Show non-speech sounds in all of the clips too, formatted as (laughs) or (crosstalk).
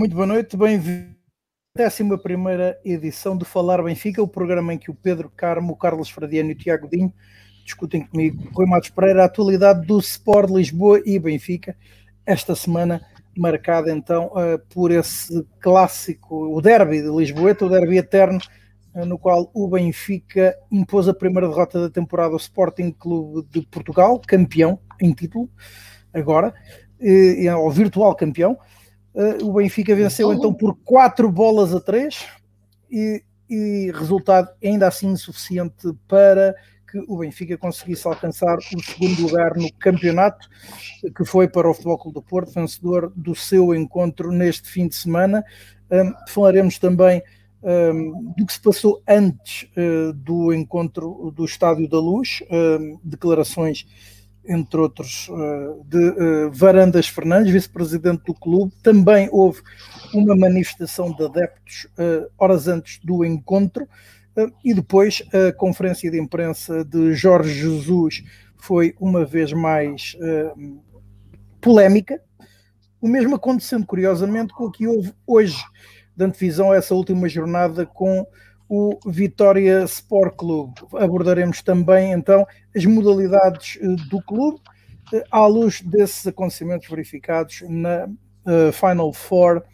Muito boa noite, bem-vindo à 11 edição do Falar Benfica, o programa em que o Pedro Carmo, o Carlos Fradiano e o Tiago Dinho discutem comigo, Rui Matos Pereira, a atualidade do Sport Lisboa e Benfica, esta semana marcada então uh, por esse clássico, o derby de Lisboa, o derby eterno, uh, no qual o Benfica impôs a primeira derrota da temporada ao Sporting Clube de Portugal, campeão em título, agora, e, ao virtual campeão, Uh, o Benfica venceu então por 4 bolas a 3 e, e, resultado ainda assim insuficiente para que o Benfica conseguisse alcançar o segundo lugar no campeonato, que foi para o Futebol Clube do Porto, vencedor do seu encontro neste fim de semana. Um, falaremos também um, do que se passou antes uh, do encontro do Estádio da Luz, um, declarações entre outros, eh, de eh, Varandas Fernandes, vice-presidente do clube. Também houve uma manifestação de adeptos eh, horas antes do encontro. E depois a conferência de imprensa de Jorge Jesus foi uma vez mais polémica. O mesmo acontecendo, curiosamente, com o que houve hoje, dando visão a essa última jornada com o Vitória Sport Clube. Abordaremos também então as modalidades eh, do clube eh, à luz desses acontecimentos verificados na uh, Final Four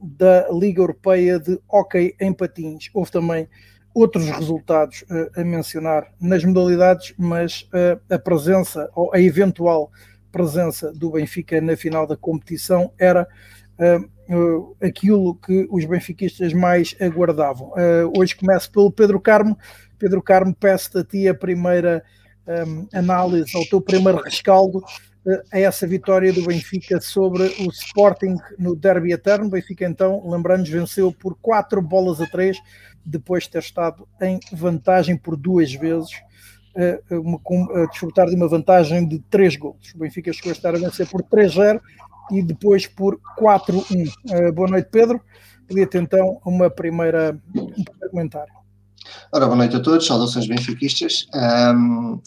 da Liga Europeia de Hockey em Patins. Houve também outros resultados uh, a mencionar nas modalidades, mas uh, a presença ou a eventual presença do Benfica na final da competição era uh, aquilo que os benfiquistas mais aguardavam. Uh, hoje começo pelo Pedro Carmo. Pedro Carmo, peço-te a ti a primeira um, análise, ao teu primeiro rescaldo uh, a essa vitória do Benfica sobre o Sporting no Derby Eterno. Benfica, então, lembrando-nos, venceu por quatro bolas a três, depois de ter estado em vantagem por duas vezes. Uh, uma, uh, desfrutar de uma vantagem de três gols. O Benfica chegou a estar a vencer por 3-0 e depois por 4-1. Uh, eh, boa noite, Pedro. Pedia-te então uma primeira, um primeiro comentário. Ora, boa noite a todos, saudações benfiquistas. Um,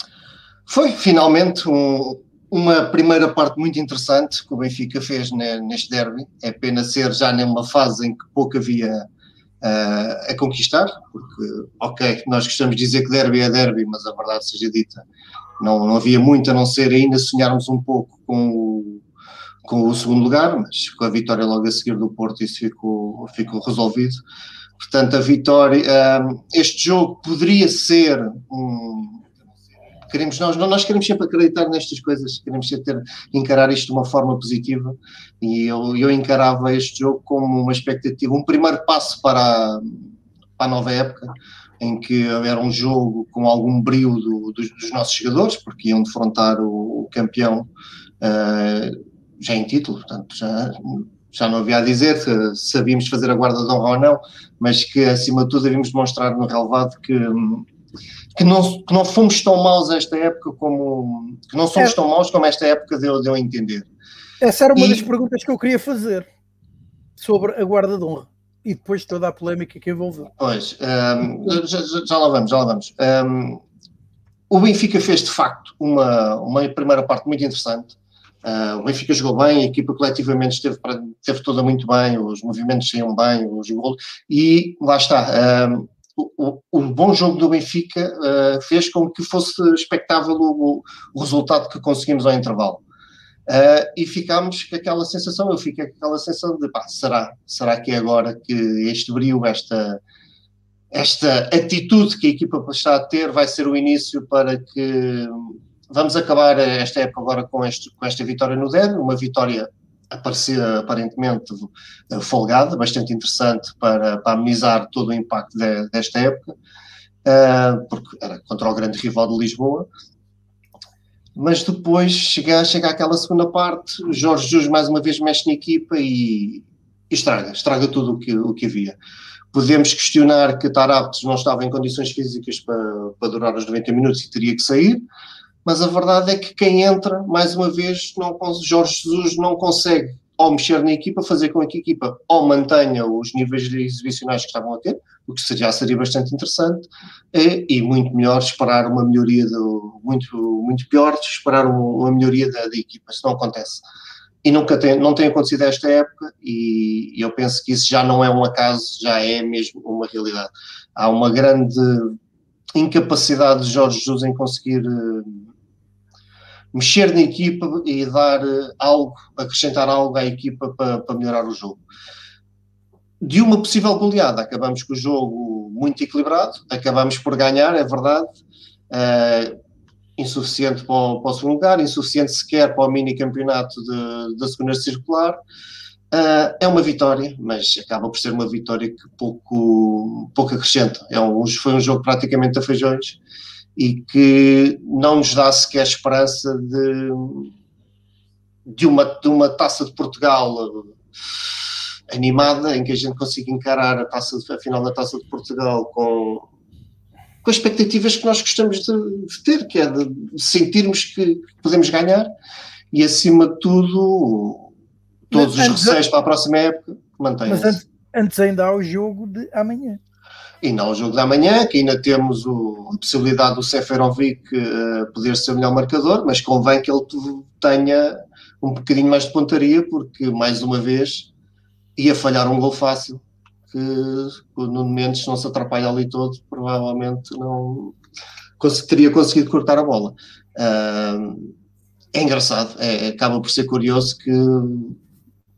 foi finalmente um, uma primeira parte muito interessante que o Benfica fez neste derby. É pena ser já numa fase em que pouco havia uh, a conquistar, porque, ok, nós gostamos de dizer que derby é derby, mas a verdade seja dita, não, não havia muito a não ser ainda sonharmos um pouco com o com o segundo lugar, mas com a vitória logo a seguir do Porto isso ficou, ficou resolvido. Portanto, a vitória, um, este jogo poderia ser um, queremos nós nós queremos sempre acreditar nestas coisas queremos ter, encarar isto de uma forma positiva e eu, eu encarava este jogo como uma expectativa um primeiro passo para a, para a nova época em que era um jogo com algum brilho do, dos, dos, nossos jogadores porque iam defrontar o, o campeão uh, já em título, portanto já, já não havia a dizer se sabíamos fazer a guarda de honra ou não, mas que acima de tudo devíamos demonstrar no relevado que, que, não, que não fomos tão maus esta época como que não somos é. tão maus como esta época deu, deu a entender. Essa era uma e, das perguntas que eu queria fazer sobre a guarda de honra e depois toda a polémica que envolveu. Pois, um, já, já, lá vamos, já lá vamos. Um, o Benfica fez de facto uma, uma primeira parte muito interessante Uh, o Benfica jogou bem, a equipa coletivamente esteve, esteve toda muito bem, os movimentos saíam bem, os gols, e lá está. Uh, o, o, bom jogo do Benfica uh, fez com que fosse expectável o, o, resultado que conseguimos ao intervalo. e ficámos com aquela sensação, eu fiquei com aquela sensação de pá, será, será que é agora que este brilho, esta, esta atitude que a equipa está a ter vai ser o início para que Vamos acabar esta época agora com, este, com esta vitória no derby, uma vitória aparecer aparentemente folgada, bastante interessante para, para amenizar todo o impacto de, desta época, uh, porque era contra o grande rival de Lisboa. Mas depois chega, chega aquela segunda parte, Jorge Jesus mais uma vez mexe na equipa e, e estraga, estraga tudo o que, o que havia. Podemos questionar que Taraptes não estava em condições físicas para, para durar os 90 minutos e teria que sair mas a verdade é que quem entra, mais uma vez, não, Jorge Jesus não consegue ou mexer na equipa, fazer com que a equipa ou mantenha os níveis exibicionais que estavam a ter, o que já seria bastante interessante, e, e muito melhor esperar uma melhoria, do, muito, muito pior esperar uma, melhoria da, da, equipa, isso não acontece. e nunca tem, não tem acontecido esta época e, e eu penso que isso já não é um acaso, já é mesmo uma realidade. Há uma grande incapacidade de Jorge Jesus em conseguir uh, mexer na equipa e dar uh, algo, acrescentar algo à equipa para, para melhorar o jogo. De uma possível goleada, acabamos com o jogo muito equilibrado, acabamos por ganhar, é verdade. Uh, insuficiente para o, para o, segundo lugar, insuficiente sequer para o mini campeonato da segunda circular. Uh, é uma vitória, mas acaba por ser uma vitória que pouco, pouco acrescenta. É um, foi um jogo praticamente a feijões e que não nos dá sequer esperança de, de, uma, de uma taça de Portugal animada, em que a gente consiga encarar a, taça, a final da taça de Portugal com, com as expectativas que nós gostamos de, de ter, que é de sentirmos que podemos ganhar e, acima de tudo, todos mas, os receios para a próxima época mantêm-se. Mas antes, antes, ainda há o jogo de amanhã. E não o jogo de amanhã, que ainda temos o, a possibilidade do Seferovic uh, poder ser o melhor marcador, mas convém que ele tenha um bocadinho mais de pontaria, porque mais uma vez ia falhar um gol fácil, que o Nuno Mendes não se atrapalha ali todo, provavelmente não teria conseguido cortar a bola. Uh, é engraçado, é, acaba por ser curioso que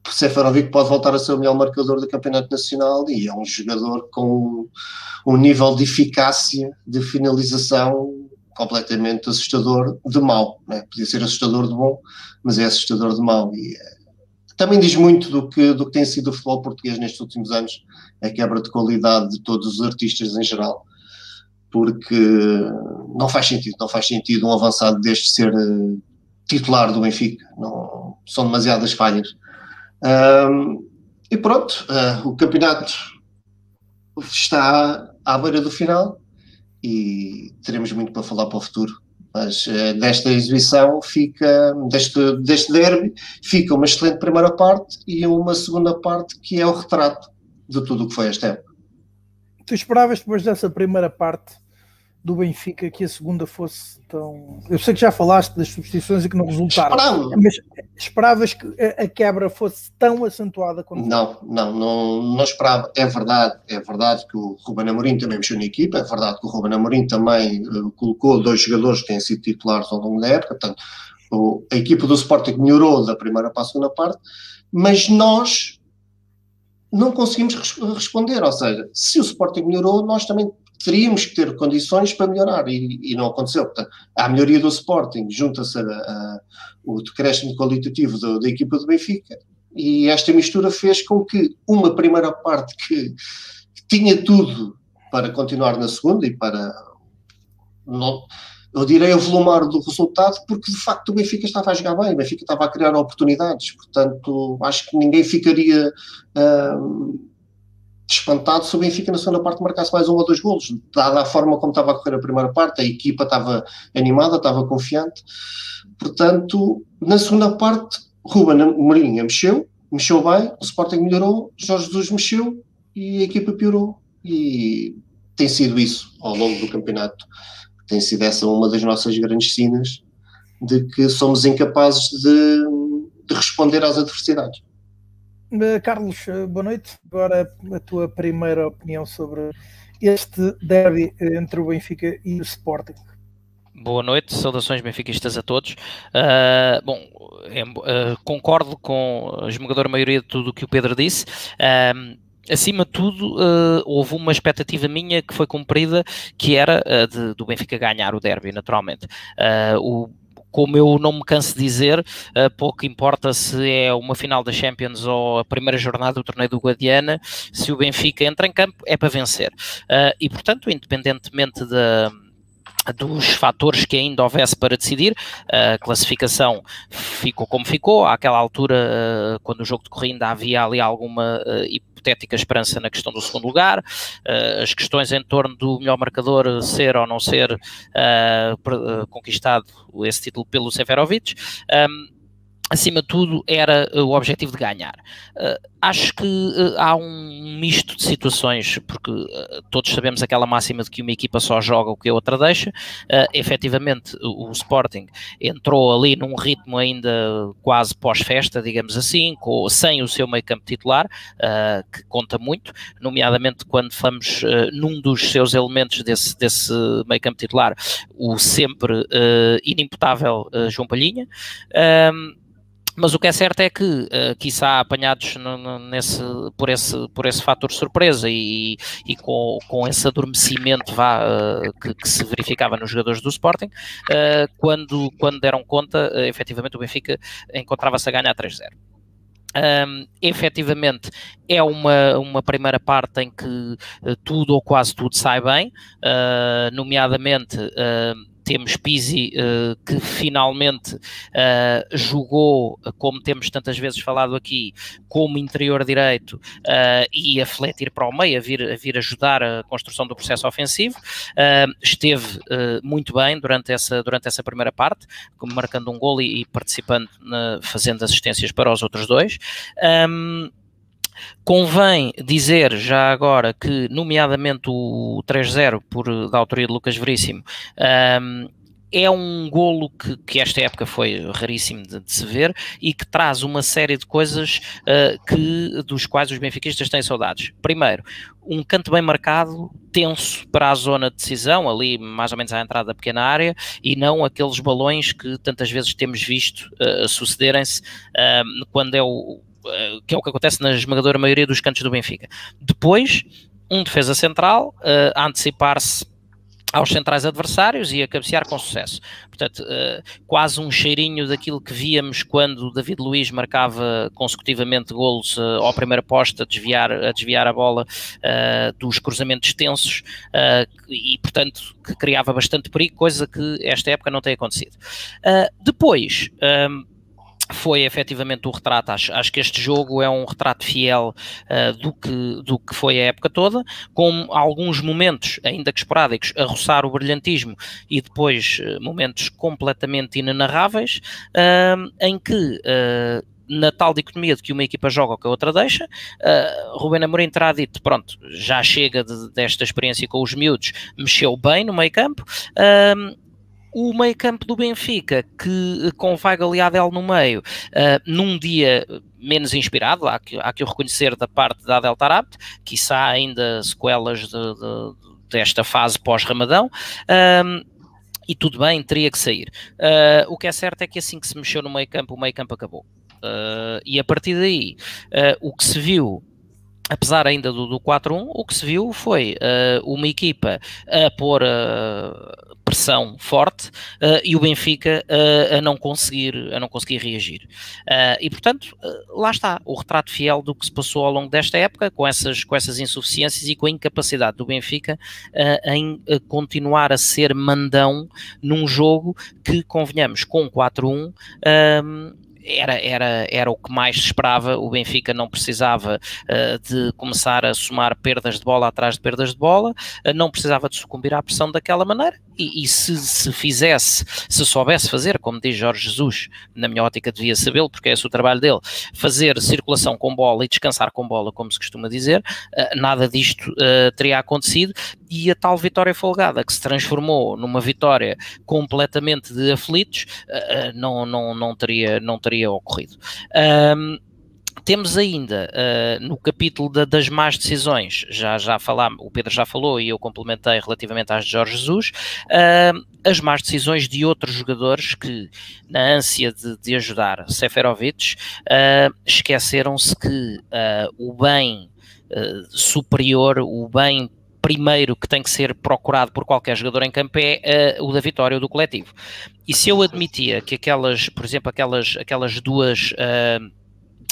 Seferovic pode voltar a ser o melhor marcador do Campeonato Nacional e é um jogador com um nível de eficácia, de finalização completamente assustador de mau. Né? Podia ser assustador de bom, mas é assustador de mau. E é... também diz muito do que, do que tem sido o futebol português nestes últimos anos, a quebra de qualidade de todos os artistas em geral, porque não faz sentido, não faz sentido um avançado deste ser uh, titular do Benfica. Não, são demasiadas falhas. Um, e pronto, uh, o campeonato está à beira do final e teremos muito para falar para o futuro. Mas uh, desta exibição fica, deste, deste derby, fica uma excelente primeira parte e uma segunda parte que é o retrato de tudo o que foi esta época. Tu esperavas depois dessa primeira parte do Benfica que a segunda fosse tão. Eu sei que já falaste das substituições e que não resultaram, Esperava. mas esperavas que a quebra fosse tão acentuada quanto não, não, não, não esperava. É verdade, é verdade que o Ruben Amorim também mexeu na equipa, é verdade que o Ruben Amorim também uh, colocou dois jogadores que têm sido titulares ao longo da época, portanto, o, a equipa do Sporting melhorou da primeira para a segunda parte, mas nós não conseguimos responder, ou seja, se o Sporting melhorou, nós também teríamos que ter condições para melhorar e, e não aconteceu. Portanto, a melhoria do Sporting junta-se o decréscimo qualitativo do, da equipa do Benfica e esta mistura fez com que uma primeira parte que, que tinha tudo para continuar na segunda e para não, eu direi avolumar do resultado porque de facto o Benfica estava a jogar bem, o Benfica estava a criar oportunidades, portanto acho que ninguém ficaria uh, espantado se o Benfica na segunda parte marcasse mais um ou dois golos, dada a forma como estava a correr a primeira parte, a equipa estava animada, estava confiante, portanto, na segunda parte, Ruben Mourinho mexeu, mexeu bem, o Sporting melhorou, Jorge Jesus mexeu e a equipa piorou, e tem sido isso ao longo do campeonato, tem sido essa uma das nossas grandes sinas, de que somos incapazes de, de responder às adversidades. Eh, Carlos, eh, boa noite. Agora a tua primeira opinião sobre este derby eh, entre o Benfica e o Sporting. Boa noite, saudações benfiquistas a todos. Uh, bom, uh, concordo com a esmagadora maioria de tudo o que o Pedro disse. Uh, acima de tudo, uh, houve uma expectativa minha que foi cumprida, que era uh, de, do Benfica ganhar o derby, naturalmente. Uh, o como eu não me canso de dizer, uh, pouco importa se é uma final da Champions ou a primeira jornada do torneio do Guadiana, se o Benfica entra em campo é para vencer. Uh, e portanto, independentemente da dos fatores que ainda houvesse para decidir, a classificação ficou como ficou, àquela altura, quando o jogo decorria ainda havia ali alguma hipotética esperança na questão do segundo lugar, uh, as questões em torno do melhor marcador ser ou não ser conquistado esse título pelo Seferovic. Acima de tudo, era uh, o objetivo de ganhar. Uh, acho que uh, há um misto de situações, porque todos sabemos aquela máxima de que uma equipa só joga o que a outra deixa. Uh, efetivamente, o, o, Sporting entrou ali num ritmo ainda quase pós-festa, digamos assim, com, sem o seu meio campo titular, que conta muito, nomeadamente quando falamos num dos seus elementos desse, desse meio campo titular, o sempre inimputável João Palhinha. Mas o que é certo é que, uh, quiçá apanhados nesse, por, esse, por esse fator surpresa e, e com, com esse adormecimento vá, uh, que, que, se verificava nos jogadores do Sporting, uh, quando, quando deram conta, uh, efetivamente o Benfica encontrava-se a ganhar 3-0. Um, efetivamente é uma, uma primeira parte em que tudo ou quase tudo sai bem, uh, nomeadamente uh, temos Pizzi uh, que finalmente uh, jogou, como temos tantas vezes falado aqui, como interior direito uh, e a fletir para o meio, a vir, a vir ajudar a construção do processo ofensivo. esteve muito bem durante essa, durante essa primeira parte, marcando um gol e, e participando, na, fazendo assistências para os outros dois. Um, Convém dizer já agora que, nomeadamente o 3-0 por, da autoria de Lucas Veríssimo, um, é um golo que, que, esta época foi raríssimo de, de, se ver e que traz uma série de coisas uh, que, dos quais os benfiquistas têm saudades. Primeiro, um canto bem marcado, tenso para a zona de decisão, ali mais ou menos à entrada da pequena área, e não aqueles balões que tantas vezes temos visto uh, sucederem-se uh, quando é o que é o que acontece na esmagadora maioria dos cantos do Benfica. Depois, um defesa central uh, a antecipar-se aos centrais adversários e a cabecear com sucesso. Portanto, uh, quase um cheirinho daquilo que víamos quando David Luiz marcava consecutivamente golos ao primeiro posto a desviar, a desviar a bola dos cruzamentos tensos e, portanto, que criava bastante perigo, coisa que esta época não tem acontecido. depois, foi efetivamente o retrato. Acho, acho que este jogo é um retrato fiel uh, do, que, do que foi a época toda, com alguns momentos, ainda que esporádicos, a roçar o brilhantismo e depois uh, momentos completamente inenarráveis, uh, em que na tal dicotomia de que uma equipa joga ou que a outra deixa, uh, Rubén Amorim terá dito, pronto, já chega de, desta experiência com os miúdos, mexeu bem no meio campo, uh, o meio campo do Benfica, que eh, com Weigl e Adel no meio, uh, num dia menos inspirado, há que, há que o reconhecer da parte da Adel Tarabt, quiçá ainda sequelas de, de, desta fase pós-Ramadão, uh, e tudo bem, teria que sair. Uh, o que é certo é que assim que se mexeu no meio campo, o meio campo acabou. e a partir daí, o que se viu apesar ainda do, do 4-1, o que se viu foi uh, uma equipa a pôr uh, pressão forte uh, e o Benfica a não conseguir a não conseguir reagir. e portanto, lá está o retrato fiel do que se passou ao longo desta época, com essas, com essas insuficiências e com a incapacidade do Benfica em continuar a ser mandão num jogo que, convenhamos, com 4-1 era, era, era o que mais se esperava. O Benfica não precisava uh, de começar a somar perdas de bola atrás de perdas de bola, uh, não precisava de sucumbir à pressão daquela maneira. E, e, se, se fizesse, se soubesse fazer, como diz Jorge Jesus, na minha ótica devia sabê-lo, porque é esse o trabalho dele, fazer circulação com bola e descansar com bola, como se costuma dizer, uh, nada disto teria acontecido. E a tal vitória folgada, que se transformou numa vitória completamente de aflitos, não, não, não, teria, não teria ocorrido. Um, temos ainda uh, no capítulo da, das más decisões, já, já falámos, o Pedro já falou e eu complementei relativamente às de Jorge Jesus, uh, as más decisões de outros jogadores que, na ânsia de, de ajudar Seferovic, uh, esqueceram-se que o bem superior, o bem primeiro que tem que ser procurado por qualquer jogador em campo é uh, o da vitória do coletivo. E se eu admitia que aquelas, por exemplo, aquelas, aquelas duas. Uh,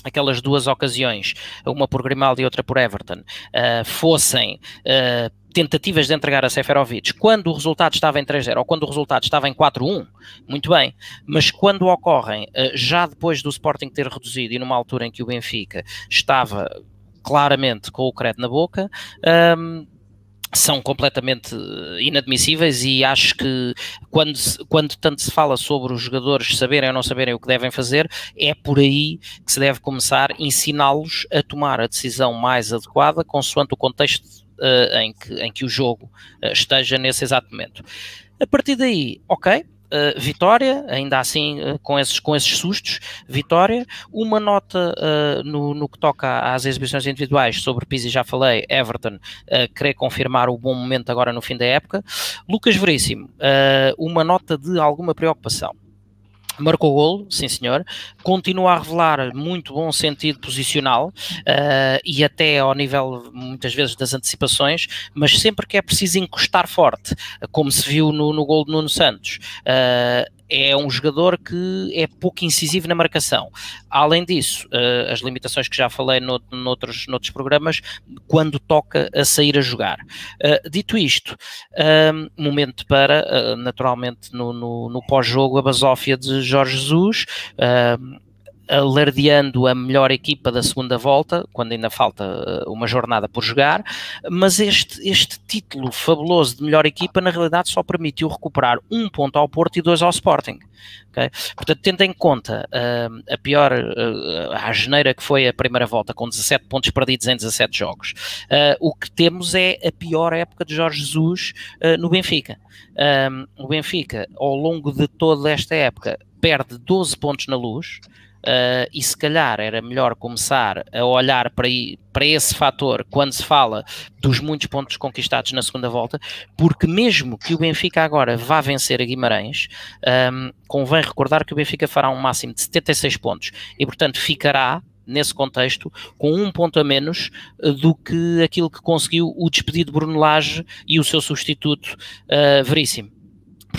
aquelas duas ocasiões, uma por Grimaldi e outra por Everton, uh, fossem uh, tentativas de entregar a Seferovic quando o resultado estava em 3-0 ou quando o resultado estava em 4-1, muito bem, mas quando ocorrem uh, já depois do Sporting ter reduzido e numa altura em que o Benfica estava claramente com o crédito na boca, um, são completamente eh, inadmissíveis e acho que quando, quando tanto se fala sobre os jogadores saberem ou não saberem o que devem fazer, é por aí que se deve começar a ensiná-los a tomar a decisão mais adequada consoante o contexto uh, em, que, em que o jogo uh, esteja nesse exato momento. A partir daí, ok, Uh, vitória, ainda assim uh, com, esses, com esses sustos, vitória, uma nota uh, no, no que toca às exibições individuais sobre Pizzi, já falei, Everton, querer confirmar o bom momento agora no fim da época, Lucas Veríssimo, uma nota de alguma preocupação marcou golo, sim senhor, continua a revelar muito bom sentido posicional uh, e até ao nível muitas vezes das antecipações, mas sempre que é preciso encostar forte, como se viu no, no gol de Nuno Santos, uh, é um jogador que é pouco incisivo na marcação. Além disso, uh, as limitações que já falei no, noutros, noutros programas, quando toca a sair a jogar. Uh, dito isto, uh, momento para, naturalmente, no, no, no pós-jogo, a basófia de Jorge Jesus alardeando a melhor equipa da segunda volta, quando ainda falta eh, uma jornada por jogar, mas este, este título fabuloso de melhor equipa, na realidade, só permitiu recuperar um ponto ao Porto e dois ao Sporting. Okay? Portanto, tendo em conta uh, a pior, uh, a geneira que foi a primeira volta, com 17 pontos perdidos em 17 jogos, uh, o que temos é a pior época de Jorge Jesus no Benfica. o Benfica, ao longo de toda esta época, perde 12 pontos na luz, Uh, e se calhar era melhor começar a olhar para, para esse fator quando se fala dos muitos pontos conquistados na segunda volta, porque mesmo que o Benfica agora vá vencer a Guimarães, um, convém recordar que o Benfica fará um máximo de 76 pontos e, portanto, ficará nesse contexto, com um ponto a menos uh, do que aquilo que conseguiu o despedido Bruno Lage e o seu substituto uh, Veríssimo.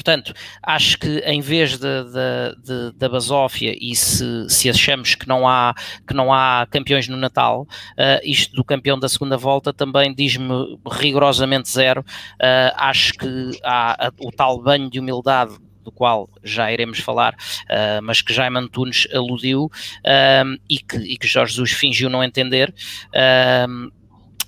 Portanto, acho que em vez da basófia e se, se achamos que não há, que não há campeões no Natal, uh, isto do campeão da segunda volta também diz-me rigorosamente zero. Uh, acho que há a, o tal banho de humildade do qual já iremos falar, uh, mas que Jaime Antunes aludiu uh, e, que, e que Jorge Jesus fingiu não entender. Uh,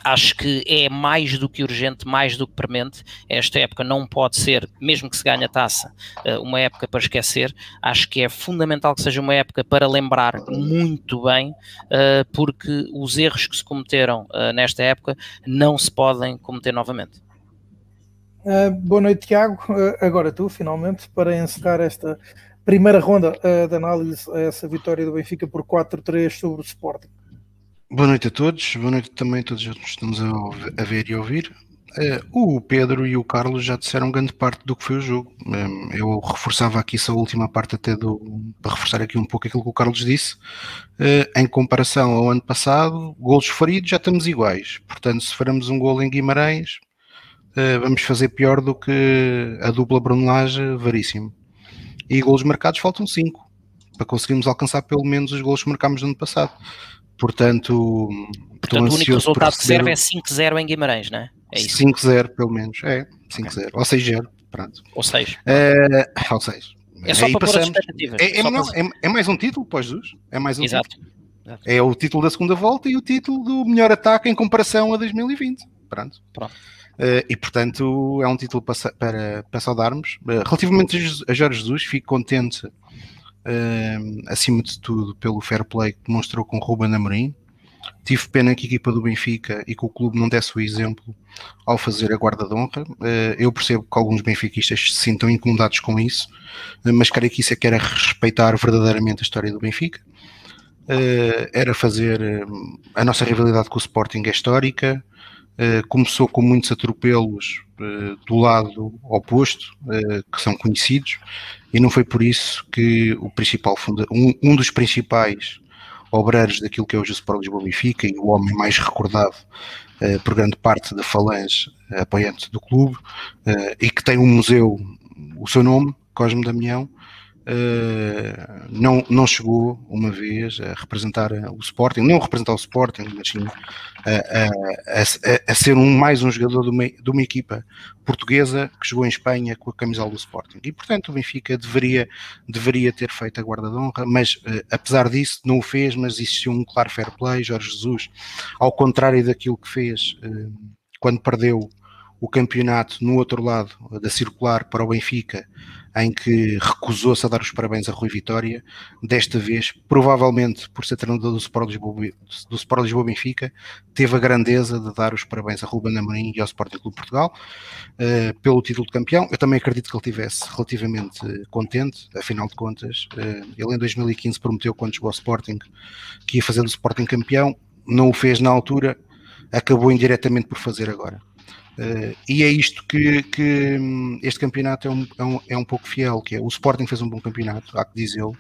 acho que é mais do que urgente, mais do que premente. Esta época não pode ser, mesmo que se ganhe a taça, eh, uma época para esquecer. Acho que é fundamental que seja uma época para lembrar muito bem, eh, porque os erros que se cometeram eh, nesta época não se podem cometer novamente. Uh, boa noite, Tiago. Uh, agora tu, finalmente, para encerrar esta primeira ronda uh, de análise a essa vitória do Benfica por 4-3 sobre o Sporting. Boa noite a todos, boa noite também a todos que estamos a, ver e a ouvir. Uh, o Pedro e o Carlos já disseram grande parte do que foi o jogo. Um, eu reforçava aqui só a última parte até do, para reforçar aqui um pouco aquilo que o Carlos disse. Uh, em comparação ao ano passado, golos feridos já estamos iguais. Portanto, se faremos um gol em Guimarães, uh, vamos fazer pior do que a dupla Brunelage Varíssimo. E golos marcados faltam 5 para conseguirmos alcançar pelo menos os golos que marcámos no ano passado. Portanto, Portanto o único resultado que serve é 5-0 em Guimarães, não é? É isso. 5-0, pelo menos. É, 5-0. Okay. Ou 6-0. Pronto. Ou 6. É, ou 6. É só Aí para passamos. É, é, não, é, é, mais um título para Jesus. É mais um Exato. título. Exato. É o título da segunda volta e o título do melhor ataque em comparação a 2020. Pronto. Pronto. Uh, e portanto é um título para, para, para saudarmos. Uh, relativamente a Jorge Jesus, fico contente acima de tudo pelo fair play que demonstrou com Ruben Amorim. Tive pena que a equipa do Benfica e que o clube não desse o exemplo ao fazer a guarda de honra. Uh, eu percebo que alguns benfiquistas se sintam incomodados com isso, mas creio que isso é que era respeitar verdadeiramente a história do Benfica. Uh, era fazer a nossa rivalidade com o Sporting é histórica, começou com muitos atropelos uh, do lado oposto, uh, que são conhecidos, e não foi por isso que o principal funda um, dos principais obreiros daquilo que é hoje o Sport Lisboa Benfica e o homem mais recordado por grande parte da falange apoiante do clube e que tem um museu, o seu nome, Cosme Damião, Uh, não, não chegou uma vez a representar o Sporting, não representar o Sporting, mas sim a, a, a, ser um, mais um jogador de uma, de uma, equipa portuguesa que jogou em Espanha com a camisola do Sporting. E portanto o Benfica deveria, deveria ter feito a guarda de honra, mas uh, apesar disso não o fez, mas existiu um claro fair play. Jorge Jesus, ao contrário daquilo que fez uh, quando perdeu o campeonato no outro lado da circular para o Benfica, em que recusou-se a dar os parabéns a Rui Vitória, desta vez, provavelmente por ser treinador do Sport Lisboa, do Sport Lisboa Benfica, teve a grandeza de dar os parabéns a Ruben Amorim e ao Sporting Clube Portugal uh, pelo título de campeão. Eu também acredito que ele estivesse relativamente contente, afinal de contas, uh, ele em 2015 prometeu quando chegou ao Sporting que ia fazer do Sporting campeão, não o fez na altura, acabou indiretamente por fazer agora. Uh, e é isto que, que hum, este campeonato é um, é, um, é um pouco fiel, que é o Sporting fez um bom campeonato, há que dizê-lo.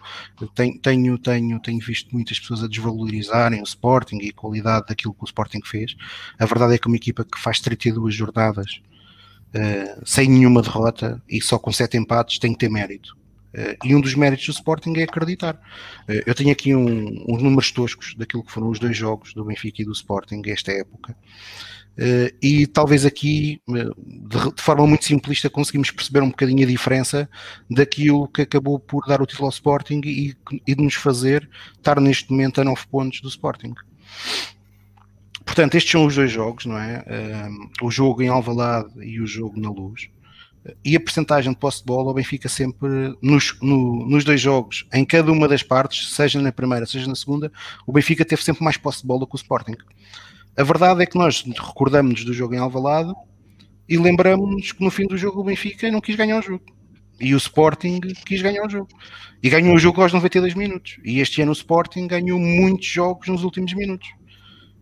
Tenho, tenho, tenho, tenho visto muitas pessoas a desvalorizarem o Sporting e a qualidade daquilo que o Sporting fez. A verdade é que uma equipa que faz 32 jornadas uh, sem nenhuma derrota e só com 7 empates tem que ter mérito. Uh, e um dos méritos do Sporting é acreditar. Uh, eu tenho aqui um, uns números toscos daquilo que foram os dois jogos do Benfica e do Sporting esta época. Uh, e talvez aqui, uh, de, forma muito simplista, conseguimos perceber um bocadinho a diferença daquilo que acabou por dar o título ao Sporting e, e de nos fazer estar neste momento a 9 pontos do Sporting. Portanto, estes são os dois jogos, não é? Uh, o jogo em Alvalade e o jogo na Luz. E a percentagem de posse de bola, o Benfica sempre nos, no, nos dois jogos, em cada uma das partes, seja na primeira, seja na segunda, o Benfica teve sempre mais posse de bola que o Sporting. A verdade é que nós recordamos-nos do jogo em Alvalade e lembramos-nos que no fim do jogo o Benfica não quis ganhar o jogo. E o Sporting quis ganhar o jogo. E ganhou o jogo aos 92 minutos. E este ano o Sporting ganhou muitos jogos nos últimos minutos.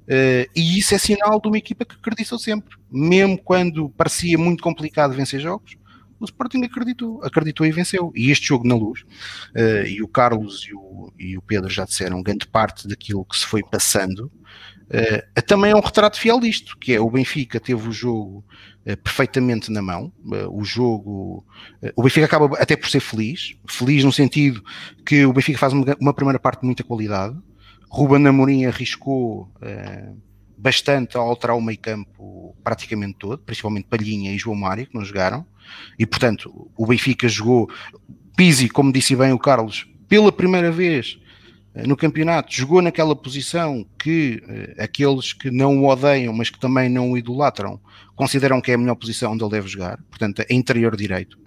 Uh, e isso é sinal de uma equipa que acreditou sempre. Mesmo quando parecia muito complicado vencer jogos, o Sporting acreditou, acreditou e venceu. E este jogo na luz, uh, e o Carlos e o, e o Pedro já disseram grande parte daquilo que se foi passando, Uh, também é um retrato fiel disto, que é o Benfica teve o jogo uh, perfeitamente na mão, uh, o jogo, o Benfica acaba até por ser feliz, feliz no sentido que o Benfica faz uma, uma primeira parte de muita qualidade, Ruben Amorim arriscou bastante a alterar o meio campo praticamente todo, principalmente Palhinha e João Mário, que não jogaram, e portanto o Benfica jogou, Pisi, como disse bem o Carlos, pela primeira vez eh, no campeonato jogou naquela posição que uh, aqueles que não o odeiam, mas que também não o idolatram, consideram que é a melhor posição onde ele deve jogar, portanto, é interior direito,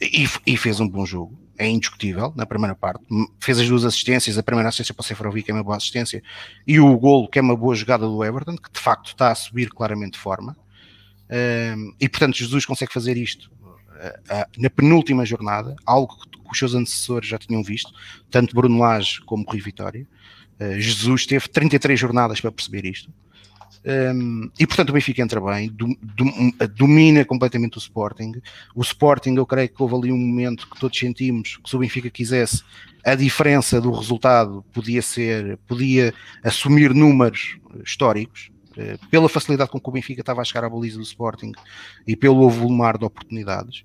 e, e, fez um bom jogo, é indiscutível na primeira parte. Fez as duas assistências, a primeira assistência para o Seferovic, que é uma boa assistência, e o golo, que é uma boa jogada do Everton, que de facto está a subir claramente de forma. Uh, e portanto, Jesus consegue fazer isto na penúltima jornada, algo que os seus antecessores já tinham visto, tanto Bruno Lage como Rui Vitória. Uh, Jesus teve 33 jornadas para perceber isto. Um, e portanto o Benfica entra bem, do, do, domina completamente o Sporting. O Sporting, eu creio que houve ali um momento que todos sentimos que se o Benfica quisesse, a diferença do resultado podia ser, podia assumir números históricos. Eh, pela facilidade com que o Benfica estava a chegar à baliza do Sporting e pelo volumar de oportunidades.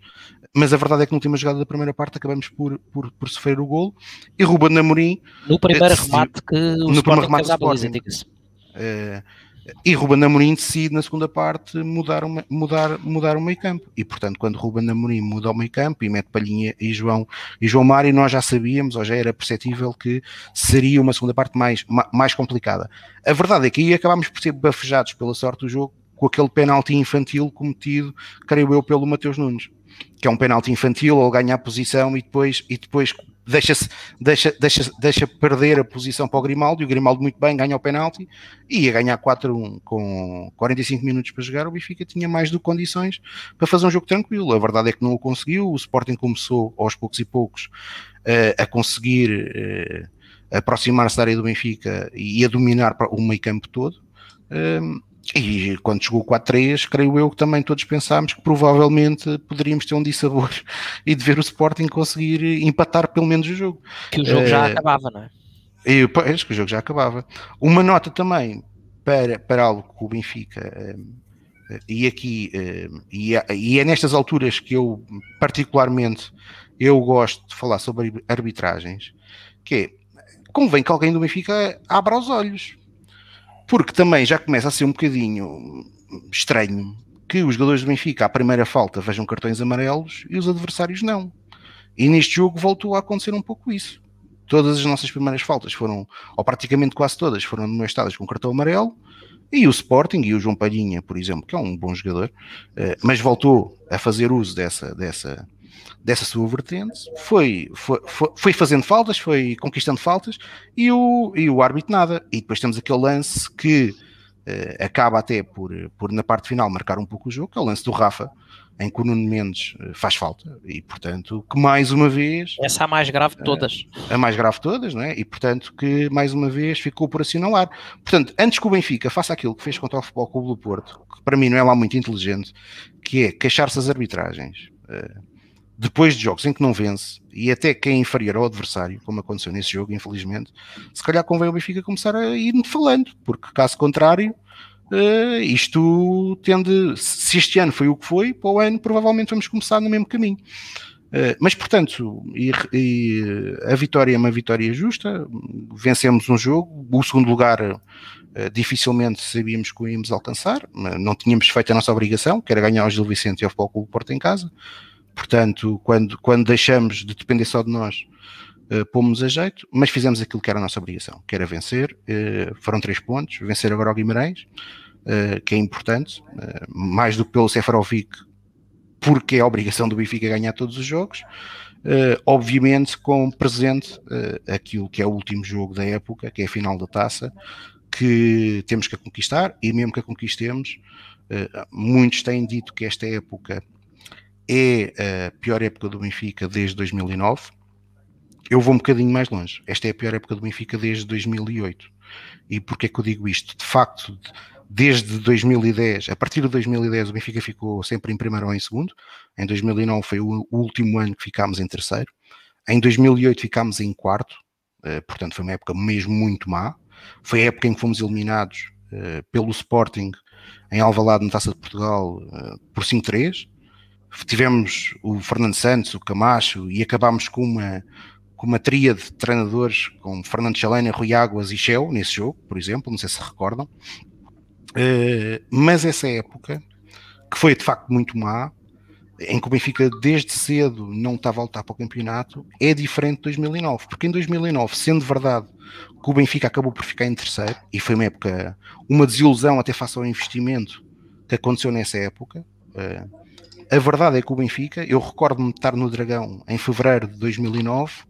Mas a verdade é que na última jogada da primeira parte acabamos por, por, por sofrer o golo e Ruben Amorim... No primeiro remate que o no Sporting fez à baliza, diga-se. Uh, e Ruben Amorim decide na segunda parte mudar, uma, mudar, mudar o meio campo. E portanto, quando Ruben Amorim muda o meio campo e mete Palhinha e João, e João Mário, nós já sabíamos, ou já era perceptível que seria uma segunda parte mais, mais complicada. A verdade é que aí acabámos por ser bafejados pela sorte do jogo com aquele penalti infantil cometido, creio eu, pelo Mateus Nunes que é um penalti infantil, ele ganha a posição e depois, e depois deixa, deixa, deixa, deixa perder a posição para o Grimaldo e o Grimaldo muito bem ganha o penalti e ia ganhar 4-1 com 45 minutos para jogar, o Benfica tinha mais do que condições para fazer um jogo tranquilo. A verdade é que não o conseguiu, o Sporting começou aos poucos e poucos uh, a conseguir uh, aproximar-se da área do Benfica e a dominar o meio campo todo. Uh, e quando chegou o 4-3, creio eu que também todos pensámos que provavelmente poderíamos ter um dissabor (laughs) e de ver o Sporting conseguir empatar pelo menos o jogo. Que o jogo uh, já acabava, não é? E, pois, que o jogo já acabava. Uma nota também para, para algo que o Benfica, uh, e aqui, uh, e, é, e é nestas alturas que eu particularmente eu gosto de falar sobre arbitragens, que é, convém que alguém do Benfica abra os olhos porque também já começa a ser um bocadinho estranho que os jogadores do Benfica, à primeira falta, vejam cartões amarelos e os adversários não. E neste jogo voltou a acontecer um pouco isso. Todas as nossas primeiras faltas foram, ou praticamente quase todas, foram amonestadas com cartão amarelo E o Sporting e o João Palhinha, por exemplo, que é um bom jogador, uh, mas voltou a fazer uso dessa, dessa, dessa sua vertente, foi, foi, foi, fazendo faltas, foi conquistando faltas e o, e o árbitro nada. E depois temos aquele lance que uh, acaba até por, por, na parte final, marcar um pouco o jogo, que é o lance do Rafa, em que o Nuno Mendes eh, faz falta e, portanto, que mais uma vez. Essa é a mais grave de todas. A, a mais grave de todas, não é? E, portanto, que mais uma vez ficou por assinalar. Portanto, antes que o Benfica faça aquilo que fez contra o Futebol Clube do Porto, que para mim não é lá muito inteligente, que é queixar-se das arbitragens. Uh, depois de jogos em que não vence, e até quem é inferior ao adversário, como aconteceu nesse jogo, infelizmente, se calhar convém o Benfica começar a ir falando, porque caso contrário, Uh, isto tende, se este ano foi o que foi, para o ano provavelmente vamos começar no mesmo caminho. Uh, mas portanto, e, e a vitória é uma vitória justa, vencemos um jogo, o segundo lugar uh, dificilmente sabíamos que o íamos alcançar, não tínhamos feito a nossa obrigação, que era ganhar ao Gil Vicente e ao Futebol Clube Porto em casa. Portanto, quando, quando deixamos de depender só de nós, uh, pomos a jeito, mas fizemos aquilo que era a nossa obrigação, que era vencer. Uh, foram três pontos, vencer agora o Guimarães, uh, que é importante, uh, mais do que pelo Seferovic, porque é a obrigação do Benfica ganhar todos os jogos. Uh, obviamente com presente aquilo que é o último jogo da época, que é a final da taça, que temos que conquistar, e mesmo que a conquistemos, muitos têm dito que esta época é a pior época do Benfica desde 2009. Eu vou um bocadinho mais longe. Esta é a pior época do Benfica desde 2008. E porquê que eu digo isto? De facto, desde 2010, a partir de 2010 o Benfica ficou sempre em primeiro ou em segundo, em 2009 foi o último ano que ficámos em terceiro, em 2008 ficámos em quarto, eh, portanto foi uma época mesmo muito má, foi a época em que fomos eliminados eh, pelo Sporting em Alvalade na Taça de Portugal eh, por 5-3, tivemos o Fernando Santos, o Camacho e acabámos com uma com uma tríade de treinadores com Fernando Chalena, Rui Águas e Shell nesse jogo, por exemplo, não sei se recordam, Uh, mas essa época, que foi de facto muito má, em que o Benfica desde cedo não estava a lutar para o campeonato, é diferente de 2009, porque em 2009, sendo verdade que o Benfica acabou por ficar em terceiro, e foi uma época, uma desilusão até face ao investimento que aconteceu nessa época, uh, a verdade é que o Benfica, eu recordo-me de estar no Dragão em fevereiro de 2009, uh,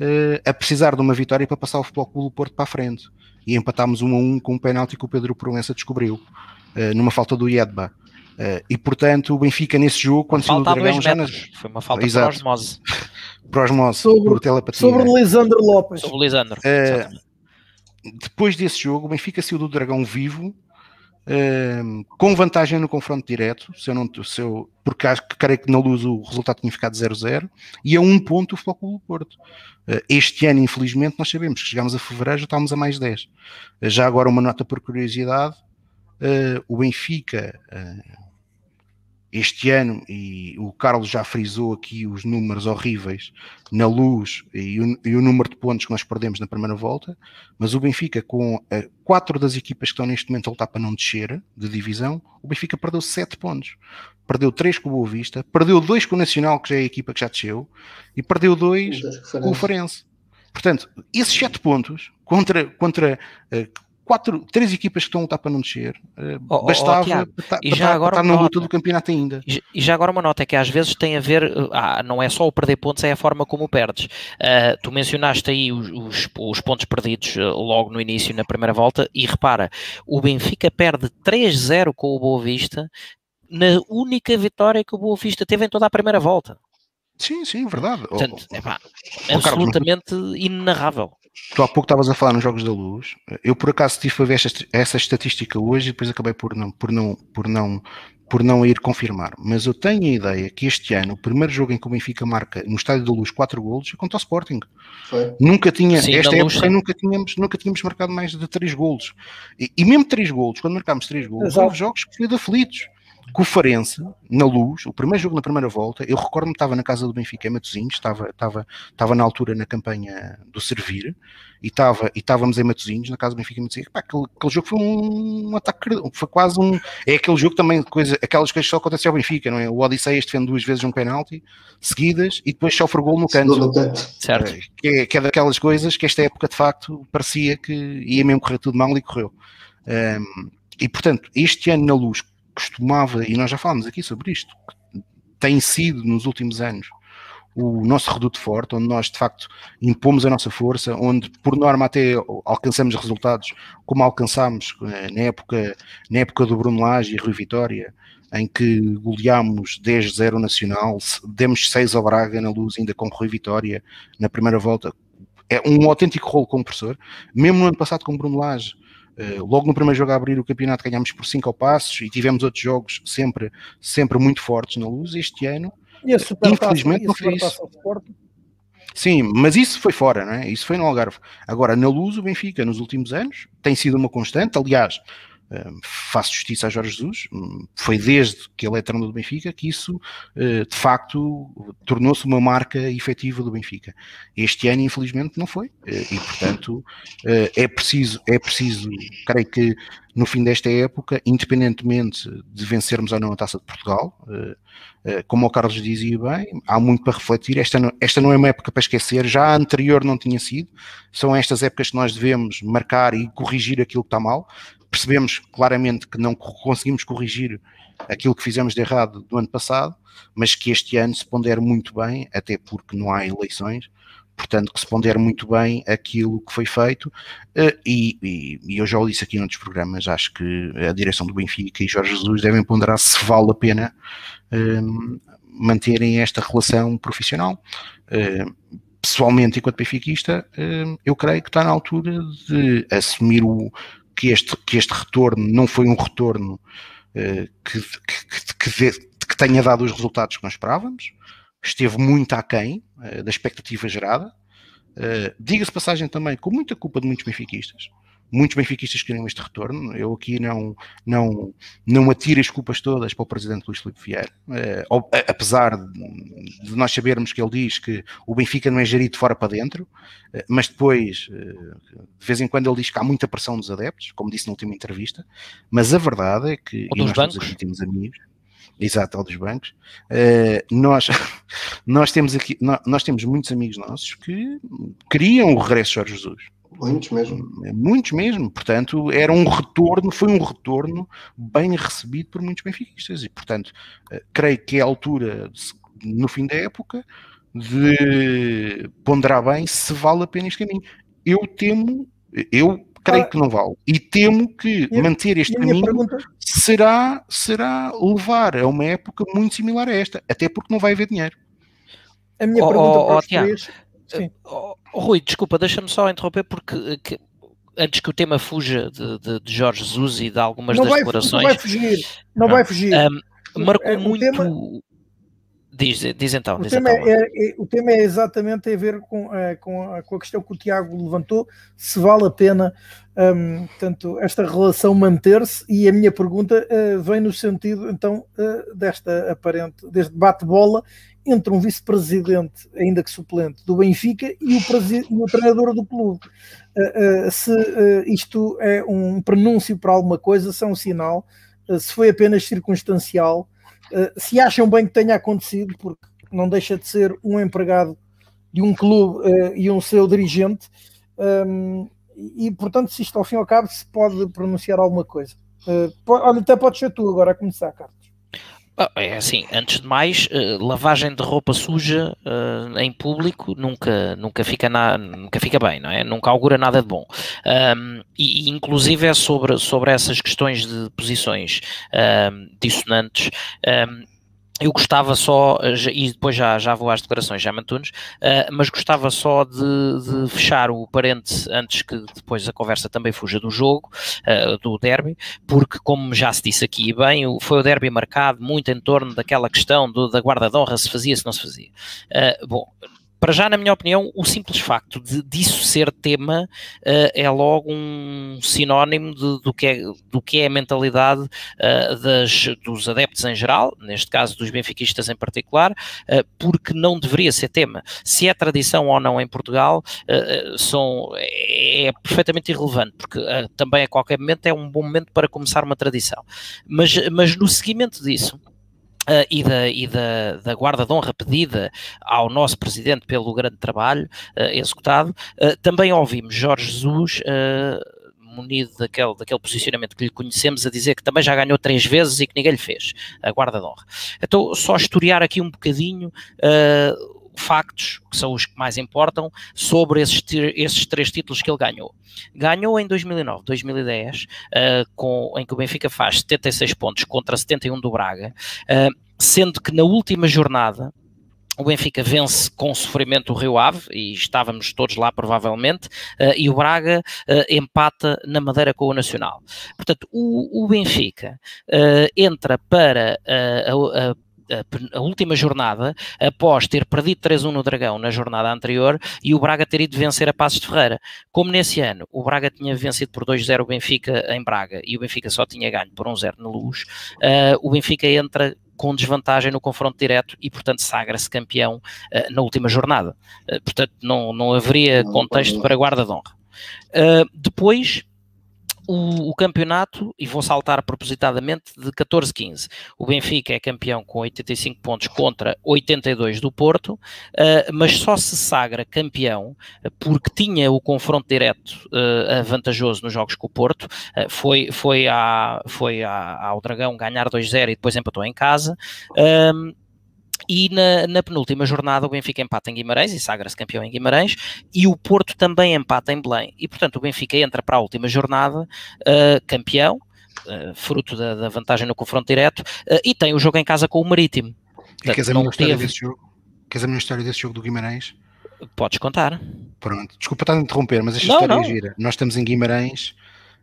eh, a precisar de uma vitória para passar o Futebol Clube do Porto para a frente e empatámos um a um com um penalti que o Pedro Proença descobriu, uh, numa falta do Iedba. Uh, e portanto, o Benfica nesse jogo, quando saiu do Dragão, já nas... foi uma falta Exato. por osmose. (laughs) por osmose, sobre, por telepatia. Sobre Lisandro Lopes. Sobre Lisandro. Uh, depois desse jogo, o Benfica saiu do Dragão vivo Com vantagem no confronto direto, se eu não, se eu, porque acho que creio que na luz o resultado tinha ficado 0-0, e a um ponto o Futebol do Porto. Uh, este ano, infelizmente, nós sabemos que chegámos a fevereiro já estávamos a mais 10. Uh, eh, já agora uma nota por curiosidade, eh, o Benfica este ano, e o Carlos já frisou aqui os números horríveis na luz e o, e o número de pontos que nós perdemos na primeira volta, mas o Benfica, com uh, quatro das equipas que estão neste momento a lutar para não descer de divisão, o Benfica perdeu sete pontos. Perdeu três com o Boa Vista, perdeu dois com o Nacional, que já é a equipa que já desceu, e perdeu dois com o Farense. Portanto, esses sete pontos contra, contra uh, quatro, três equipas que estão a lutar para não descer. Oh, bastava oh, para, e já agora estar na luta do campeonato ainda. E, já agora uma nota é que às vezes tem a ver, eh, ah, não é só o perder pontos, é a forma como perdes. Uh, tu mencionaste aí os, os, os, pontos perdidos logo no início, na primeira volta, e repara, o Benfica perde 3-0 com o Boa Vista na única vitória que o Boa Vista teve em toda a primeira volta. Sim, sim, verdade. Portanto, oh, oh, absolutamente Carlos, inenarrável. Tu há pouco estavas a falar nos Jogos da Luz. Eu por acaso tive a ver esta, essa estatística hoje e depois acabei por não, por não, por não, por não ir confirmar. Mas eu tenho a ideia que este ano, o primeiro jogo em que o Benfica marca no Estádio da Luz 4 golos é contra o Sporting. Foi. Nunca tinha, Sim, esta época nunca tínhamos, nunca tínhamos marcado mais de 3 golos. E, e mesmo 3 golos, quando marcámos 3 golos, houve jogos que foi de aflitos com o Farense, na luz, o primeiro jogo na primeira volta, eu recordo-me que estava na casa do Benfica em Matosinhos, estava, estava, estava na altura na campanha do Servir, e, estava, e estávamos em Matosinhos, na casa do Benfica em Matosinhos, pá, aquele, aquele jogo foi um, um ataque, foi quase um, é aquele jogo também, coisa, aquelas coisas que só acontecem ao Benfica, não é? O Odisseias defende duas vezes um penalti, seguidas, e depois sofre o gol no canto. Certo. É, que, é, que é daquelas coisas que esta época, de facto, parecia que ia mesmo correr tudo mal e correu. Um, e portanto, este ano na luz costumava, e nós já falámos aqui sobre isto, tem sido nos últimos anos o nosso reduto forte, onde nós de facto impomos a nossa força, onde por norma até alcançamos resultados como alcançámos eh, na época, na época do Bruno Lage e Rui Vitória, em que goleámos 10-0 nacional, demos 6 ao Braga na luz ainda com Rui Vitória na primeira volta. É um autêntico rolo compressor. Mesmo no ano passado com Bruno Lage, logo no primeiro jogo a abrir o campeonato ganhámos por 5 ao passos e tivemos outros jogos sempre, sempre muito fortes na luz. Este ano e a Infelizmente não fez isso. Sim, mas isso foi fora, não é? Isso foi no Algarve. Agora, na Luz, o Benfica, nos últimos anos, tem sido uma constante. Aliás, faço justiça a Jorge Jesus, foi desde que ele é treinador do Benfica que isso eh, de facto tornou-se uma marca efetiva do Benfica. Este ano, infelizmente, não foi, eh, e portanto eh, é preciso, é preciso, creio que no fim desta época, independentemente de vencermos ou não a Taça de Portugal, como o Carlos dizia bem, há muito para refletir. Esta não, esta não é uma época para esquecer, já a anterior não tinha sido. São estas épocas que nós devemos marcar e corrigir aquilo que está mal percebemos claramente que não conseguimos corrigir aquilo que fizemos de errado do ano passado, mas que este ano se pondera muito bem, até porque não há eleições, portanto que se pondera muito bem aquilo que foi feito, eh, e, e, e, eu já o disse aqui em outros programas, acho que a direção do Benfica e Jorge Jesus devem ponderar se vale a pena um, ehm, manterem esta relação profissional. Um, pessoalmente, enquanto benfiquista, ehm, eu creio que está na altura de assumir o, que este, que este retorno não foi um retorno uh, que, que, que, que, tenha dado os resultados que nós esperávamos, esteve muito aquém uh, da expectativa gerada. Uh, Diga-se passagem também, com muita culpa de muitos benfiquistas, muitos benfiquistas queriam este retorno. Eu aqui não, não, não atiro as culpas todas para o presidente Luís Filipe Vieira, uh, apesar de, nós sabermos que ele diz que o Benfica não é gerido de fora para dentro, uh, mas depois, de vez em quando, ele diz que há muita pressão dos adeptos, como disse na última entrevista. Mas a verdade é que. Ou dos bancos. temos amigos. Exato, ao dos bancos. Uh, nós, (laughs) nós temos aqui, nós, nós, temos muitos amigos nossos que queriam o regresso de Jorge Jesus. Muitos mesmo. É, muitos mesmo. Portanto, era um retorno, foi um retorno bem recebido por muitos benfiquistas. E, portanto, eh, creio que é a altura, no fim da época, de ponderar bem se vale a pena este caminho. Eu temo, eu creio ah, que não vale. E temo que e, manter este caminho pergunta... será, será levar a uma época muito similar a esta, até porque não vai haver dinheiro. A minha oh, pergunta oh, para os três Sim. Oh, oh, Rui, desculpa, deixa-me só interromper porque eh, que, antes que o tema fuja de, de, de, Jorge Jesus e de algumas não das vai, declarações. Não vai fugir, não, não. vai fugir. Um, marcou é, muito. Tema, diz, diz então. O, diz tema então, é, é, o tema é exatamente a ver com, é, com, a, com, a, questão que o Tiago levantou, se vale a pena um, tanto esta relação manter-se, e a minha pergunta uh, vem no sentido então uh, desta aparente, deste bate-bola entre um vice-presidente, ainda que suplente, do Benfica e o, o treinador do clube. Uh, uh, se uh, isto é um prenúncio para alguma coisa, se é um sinal, se foi apenas circunstancial, se acham bem que tenha acontecido, porque não deixa de ser um empregado de um clube e um seu dirigente, um, e portanto, se isto ao fim e ao cabo se pode pronunciar alguma coisa. olha, até pode ser tu agora a começar, Carlos. Ah, é assim, antes de mais, uh, lavagem de roupa suja uh, em público nunca, nunca, fica na, nunca fica bem, não é? Nunca augura nada de bom. Um, e, inclusive é sobre, sobre essas questões de posições um, dissonantes. Um, eu gostava só, e depois já, já vou às declarações, já Antunes, uh, mas gostava só de, de, fechar o parente antes que depois a conversa também fuja do jogo, uh, do derby, porque como já se disse aqui bem, foi o derby marcado muito em torno daquela questão do, da guarda de se fazia, se não se fazia. Uh, bom, para já, na minha opinião, o simples facto de disso ser tema uh, é logo um sinónimo de, do, que é, do que é a mentalidade uh, das, dos adeptos em geral, neste caso dos benfiquistas em particular, uh, porque não deveria ser tema. Se é tradição ou não em Portugal, são, é, é, perfeitamente irrelevante, porque também a qualquer momento é um bom momento para começar uma tradição. Mas, mas no seguimento disso, Uh, e, da, e da, da, guarda de honra pedida ao nosso presidente pelo grande trabalho uh, executado, uh, também ouvimos Jorge Jesus munido daquele, daquele posicionamento que lhe conhecemos, a dizer que também já ganhou três vezes e que ninguém lhe fez a guarda de honra. Então, só historiar aqui um bocadinho. Factos, que são os que mais importam, sobre esses, esses três títulos que ele ganhou. Ganhou em 2009, 2010, uh, com, em que o Benfica faz 76 pontos contra 71 do Braga, uh, sendo que na última jornada o Benfica vence com sofrimento o Rio Ave, e estávamos todos lá provavelmente, uh, e o Braga uh, empata na Madeira com o Nacional. Portanto, o, o Benfica uh, entra para a, última jornada, após ter perdido 3-1 no Dragão na jornada anterior e o Braga ter ido vencer a Passos de Ferreira. Como nesse ano o Braga tinha vencido por 2-0 o Benfica em Braga e o Benfica só tinha ganho por 1-0 na Luz, uh, o Benfica entra com desvantagem no confronto direto e, portanto, sagra-se campeão uh, na última jornada. Uh, portanto, não, não haveria contexto para guarda de honra. Depois, o, o, campeonato, e vou saltar propositadamente, de 14-15. O Benfica é campeão com 85 pontos contra 82 do Porto, uh, mas só se sagra campeão porque tinha o confronto direto uh, vantajoso nos jogos com o Porto. Uh, foi foi, à, foi ao Dragão ganhar 2-0 e depois empatou em casa. Um, e na, na, penúltima jornada o Benfica empata em Guimarães e sagra-se campeão em Guimarães e o Porto também empata em Belém. E portanto o Benfica entra para a última jornada uh, campeão, uh, fruto da, da, vantagem no confronto direto, uh, e tem o jogo em casa com o Marítimo. E queres a minha história desse jogo? Queres a minha história desse jogo do Guimarães? Podes contar. Pronto, desculpa estar a interromper, mas esta não, história não. é gira. Nós estamos em Guimarães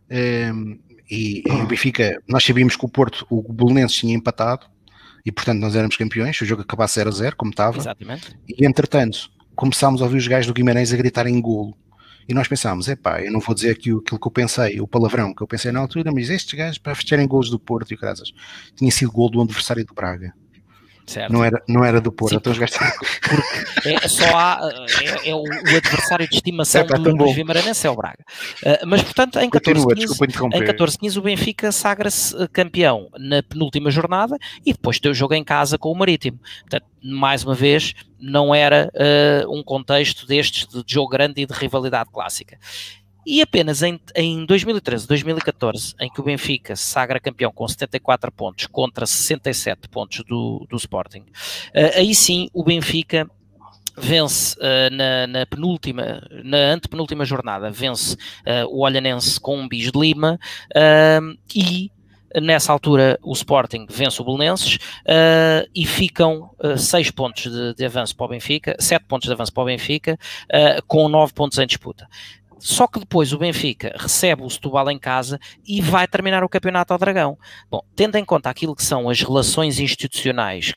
um, ehm, e, e o Benfica, nós sabíamos que o Porto, o Bolonenses tinha empatado e portanto nós éramos campeões, o jogo acabasse 0 a 0, como estava. Exatamente. E entretanto, começámos a ouvir os gajos do Guimarães a gritar em golo. E nós pensámos, epá, eu não vou dizer aquilo, aquilo que eu pensei, o palavrão Certo. Não, era, não era do Porto, (laughs) é, só há, é, é o, adversário de estimação é, do, do Vimaranense é o Braga. Uh, mas portanto, em 14-15 o Benfica sagra-se ah, campeão na penúltima jornada e depois tem o jogo em casa com o Marítimo. Portanto, mais uma vez, não era uh, um contexto destes de jogo grande e de rivalidade clássica. E apenas em, em 2013, 2014, em que o Benfica sagra campeão com 74 pontos contra 67 pontos do, do Sporting, uh, aí sim o Benfica vence uh, na, na, penúltima, na antepenúltima jornada, vence uh, o Olhanense com um bis de Lima uh, e nessa altura o Sporting vence o Belenenses e ficam 6 pontos de, de, avanço para o Benfica, 7 pontos de avanço para o Benfica, com 9 pontos em disputa. Só que depois o Benfica recebe o Setúbal em casa e vai terminar o campeonato ao Dragão. Bom, tendo em conta aquilo que são as relações institucionais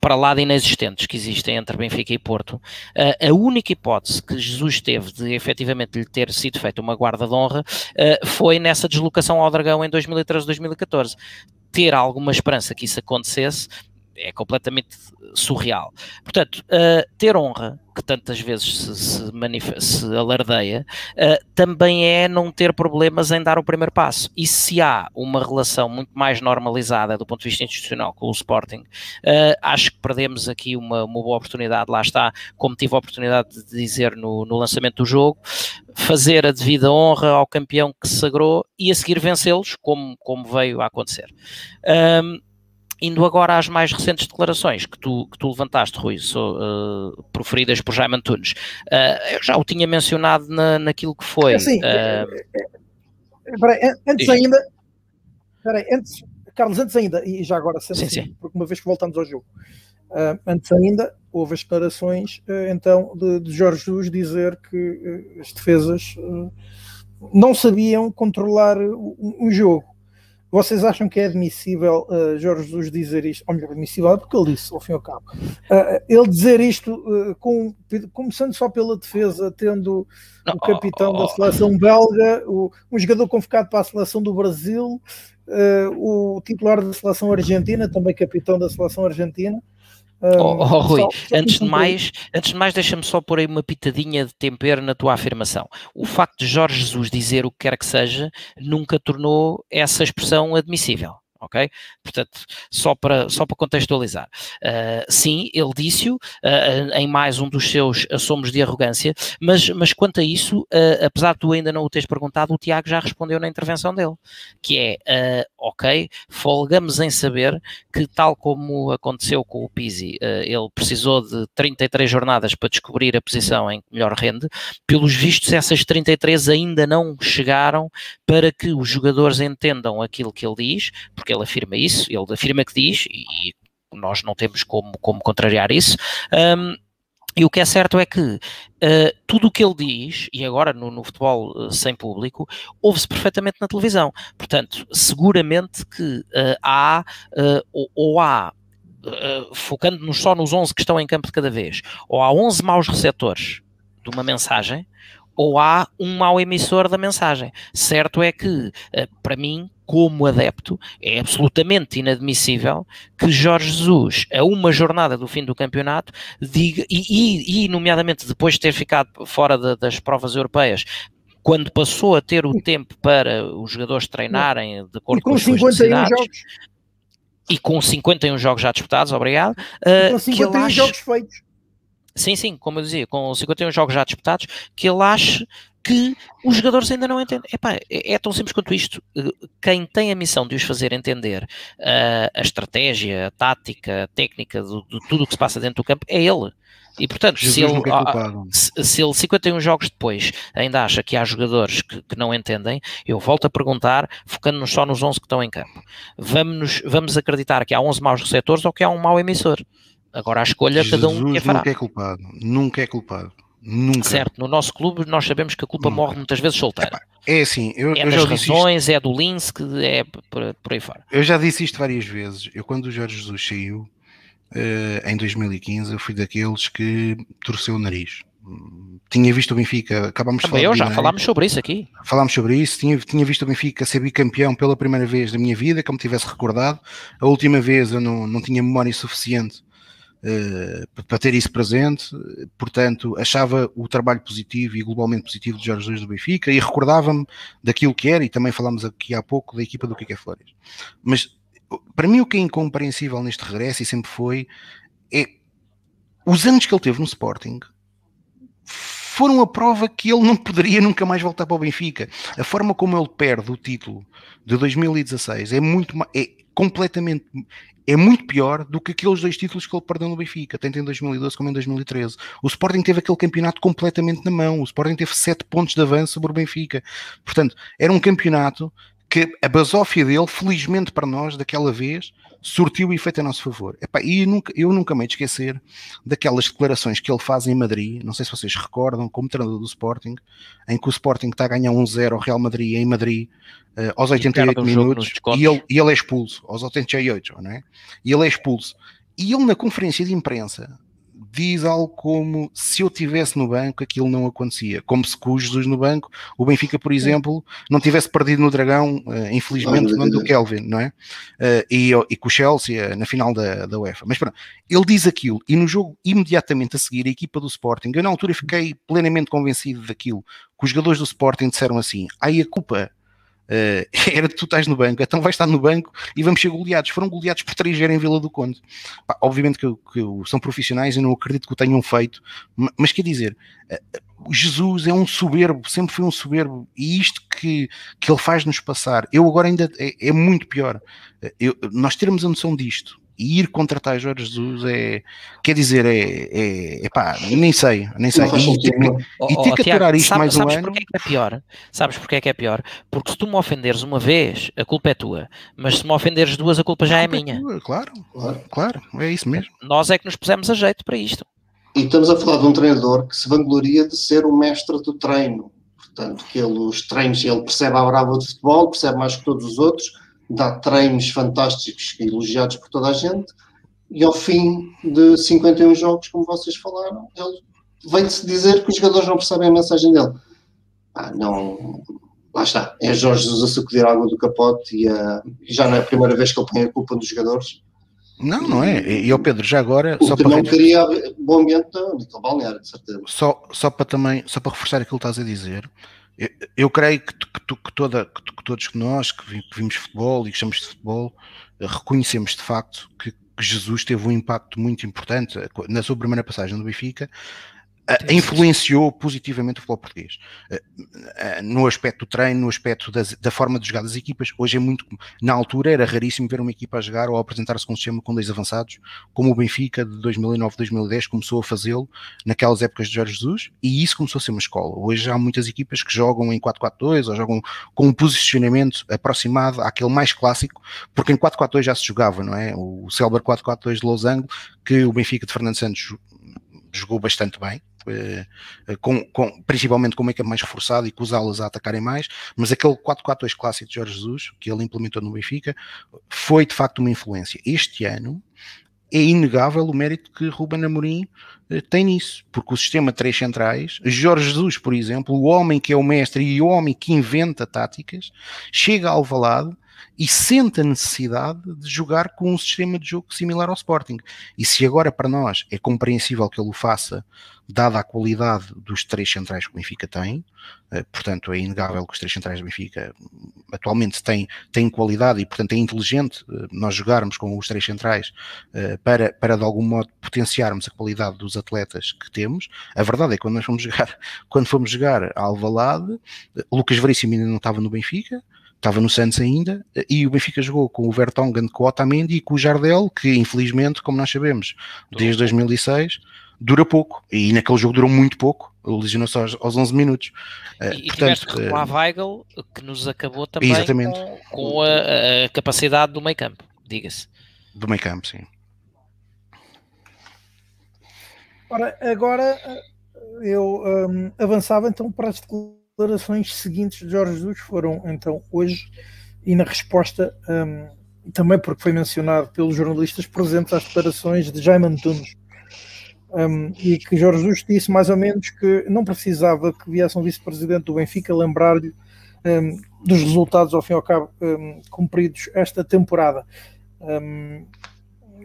para lá de inexistentes que existem entre Benfica e Porto, a única hipótese que Jesus teve de efetivamente lhe ter sido feita uma guarda de honra foi nessa deslocação ao Dragão em 2013-2014. Ter alguma esperança que isso acontecesse é completamente surreal. Portanto, uh, ter honra, que tantas vezes se, se, se alardeia, uh, também é não ter problemas em dar o primeiro passo. E se há uma relação muito mais normalizada do ponto de vista institucional com o Sporting, uh, acho que perdemos aqui uma, uma, boa oportunidade. Lá está, como tive a oportunidade de dizer no, no lançamento do jogo, fazer a devida honra ao campeão que se sagrou e a seguir vencê-los, como, como veio a acontecer. Indo agora às mais recentes declarações que tu, que tu levantaste, Rui, so, uh, proferidas por Jaime Antunes, uh, eu já o tinha mencionado na, naquilo que foi. Assim, peraí, antes ainda, peraí, antes, Carlos, antes ainda, e já agora, sendo sim, assim, sim. porque uma vez que voltamos ao jogo, uh, antes ainda, houve as declarações uh, então de, de, Jorge Jesus dizer que uh, as defesas não sabiam controlar um, um jogo vocês acham que é admissível uh, Jorge Jesus dizer isto? Ou melhor, admissível é porque ele disse, ao fim e ao cabo. Uh, ele dizer isto uh, com, começando só pela defesa, tendo não, o capitão oh, oh, da seleção belga, o, um jogador convocado para a seleção do Brasil, o titular da seleção argentina, também capitão da seleção argentina. Oh, oh, Rui, só, só antes, de mais, antes de mais, deixa-me só pôr aí uma pitadinha de tempero na tua afirmação. O facto de Jorge Jesus dizer o que quer que seja nunca tornou essa expressão admissível. Ok? Portanto, só para, só para contextualizar. Uh, sim, ele disse-o uh, em mais um dos seus assomos de arrogância, mas, mas quanto a isso, uh, apesar de tu ainda não o teres perguntado, o Tiago já respondeu na intervenção dele, que é, ok, folgamos em saber que tal como aconteceu com o Pizzi, ele precisou de 33 jornadas para descobrir a posição em que melhor rende, pelos vistos essas 33 ainda não chegaram para que os jogadores entendam aquilo que ele diz, porque ele afirma isso, ele afirma que diz, e nós não temos como, como contrariar isso. Um, e o que é certo é que uh, tudo o que ele diz, e agora no, no futebol uh, sem público, ouve-se perfeitamente na televisão. Portanto, seguramente que uh, há, ou, ou, há, focando-nos só nos 11 que estão em campo de cada vez, ou há 11 maus receptores de uma mensagem, ou há um mau emissor da mensagem. Certo é que, para mim, como adepto, é absolutamente inadmissível que Jorge Jesus, a uma jornada do fim do campeonato, diga, e, e, nomeadamente depois de ter ficado fora de, das provas europeias, quando passou a ter o tempo para os jogadores treinarem de acordo com, com necessidades, jogos. e com 51 jogos já disputados, obrigado. E com 51 ache, jogos feitos. Sim, sim, como eu dizia, com 51 jogos já disputados, que ele ache que os jogadores ainda não entendem. Epá, é, é tão simples quanto isto. Quem tem a missão de os fazer entender uh, a estratégia, a tática, a técnica de, tudo o que se passa dentro do campo é ele. E portanto, se ele, é se, se ele 51 jogos depois ainda acha que há jogadores que, que não entendem, eu volto a perguntar, focando-nos só nos 11 que estão em campo. Vamos, vamos acreditar que há 11 maus receptores ou que há um mau emissor? Agora a escolha Jesus cada um que fará. Nunca é culpado, nunca é culpado. Nunca. Certo, no nosso clube nós sabemos que a culpa Nunca. morre muitas vezes solteira. É assim, eu, é eu das razões, isto... é do Linsk, é por, por, aí fora. Eu já disse isto várias vezes. Eu, quando o Jorge Jesus saiu, uh, em 2015, eu fui daqueles que torceu o nariz. Tinha visto o Benfica, acabámos de falar. Eu já falámos sobre isso aqui. Falámos sobre isso. Tinha, tinha visto o Benfica ser bicampeão pela primeira vez da minha vida, como tivesse recordado. A última vez eu não, não tinha memória suficiente eh, para ter isso presente, portanto, achava o trabalho positivo e globalmente positivo de Jorge Jesus do Benfica e recordava-me daquilo que era, e também falámos aqui há pouco da equipa do Kike Flores. Mas para mim o que é incompreensível neste regresso e sempre foi é os anos que ele teve no Sporting foram a prova que ele não poderia nunca mais voltar para o Benfica. A forma como ele perde o título de 2016 é muito é completamente é muito pior do que aqueles dois títulos que ele perdeu no Benfica, tanto em 2012 como em 2013. O Sporting teve aquele campeonato completamente na mão, o Sporting teve 7 pontos de avanço sobre o Benfica. Portanto, era um campeonato que a basófia dele, felizmente para nós, daquela vez, surtiu efeito a nosso favor. Epá, e eu nunca, eu nunca me de esquecer daquelas declarações que ele faz em Madrid, não sei se vocês recordam, como treinador do Sporting, em que o Sporting está a ganhar 1-0 ao Real Madrid em Madrid, uh, aos 88 minutos, e ele, e ele é expulso, aos 88, não é? E ele é expulso. E ele na conferência de imprensa diz algo como se eu tivesse no banco aquilo não acontecia, como se com o Jesus no banco o Benfica, por exemplo, não tivesse perdido no Dragão, uh, infelizmente, não do Kelvin, não é? Uh, e, e com o Chelsea uh, na final da, da UEFA. Mas pronto, ele diz aquilo e no jogo imediatamente a seguir a equipa do Sporting, eu na altura fiquei plenamente convencido daquilo, que os jogadores do Sporting disseram assim, aí a culpa Uh, (laughs) era tu estás no banco, então vais estar no banco e vamos ser goleados. Foram goleados por 3 em Vila do Conde. Pá, obviamente que, que, são profissionais e não acredito que o tenham feito, mas quer dizer, uh, Jesus é um soberbo, sempre foi um soberbo, e isto que, que ele faz-nos passar, eu agora ainda é, é muito pior. Uh, eu, nós termos a noção disto e ir contratar Jorge Jesus é, quer dizer, é, é, é pá, nem sei, nem sei. E, ter, oh, e ter que aturar isto sabe, mais sabes um ano. Porque é que é pior? Sabes porque é que é pior? Porque se tu me ofenderes uma vez, a culpa é tua, mas se me ofenderes duas, a culpa já a é, é minha. Tua, claro, claro, claro, é isso mesmo. Nós é que nos pusemos a jeito para isto. E estamos a falar de um treinador que se vangloria de ser o mestre do treino. Portanto, que ele, os treinos, ele percebe a brava de futebol, percebe mais que todos os outros, dá treinos fantásticos elogiados por toda a gente, e ao fim de 51 jogos, como vocês falaram, ele vem-se dizer que os jogadores não percebem a mensagem dele. Ah, não. Lá está. É Jorge Jesus a sacudir água do capote e, já não é a primeira vez que ele põe a culpa dos jogadores. Não, não é. E o Pedro, já agora. Só para não queria bom ambiente naquele balneário, de certeza. Só, só, para também, só para reforçar aquilo que estás a dizer, Eu, creio que, que, que, toda, que, todos nós que vimos futebol e gostamos de futebol reconhecemos de facto que Jesus teve um impacto muito importante. Na sua primeira passagem no Benfica influenciou positivamente o futebol português. No aspecto do treino, no aspecto das, da forma de jogar das equipas, hoje é muito. Na altura era raríssimo ver uma equipa a jogar ou a apresentar-se com um sistema com dois avançados, como o Benfica de 2009, 2010 começou a fazê-lo naquelas épocas de Jorge Jesus, e isso começou a ser uma escola. Hoje há muitas equipas que jogam em 4-4-2 ou jogam com um posicionamento aproximado àquele mais clássico, porque em 4-4-2 já se jogava, não é? O Celber 4-4-2 de Losango, que o Benfica de Fernando Santos jogou bastante bem, com, com, principalmente com o make-up mais reforçado e com os alas a atacarem mais, mas aquele 4-4-2 clássico de Jorge Jesus, que ele implementou no Benfica, foi de facto uma influência. Este ano é inegável o mérito que Ruben Amorim eh, tem nisso, porque o sistema três centrais, Jorge Jesus, por exemplo, o homem que é o mestre e o homem que inventa táticas, chega ao Valado e sente a necessidade de jogar com um sistema de jogo similar ao Sporting. E se agora para nós é compreensível que ele o faça, dada a qualidade dos três centrais que o Benfica tem, eh, portanto é inegável que os três centrais do Benfica atualmente têm, têm qualidade e portanto é inteligente eh, nós jogarmos com os três centrais eh, para, para de algum modo potenciarmos a qualidade dos atletas que temos. A verdade é que quando nós fomos (laughs) jogar, quando fomos jogar a Alvalade, Lucas Veríssimo ainda não estava no Benfica, estava no Santos ainda, e o Benfica jogou com o Vertonghen, com o Otamendi e com o Jardel, que infelizmente, como nós sabemos, desde 2006 dura pouco, e naquele jogo durou muito pouco, lesionou-se aos, aos 11 minutos. Uh, e, portanto, e com a Weigl, que nos acabou também exatamente. com, com a, a, capacidade do meio campo, diga-se. Do meio campo, sim. Ora, agora eu um, avançava então para as declarações seguintes de Jorge Jesus foram então hoje e na resposta um, também porque foi mencionado pelos jornalistas presentes às declarações de Jaime Antunes. Um, e que Jorge Jesus disse mais ou menos que não precisava que viesse um vice-presidente do Benfica lembrar-lhe um, dos resultados ao fim e ao cabo cumpridos esta temporada.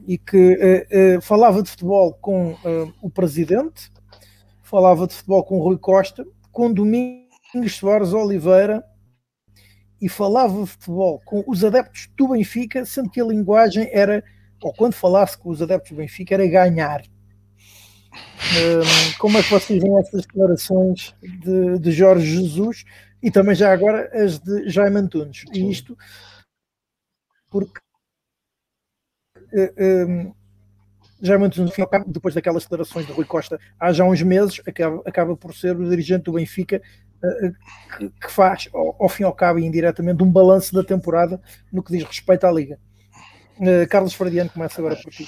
E que uh, uh, falava de futebol com uh, o presidente falava de futebol com o Rui Costa com Domingos Domingos Soares Oliveira e falava de futebol com os adeptos do Benfica, sendo que a linguagem era, ou quando falasse com os adeptos do Benfica, era ganhar. Um, como é que vocês veem essas declarações de, de, Jorge Jesus e também já agora as de Jaime Antunes? E isto porque uh, um, Jaime Antunes, depois daquelas declarações de Rui Costa há já uns meses, acaba, acaba por ser o dirigente do Benfica que, faz, ao, fim e ao cabo, indiretamente, um balanço da temporada no que diz respeito à Liga. Uh, Carlos Fradiano começa agora por ti.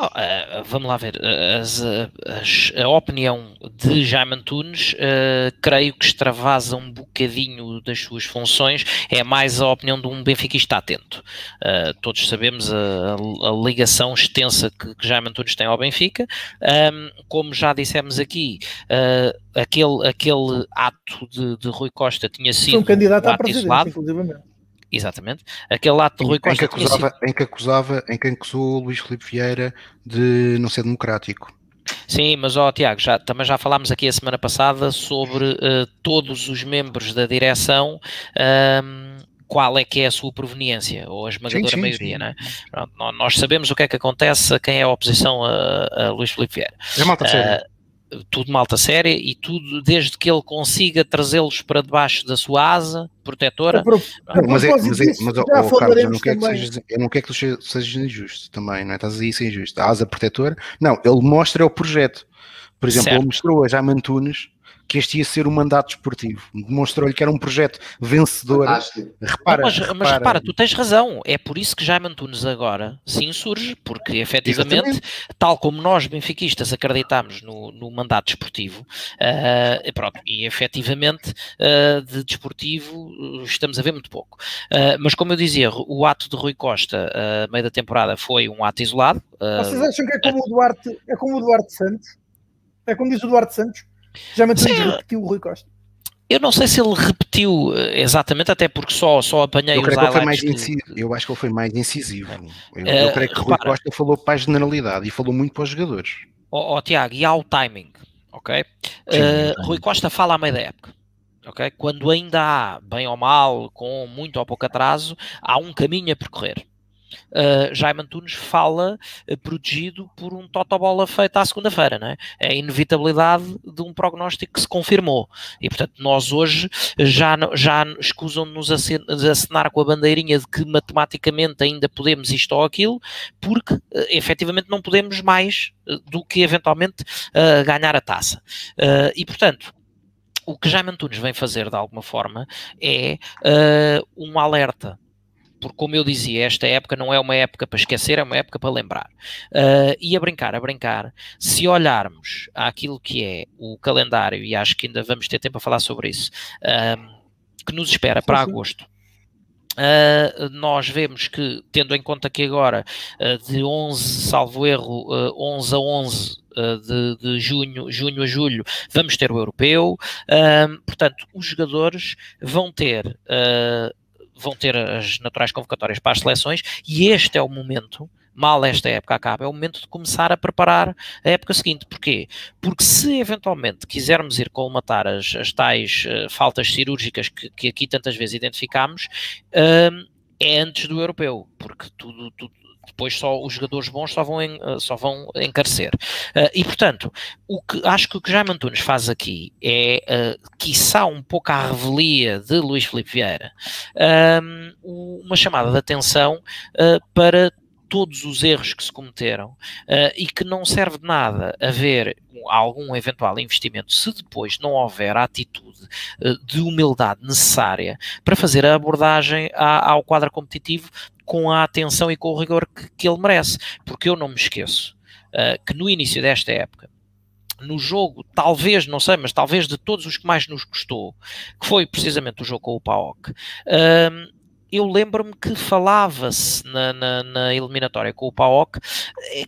Oh, uh, vamos lá ver. As, as, a opinião de Jaime Antunes, uh, creio que extravasa um bocadinho das suas funções. É mais a opinião de um benfiquista atento. Uh, todos sabemos a, a ligação extensa que, que, Jaime Antunes tem ao Benfica. Um, como já dissemos aqui, aquele, aquele ato de, de, Rui Costa tinha sido. Foi um candidato um à presidência, inclusive. Exatamente. Aquele ato de Rui Costa. Em que, acusava, em que acusava, em que acusou Luís Filipe Vieira de não ser democrático. Sim, mas ó Tiago, já, também já falámos aqui a semana passada sobre uh, todos os membros da direção. Uh, qual é que é a sua proveniência, ou a esmagadora sim, sim, maioria, sim. Né? Pronto, nós sabemos o que é que acontece a quem é a oposição a, a Luís Filipe Vieira. É malta uh, tudo malta séria e tudo desde que ele consiga trazê-los para debaixo da sua asa protetora. Pro, mas, é, mas, é, mas oh, Carlos, eu não, quero que sejas, eu não quero que tu sejas injusto também, não é? Estás aí ser injusto. A asa protetora, não, ele mostra o projeto. Por exemplo, certo. ele mostrou a Jaime Antunes que este ia ser um mandato esportivo. Demonstrou-lhe que era um projeto vencedor. Repara, mas, repara, mas repara, tu tens razão. É por isso que Jaime Antunes agora se insurge, porque efetivamente, Exatamente. tal como nós benfiquistas acreditamos no, no mandato desportivo, uh, pronto, e efetivamente uh, de desportivo estamos a ver muito pouco. Uh, mas como eu dizia, o ato de Rui Costa, uh, meio da temporada, foi um ato isolado. Vocês acham que é como o Duarte, é como o Duarte Santos? É como diz o Duarte Santos? Já me repetiu o Rui Costa. Eu não sei se ele repetiu eh, exatamente, até porque só, só apanhei eu os highlights. incisivo, Eu acho que ele foi mais incisivo. Eu, uh, eu creio que o Rui Costa falou para a generalidade e falou muito para os jogadores. Ó oh, oh, Tiago, e há o timing, ok? Sim, uh, Rui Costa fala à meia da época. ok? Quando ainda há, bem ou mal, com muito ou pouco atraso, há um caminho a percorrer uh, Jaime Antunes fala uh, protegido por um totobola feito à segunda-feira, não é? É a inevitabilidade de um prognóstico que se confirmou. E, portanto, nós hoje já, já escusam-nos acenar com a bandeirinha de que matematicamente ainda podemos isto ou aquilo, porque uh, efetivamente não podemos mais uh, do que eventualmente uh, ganhar a taça. e, portanto, o que Jaime Antunes vem fazer de alguma forma é um alerta porque como eu dizia, esta época não é uma época para esquecer, é uma época para lembrar. Uh, e a brincar, a brincar, se olharmos àquilo que é o calendário, e acho que ainda vamos ter tempo a falar sobre isso, uh, que nos espera para sim. agosto. Uh, nós vemos que, tendo em conta que agora uh, de 11, salvo erro, uh, 11 a 11 de, de, junho, junho a julho, vamos ter o europeu. portanto, os jogadores vão ter vão ter as naturais convocatórias para as seleções e este é o momento mal esta época acaba, é o momento de começar a preparar a época seguinte. Porquê? Porque se eventualmente quisermos ir colmatar as, as tais uh, faltas cirúrgicas que, que, aqui tantas vezes identificamos, uh, é antes do europeu, porque tudo, tudo, depois só os jogadores bons só vão, en, só vão encarecer. Uh, e portanto, o que acho que o que Jaime Antunes faz aqui é, uh, quiçá um pouco à revelia de Luís Filipe Vieira, um, uma chamada de atenção uh, para todos os erros que se cometeram uh, e que não serve de nada haver algum eventual investimento se depois não houver a atitude uh, de humildade necessária para fazer a abordagem ao quadro competitivo com a atenção e com o rigor que, que ele merece. Porque eu não me esqueço uh, que no início desta época, no jogo, talvez, não sei, mas talvez de todos os que mais nos custou, que foi precisamente o jogo com o PAOK, uh, eu lembro-me que falava-se na, na, na, eliminatória com o PAOK, eh,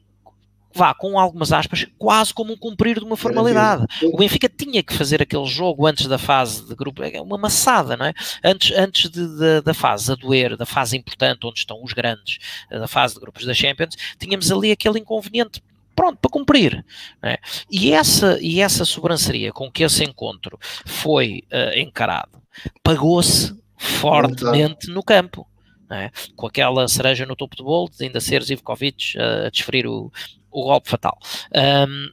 vá, com algumas aspas, quase como um cumprir de uma formalidade. O Benfica tinha que fazer aquele jogo antes da fase de grupo, é uma maçada, não é? Antes, antes de, de, da fase a doer, da fase importante, onde estão os grandes, da fase de grupos da Champions, tínhamos ali aquele inconveniente pronto, para cumprir. É? E, essa, e essa sobranceria com que esse encontro foi uh, encarado pagou-se fortemente no campo. É? Com aquela cereja no topo do bolo, de ainda ser Zivkovic uh, a desferir o, o golpe fatal. Um,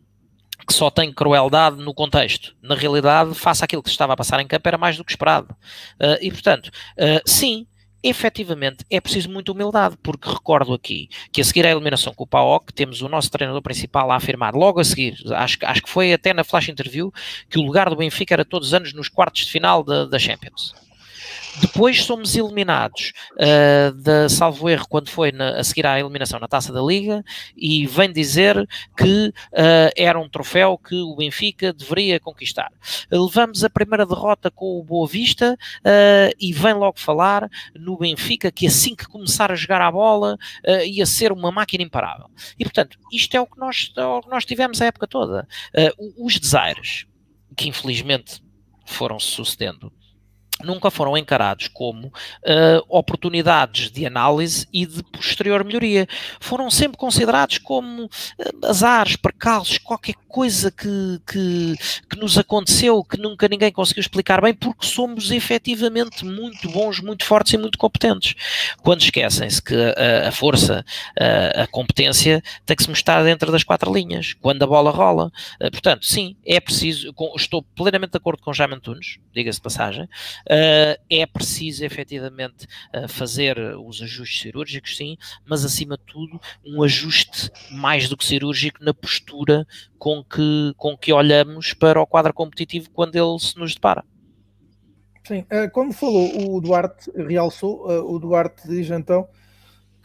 que só tem crueldade no contexto. Na realidade, face àquilo que se estava a passar em campo, era mais do que esperado. Uh, e, portanto, uh, sim, efetivamente é preciso muita humildade, porque recordo aqui que a seguir à eliminação com o PAOC, temos o nosso treinador principal a afirmar, logo a seguir, acho, acho que foi até na flash interview, que o lugar do Benfica era todos os anos nos quartos de final da Champions. Depois somos eliminados uh, da salvo erro quando foi na, a seguir à eliminação na Taça da Liga e vem dizer que uh, era um troféu que o Benfica deveria conquistar. Levamos a primeira derrota com o Boa Vista uh, e vem logo falar no Benfica que assim que começar a jogar a bola ia ser uma máquina imparável. E portanto, isto é o que nós, é o que nós tivemos a época toda. os desaires, que infelizmente foram sucedendo nunca foram encarados como uh, oportunidades de análise e de posterior melhoria. Foram sempre considerados como uh, azares, percalços, qualquer coisa que, que, que, nos aconteceu que nunca ninguém conseguiu explicar bem, porque somos efetivamente muito bons, muito fortes e muito competentes. Quando esquecem-se que a, a força, a, a, competência tem que se mostrar dentro das quatro linhas, quando a bola rola. Uh, portanto, sim, é preciso, com, estou plenamente de acordo com Jaime Antunes, diga-se passagem, é preciso efetivamente uh, fazer os ajustes cirúrgicos, sim, mas acima de tudo um ajuste mais do que cirúrgico na postura com que, com que olhamos para o quadro competitivo quando ele se nos depara. Sim, uh, como falou o Duarte, realçou, o Duarte diz então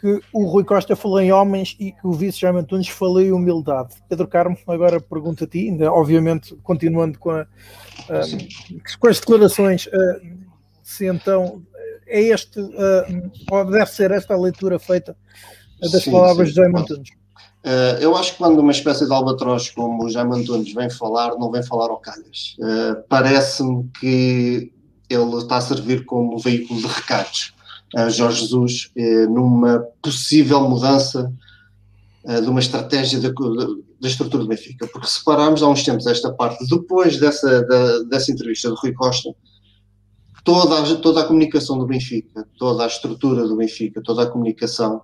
que o Rui Costa falou em homens e que o vice Jaime Antunes falou em humildade. Pedro Carmo, agora pergunto a ti, ainda, obviamente continuando com, a, uh, com as declarações, uh, se então é este, uh, deve ser esta a leitura feita das sim, palavras sim, de Jaime Antunes. Uh, eu acho que quando uma espécie de albatroz como o Jaime Antunes vem falar, não vem falar ao calhas. Uh, Parece-me que ele está a servir como veículo de recados a Jorge Jesus numa possível mudança de uma estratégia da, da estrutura do Benfica. Porque se pararmos há uns tempos esta parte, depois dessa, da, dessa entrevista de Rui Costa, toda, toda a comunicação do Benfica, toda a estrutura do Benfica, toda a comunicação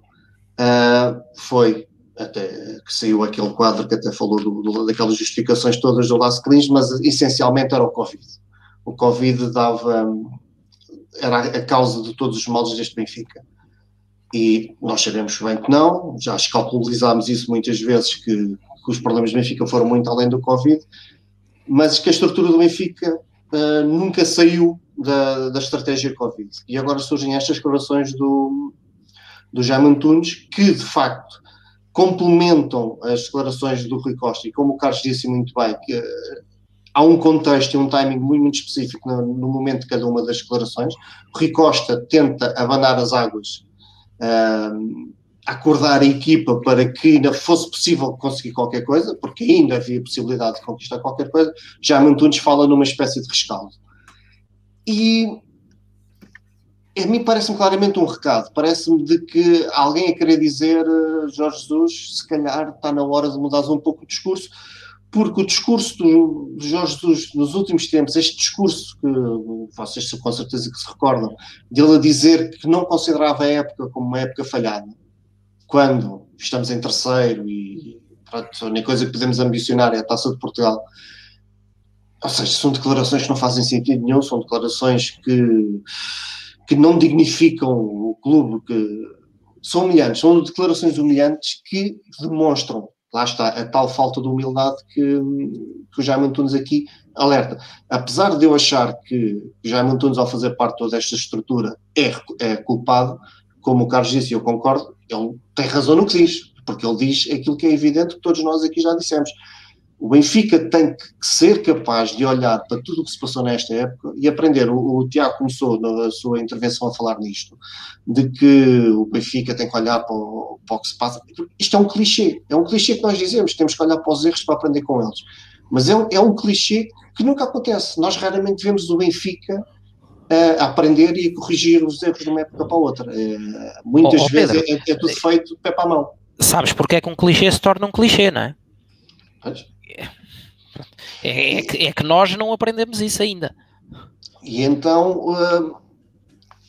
uh, foi até que saiu aquele quadro que até falou do, do, daquelas justificações todas do Las Clins, mas essencialmente era o Covid. O Covid dava era a causa de todos os males deste Benfica. E nós sabemos bem que não, já escalculizámos isso muitas vezes, que, que, os problemas do Benfica foram muito além do Covid, mas que a estrutura do Benfica uh, nunca saiu da, da estratégia Covid. E agora surgem estas declarações do, do Jaime Antunes, que de facto complementam as declarações do Rui Costa, e como o Carlos disse muito bem, que uh, há um contexto e um timing muito, muito específico no, no, momento de cada uma das declarações. O Rui Costa tenta abanar as águas, uh, acordar a equipa para que ainda fosse possível conseguir qualquer coisa, porque ainda havia possibilidade de conquistar qualquer coisa. Já Antunes fala numa espécie de rescaldo. E a mim parece-me claramente um recado. Parece-me de que alguém a querer dizer, uh, Jorge Jesus, se calhar está na hora de mudar um pouco o discurso, porque o discurso do Jorge Jesus nos últimos tempos, este discurso que vocês com certeza que se recordam, dele a dizer que não considerava a época como uma época falhada, quando estamos em terceiro e pronto, a única coisa que podemos ambicionar é a taça de Portugal. Ou seja, são declarações que não fazem sentido nenhum, são declarações que, que não dignificam o clube, que são humilhantes, são declarações humilhantes que demonstram lá está a tal falta de humildade que, que o Jaime Antunes aqui alerta. Apesar de eu achar que o Jaime Antunes, ao fazer parte de toda esta estrutura, é, é culpado, como o Carlos disse, eu concordo, ele tem razão no que diz, porque ele diz aquilo que é evidente que todos nós aqui já dissemos. O Benfica tem que ser capaz de olhar para tudo o que se passou nesta época e aprender. O, o Tiago começou na sua intervenção a falar nisto, de que o Benfica tem que olhar para o, para o que se passa. Isto é um clichê, é um clichê que nós dizemos, temos que olhar para os erros para aprender com eles. Mas é um, é um clichê que nunca acontece. Nós raramente vemos o Benfica a aprender e a corrigir os erros de uma época para a outra. É, muitas oh, oh, vezes é, é, tudo feito pé para a mão. Sabes porque é que um clichê se torna um clichê, não é? Pois. É, é, que, é que nós não aprendemos isso ainda. E então uh,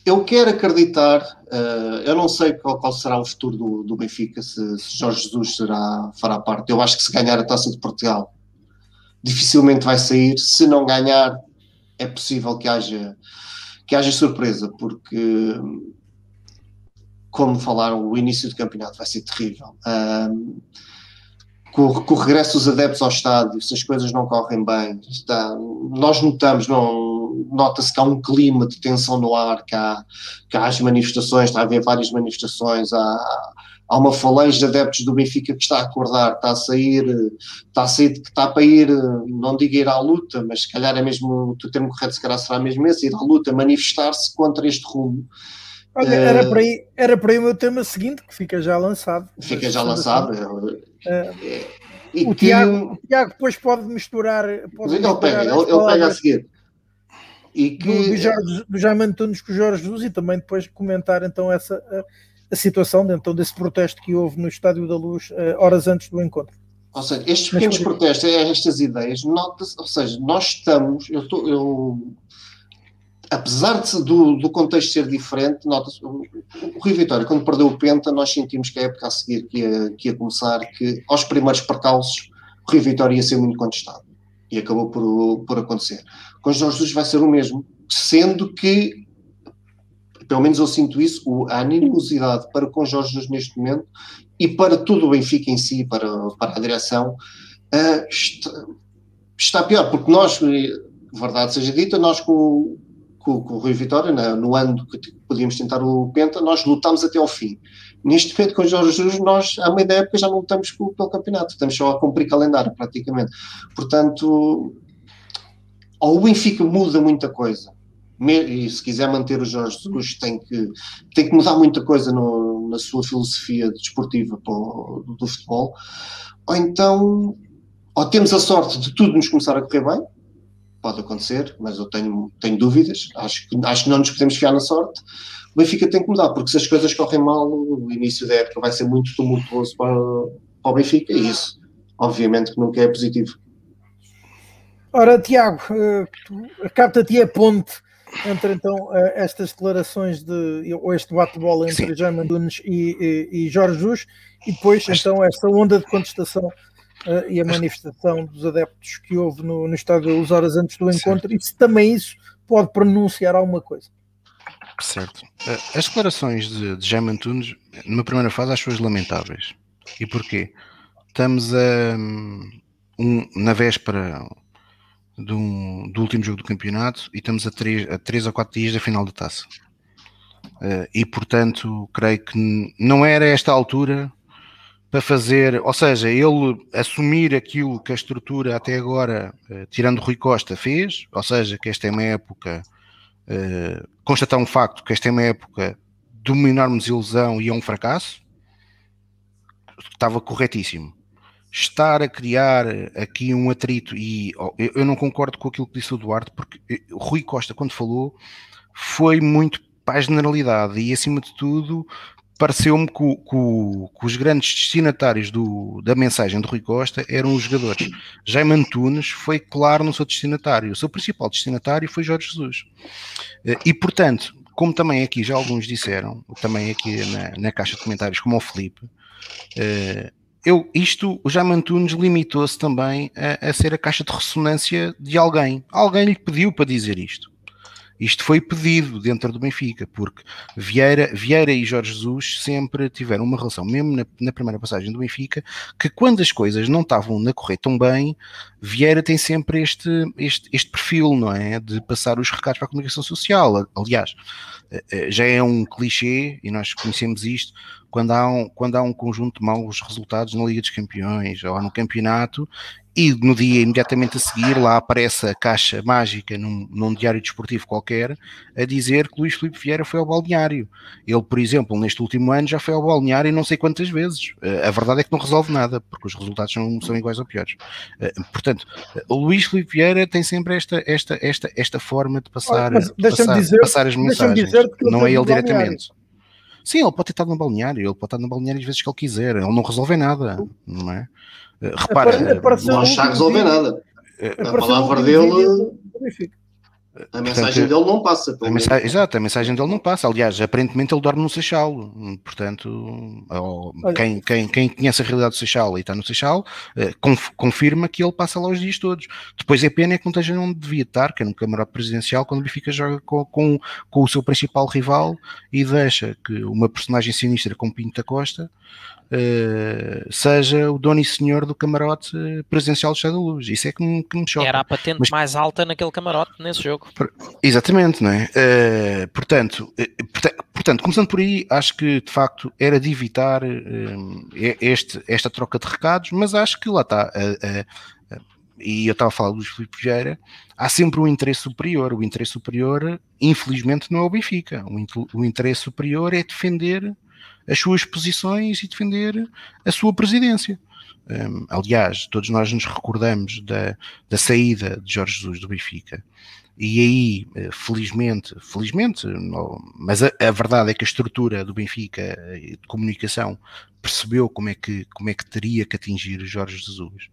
eu quero acreditar, uh, eu não sei qual, qual, será o futuro do, do Benfica, se, se, Jorge Jesus será, fará parte. Eu acho que se ganhar a taça de Portugal, dificilmente vai sair. Se não ganhar, é possível que haja, que haja surpresa, porque como falaram, o início do campeonato vai ser terrível. Uh, com, com, o regresso dos adeptos ao estádio, se as coisas não correm bem, está, nós notamos, não, nota-se que há um clima de tensão no ar, que há, que há as manifestações, está a haver várias manifestações, há, há uma falange de adeptos do Benfica que está a acordar, está a sair, está a sair, está para ir, não digo ir à luta, mas se calhar é mesmo, o termo correto se calhar será mesmo esse, ir à luta, manifestar-se contra este rumo. Olha, era, para aí, era para aí o meu tema seguinte, que fica já lançado. Fica já lançado. É, é, o, que... Tiago, o Tiago depois pode misturar. Pode ele, pega, ele, pega a seguir. E que... do, do, Jorge, do Jaime Antunes com o Jorge Jesus e também depois comentar então essa a, a situação então, desse protesto que houve no Estádio da Luz uh, horas antes do encontro. Ou seja, estes pequenos Mas, protestos, estas ideias, nota ou seja, nós estamos, eu, tô, eu apesar de, do, do, contexto ser diferente, nota-se, o, o Rui Vitória, quando perdeu o Penta, nós sentimos que a época a seguir que ia, que ia começar, que aos primeiros percalços, o Rui Vitória ia ser muito contestado. E acabou por, por acontecer. Com Jorge Jesus vai ser o mesmo, sendo que, pelo menos eu sinto isso, a animosidade para com Jorge Jesus neste momento e para todo o Benfica em si, para, para a direção, uh, está, está pior, porque nós, verdade seja dita, nós com com, com o Rui Vitória, né, no ano que podíamos tentar o Penta, nós lutámos até ao fim. Neste momento, com o Jorge Jesus, nós, à meia da época, já não lutamos pelo, pelo campeonato, estamos só a cumprir calendário, praticamente. Portanto, o Benfica muda muita coisa, e se quiser manter o Jorge Jesus, tem que, tem que mudar muita coisa no, na sua filosofia desportiva do futebol, ou então, ou temos a sorte de tudo nos começar a correr bem, pode acontecer, mas eu tenho, tenho dúvidas. Acho que, acho que não nos podemos fiar na sorte. O Benfica tem que mudar, porque se as coisas correm mal, o início da época vai ser muito tumultuoso para, para o Benfica e isso, obviamente, nunca é positivo. Ora, Tiago, uh, capta-te a ponte entre então eh, estas declarações de ou este bate-bola entre Jaime Nunes e, e, e, Jorge Jus e depois então esta onda de contestação uh, e a manifestação dos adeptos que houve no, no estádio Luz horas antes do encontro certo. e se também isso pode pronunciar alguma coisa. Certo. Eh, as declarações de, de Jaime Antunes, numa primeira fase, acho as lamentáveis. E porquê? Estamos a, um, na véspera do, do, último jogo do campeonato e estamos a três, a três ou quatro dias da final da taça. Uh, e portanto, creio que não era esta altura para fazer, ou seja, ele assumir aquilo que a estrutura até agora, uh, tirando Rui Costa, fez, ou seja, que esta é uma época, uh, constatar um facto, que esta é uma época de uma enorme desilusão e é um fracasso, estava corretíssimo. Estar a criar aqui um atrito, e eu não concordo com aquilo que disse o Duarte, porque eh, Rui Costa, quando falou, foi muito para a generalidade e, acima de tudo, pareceu-me que, que, que, os grandes destinatários do, da mensagem de Rui Costa eram os jogadores. Jaime Antunes foi claro no seu destinatário, o seu principal destinatário foi Jorge Jesus. Eh, e, portanto, como também aqui já alguns disseram, também aqui na, na caixa de comentários, como o Felipe, eh, eu, isto, o Jaime Antunes limitou-se também a, a, ser a caixa de ressonância de alguém. Alguém lhe pediu para dizer isto. Isto foi pedido dentro do Benfica, porque Vieira, Vieira e Jorge Jesus sempre tiveram uma relação, mesmo na, na primeira passagem do Benfica, que quando as coisas não estavam a correr tão bem, Vieira tem sempre este, este, este perfil, não é? De passar os recados para a comunicação social. Aliás, eh, eh, já é um clichê, e nós conhecemos isto, quando há um, quando há um conjunto de maus resultados na Liga dos Campeões ou no campeonato e no dia imediatamente a seguir lá aparece a caixa mágica num, num, diário desportivo qualquer a dizer que Luís Filipe Vieira foi ao balneário. Ele, por exemplo, neste último ano já foi ao balneário não sei quantas vezes. Eh, a verdade é que não resolve nada, porque os resultados são, são iguais ou piores. Eh, portanto, o Luís Filipe Vieira tem sempre esta, esta, esta, esta forma de passar, passar, dizer, passar as mensagens. Não é ele diretamente. Sim, ele pode ter estado no balneário, ele pode estar no balneário às vezes que ele quiser, ele não resolve nada, não é? Eh, repara, não está a resolver nada. A palavra dele. A mensagem dele não passa. A mensagem, exato, a mensagem dele não passa. Aliás, aparentemente ele dorme no Seixal. Portanto, quem, quem, quem conhece a realidade do Seixal e está no Seixal, eh, confirma que ele passa lá os dias todos. Depois é pena é que não esteja onde devia estar, que é no camarote presidencial, quando o Benfica joga com, com, com o seu principal rival e deixa que uma personagem sinistra como Pinto da Costa uh, seja o dono e senhor do camarote presencial do Estado da Luz. Isso é que me, que me choca. Era a patente Mas, mais alta naquele camarote nesse jogo. Exatamente, não é? Uh, portanto, uh, portanto, começando por aí, acho que de facto era de evitar este, esta troca de recados, mas acho que lá está. e eu estava a falar do Luís Filipe Vieira, há sempre um interesse superior. O interesse superior, infelizmente, não é o Benfica. O, o interesse superior é defender as suas posições e defender a sua presidência. Um, aliás, todos nós nos recordamos da, da saída de Jorge Jesus do Benfica. E aí, eh, felizmente, felizmente, mas a, a, verdade é que a estrutura do Benfica eh, de comunicação percebeu como é que, como é que teria que atingir Jorge Jesus.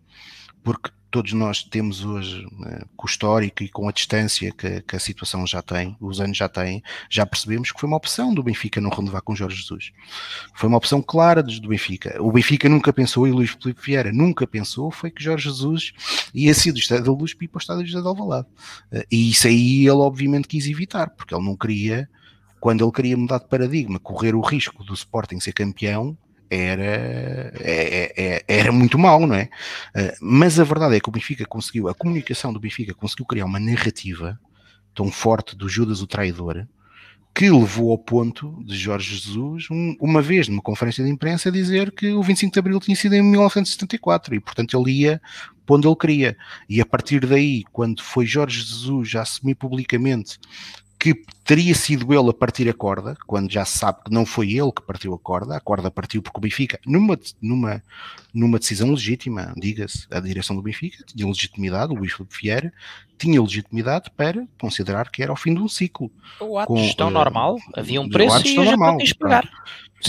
Porque todos nós temos hoje, né, com o histórico e com a distância que, que, a situação já tem, os anos já têm, já percebemos que foi uma opção do Benfica não renovar com Jorge Jesus. Foi uma opção clara do Benfica. O Benfica nunca pensou, e Luís Felipe Vieira nunca pensou, foi que Jorge Jesus ia ser do Estado da Luz para ir para o Estado de de Alvalade. Eh, e isso aí ele obviamente quis evitar, porque ele não queria, quando ele queria mudar de paradigma, correr o risco do Sporting ser campeão, era, é, é, é, era muito mau, não é? Eh, mas a verdade é que o Benfica conseguiu, a comunicação do Benfica conseguiu criar uma narrativa tão forte do Judas o traidor que levou ao ponto de Jorge Jesus, um, uma vez numa conferência de imprensa, dizer que o 25 de Abril tinha sido em 1974 e, portanto, ele ia onde ele queria. E a partir daí, quando foi Jorge Jesus a assumir publicamente que teria sido ele a partir a corda, quando já se sabe que não foi ele que partiu a corda, a corda partiu porque o Benfica, numa, numa, numa decisão legítima, diga-se, a direção do Benfica tinha legitimidade, o Luís Filipe Vieira tinha legitimidade para considerar que era o fim de um ciclo. O ato de gestão uh, normal, havia um preço e normal, pagar.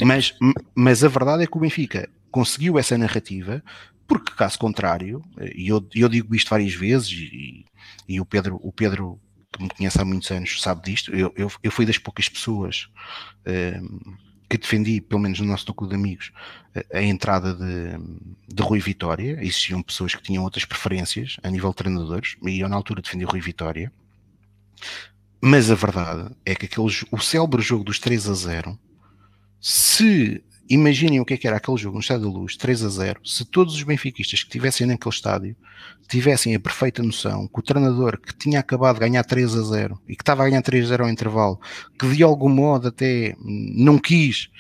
Mas, mas a verdade é que o Benfica conseguiu essa narrativa porque caso contrário, e eu, eu digo isto várias vezes e, e o Pedro, o Pedro que me conhece há muitos anos sabe disto. Eu, eu, eu fui das poucas pessoas uh, que defendi, pelo menos no nosso núcleo de amigos, a, a entrada de, de Rui Vitória. Existiam pessoas que tinham outras preferências a nível de treinadores, e eu na altura defendi Rui Vitória. Mas a verdade é que aquele, o célebre jogo dos 3 a 0, se imaginem o que, é que era aquele jogo no Estádio da Luz, 3 a 0, se todos os benfiquistas que estivessem naquele estádio tivessem a perfeita noção que o treinador que tinha acabado de ganhar 3 a 0 e que estava a ganhar 3 a 0 ao intervalo, que de algum modo até não quis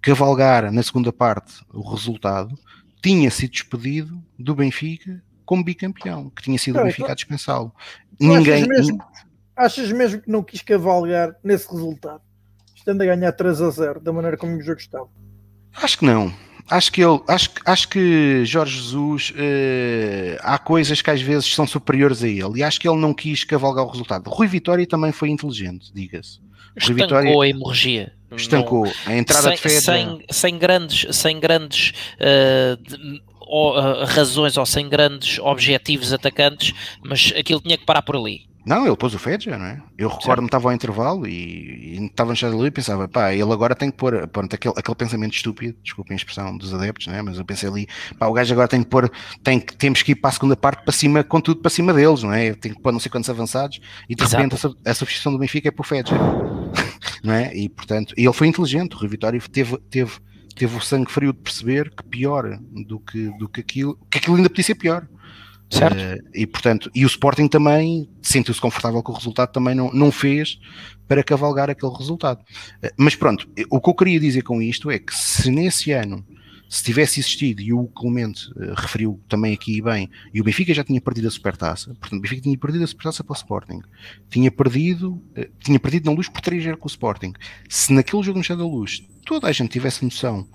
cavalgar na segunda parte o resultado, tinha sido despedido do Benfica como bicampeão, que tinha sido o Benfica a dispensá-lo. Ninguém. Achas mesmo, achas mesmo que não quis cavalgar nesse resultado? Estando a ganhar 3 a 0, da maneira como o jogo estava. Acho que não. Acho que ele, acho, acho que Jorge Jesus uh, há coisas que às vezes são superiores a ele e acho que ele não quis cavalgar o resultado. Rui Vitória também foi inteligente, diga-se. Rui Vitória a hemorragia. Estancou não, a entrada sem, de fé. Sem, sem grandes, sem grandes uh, de, uh, razões ou sem grandes objetivos atacantes, mas aquilo tinha que parar por ali. Não, ele pôs o Fedja, não é? Eu recordo-me, estava ao intervalo e, e estava no ali e pensava, pá, ele agora tem que pôr, pronto, aquele, aquele pensamento estúpido, desculpem a expressão dos adeptos, não é? Mas eu pensei ali, pá, o gajo agora tem que pôr, tem que, temos que ir para a segunda parte para cima, com tudo para cima deles, não é? Tem que pôr não sei quantos avançados e de repente a, a substituição do Benfica é para o Fedja, (laughs) não é? E portanto, ele foi inteligente, o Rui Vitória teve, teve, teve o sangue frio de perceber que pior do que, do que aquilo, que aquilo ainda podia ser pior. Certo. Uh, e portanto, e o Sporting também sentiu-se confortável com o resultado, também não, não fez para cavalgar aquele resultado. Uh, mas pronto, o que eu queria dizer com isto é que se nesse ano se tivesse existido, e o Clemente uh, referiu também aqui bem, e o Benfica já tinha perdido a supertaça, portanto o Benfica tinha perdido a supertaça para o Sporting, tinha perdido, uh, tinha perdido na luz por 3 0 com o Sporting. Se naquele jogo no Chá da Luz toda a gente tivesse noção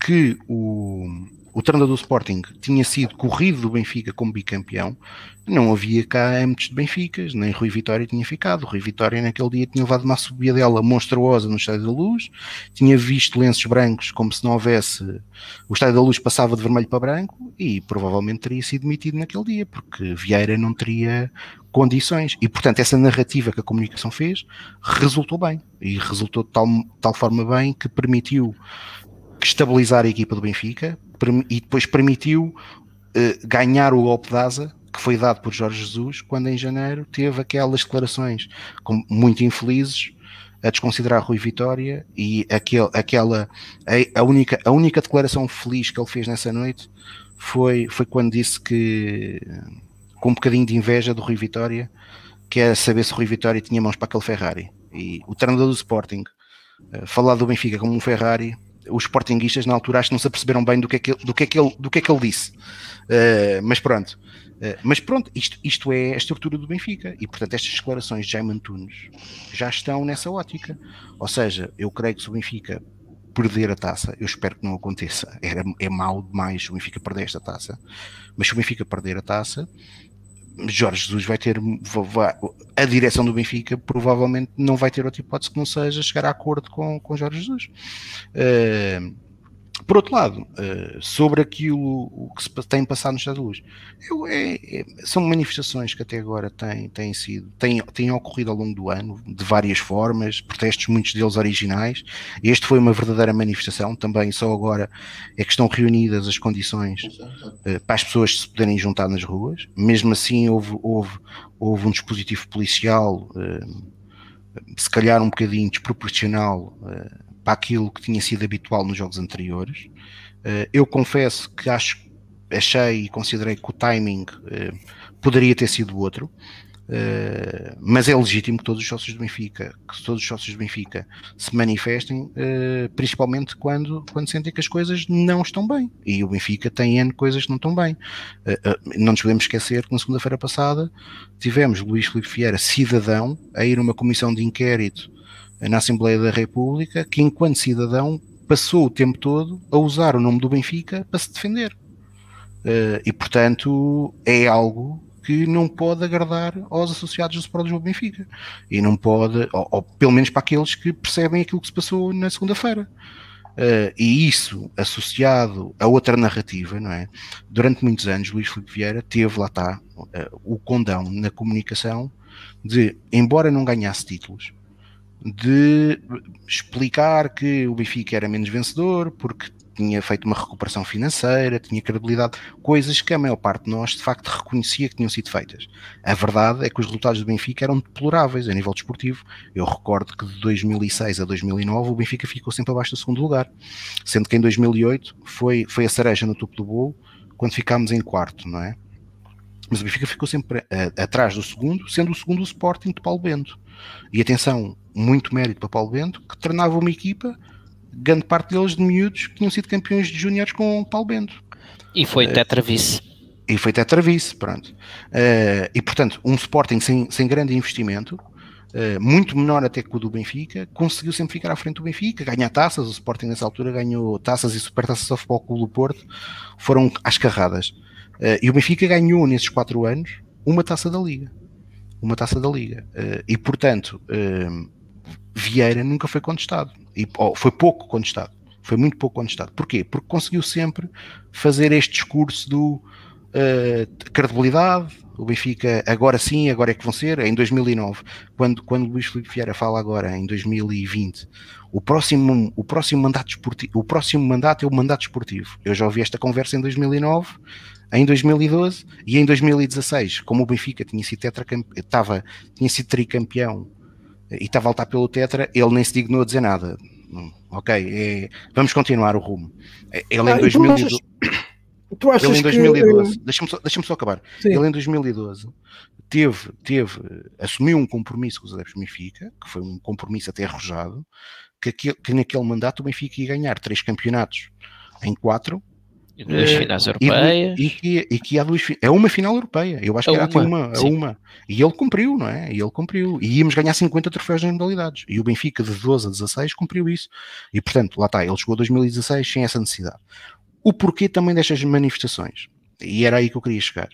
que o, o treinador do Sporting tinha sido corrido do Benfica como bicampeão, não havia cá âmbitos de Benficas, nem Rui Vitória tinha ficado. O Rui Vitória naquele dia tinha levado uma subida dela monstruosa no Estádio da Luz, tinha visto lenços brancos como se não houvesse. O Estádio da Luz passava de vermelho para branco e provavelmente teria sido demitido naquele dia, porque Vieira não teria condições. E portanto, essa narrativa que a comunicação fez resultou bem e resultou de tal, tal forma bem que permitiu estabilizar a equipa do Benfica, e depois permitiu uh, ganhar o golpe de asa que foi dado por Jorge Jesus quando em janeiro teve aquelas declarações muito infelizes a desconsiderar Rui Vitória e aquele, aquela a, única, a única declaração feliz que ele fez nessa noite foi, foi quando disse que com um bocadinho de inveja do Rui Vitória que era saber se Rui Vitória tinha mãos para aquele Ferrari. E o treinador do Sporting uh, falar do Benfica como um Ferrari os sportinguistas na altura acho que não se aperceberam bem do que é que, do que, é que, ele, do que, é que ele disse. Uh, mas pronto. Uh, mas pronto, isto, isto é a estrutura do Benfica e portanto estas declarações de Jaime Antunes já estão nessa ótica. Ou seja, eu creio que se o Benfica perder a taça, eu espero que não aconteça. É, é mau demais o Benfica perder esta taça, mas se o Benfica perder a taça, Jorge Jesus vai ter a direção do Benfica provavelmente não vai ter outra hipótese que não seja chegar a acordo com, com Jorge Jesus. Uh, por outro lado, uh, sobre aquilo o que se tem passado no Estado de Luz, eu, é, é, são manifestações que até agora têm, têm sido, têm, têm ocorrido ao longo do ano, de várias formas, protestos, muitos deles originais. Este foi uma verdadeira manifestação, também só agora é que estão reunidas as condições uh, para as pessoas se poderem juntar nas ruas. Mesmo assim, houve, houve, houve um dispositivo policial, uh, se calhar um bocadinho desproporcional para aquilo que tinha sido habitual nos jogos anteriores. Uh, eu confesso que acho, achei e considerei que o timing uh, poderia ter sido outro, uh, mas é legítimo que todos os sócios do Benfica, que todos os sócios do Benfica se manifestem, principalmente quando, quando sentem que as coisas não estão bem. E o Benfica tem N coisas que não estão bem. não nos podemos esquecer que na segunda-feira passada tivemos Luís Filipe Vieira, cidadão, a ir a uma comissão de inquérito na Assembleia da República, que enquanto cidadão passou o tempo todo a usar o nome do Benfica para se defender. Uh, e portanto é algo que não pode agradar aos associados do Sport Lisboa Benfica e não pode, ou, ou, pelo menos para aqueles que percebem aquilo que se passou na segunda-feira. Uh, e isso associado a outra narrativa, não é? Durante muitos anos, Luís Filipe Vieira teve, lá está, uh, o condão na comunicação de, embora não ganhasse títulos, de explicar que o Benfica era menos vencedor porque tinha feito uma recuperação financeira, tinha credibilidade, coisas que a maior parte de nós de facto reconhecia que tinham sido feitas. A verdade é que os resultados do Benfica eram deploráveis a nível desportivo. Eu recordo que de 2006 a 2009 o Benfica ficou sempre abaixo do segundo lugar, sendo que em 2008 foi, foi a cereja no topo do bolo quando ficámos em quarto, não é? Mas o Benfica ficou sempre a, atrás do segundo, sendo o segundo o Sporting de Paulo Bento. E atenção, muito mérito para Paulo Bento, que treinava uma equipa grande parte deles de miúdos que tinham sido campeões de júniores com Paulo Bento. E foi uh, tetravice. E foi tetravice, pronto. Uh, e portanto, um Sporting sem, sem grande investimento, uh, muito menor até que o do Benfica, conseguiu sempre ficar à frente do Benfica, ganhar taças. O Sporting nessa altura ganhou taças e supertaças ao Futebol Clube do Porto, foram às carradas. E o Benfica ganhou nesses quatro anos uma taça da Liga. Uma taça da Liga. e portanto, Vieira nunca foi contestado. E, foi pouco contestado. Foi muito pouco contestado. Porquê? Porque conseguiu sempre fazer este discurso do uh, credibilidade, o Benfica agora sim, agora é que vão ser, em 2009, quando, quando Luís Filipe Vieira fala agora em 2020, o próximo, o próximo mandato esportivo, o próximo mandato é o mandato esportivo. Eu já ouvi esta conversa em 2009, em 2012 e em 2016, como o Benfica tinha sido tetracampeão, estava, tinha sido tricampeão e estava a lutar pelo Tetra, ele nem se dignou a dizer nada. Ok, é, vamos continuar o rumo. Ele ah, em 2012. Tu achas, ele em 2012, que... deixa-me só, deixa só acabar. Sim. Ele em 2012 teve, teve, assumiu um compromisso com os adeptos do Benfica, que foi um compromisso até arrojado, que, que naquele mandato o Benfica ia ganhar três campeonatos em quatro e duas finais europeias. E, e, e, que há duas É uma final europeia. Eu acho que era uma, uma, uma. E ele cumpriu, não é? E ele cumpriu. E íamos ganhar 50 troféus nas modalidades. E o Benfica de 12 a 16 cumpriu isso. E portanto, lá está, ele chegou a 2016 sem essa necessidade. O porquê também destas manifestações? E era aí que eu queria chegar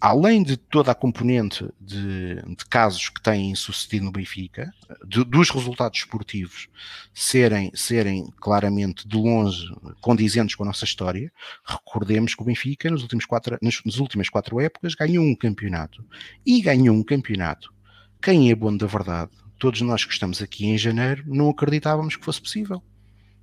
além de toda a componente de, de casos que têm sucedido no Benfica, de, dos resultados esportivos serem, serem claramente de longe condizentes com a nossa história, recordemos que o Benfica nos últimos quatro, nas, nas últimas quatro épocas ganhou um campeonato. E ganhou um campeonato. Quem é bom da verdade? Todos nós que estamos aqui em janeiro não acreditávamos que fosse possível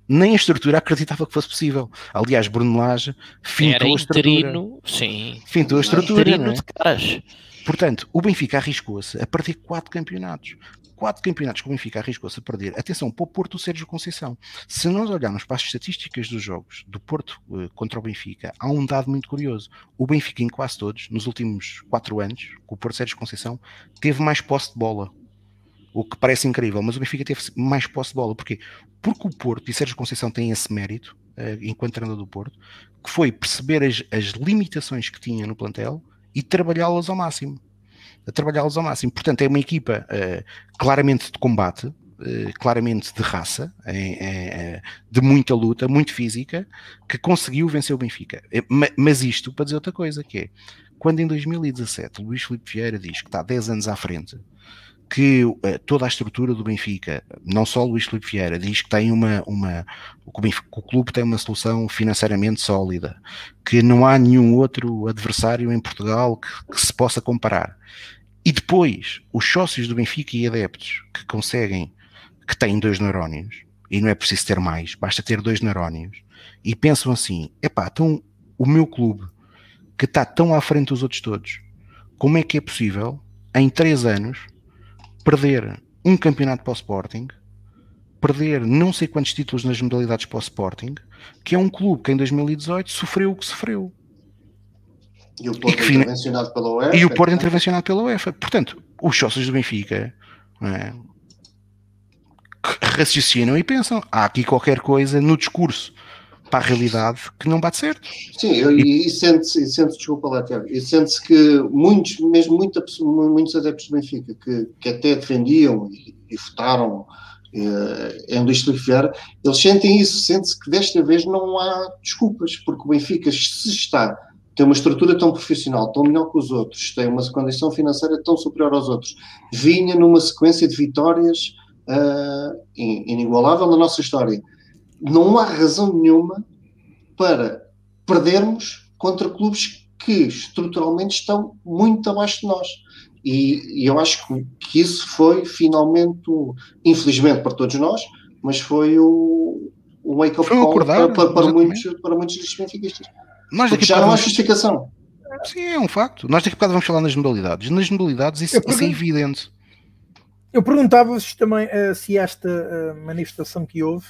nem a estrutura acreditava que fosse possível. Aliás, Bruno Lage fintou a estrutura. Sim. Fintou a estrutura. Interino é? Portanto, o Benfica arriscou-se a perder quatro campeonatos. Quatro campeonatos que o Benfica arriscou-se a perder. Atenção, para o Porto Sérgio Conceição. Se nós olharmos para as estatísticas dos jogos do Porto uh, contra o Benfica, há um dado muito curioso. O Benfica, em quase todos, nos últimos quatro anos, com o Porto Sérgio Conceição, teve mais posse de bola o que parece incrível, mas o Benfica teve mais posse de bola. Porquê? Porque o Porto e Sérgio Conceição têm esse mérito, uh, enquanto treinador do Porto, que foi perceber as, as limitações que tinha no plantel e trabalhá-las ao máximo. Trabalhá-las ao máximo. Portanto, é uma equipa uh, claramente de combate, uh, claramente de raça, de muita luta, muito física, que conseguiu vencer o Benfica. Mas isto para dizer outra coisa, que é quando em 2017 Luís Filipe Vieira diz que está 10 anos à frente que uh, toda a estrutura do Benfica, não só Luís Filipe Vieira, diz que tem uma, uma o, Benfica, o clube tem uma solução financeiramente sólida, que não há nenhum outro adversário em Portugal que, que se possa comparar. E depois, os sócios do Benfica e adeptos que conseguem, que têm dois neurónios, e não é preciso ter mais, basta ter dois neurónios, e pensam assim: epá, então o meu clube, que está tão à frente dos outros todos, como é que é possível, em três anos, perder um campeonato para o Sporting, perder não sei quantos títulos nas modalidades para o Sporting, que é um clube que em 2018 sofreu o que sofreu. E o Porto e intervencionado pela UEFA. E o Porto intervencionado pela UEFA. Portanto, os sócios do Benfica é, raciocinam e pensam: há aqui qualquer coisa no discurso para a realidade que não bate certo. Sim, e, e sente-se, sente desculpa lá, Tiago, e sente-se que muitos, mesmo muita, muitos adeptos do Benfica que, que até defendiam e, e votaram eh, em Luís Filipe Vieira, eles sentem isso, sente-se que desta vez não há desculpas, porque o Benfica se está tem uma estrutura tão profissional, tão melhor que os outros, tem uma condição financeira tão superior aos outros, vinha numa sequência de vitórias uh, inigualável na nossa história não há razão nenhuma para perdermos contra clubes que estruturalmente estão muito abaixo de nós. E, e, eu acho que, que isso foi finalmente, infelizmente para todos nós, mas foi o, o wake-up call para, para, para, muitos, para muitos dos benfiquistas. Nós daqui já não há justificação. Sim, é um facto. Nós daqui a bocado vamos falar nas modalidades. Nas modalidades isso, isso é evidente. Eu perguntava-vos também uh, se esta uh, manifestação que houve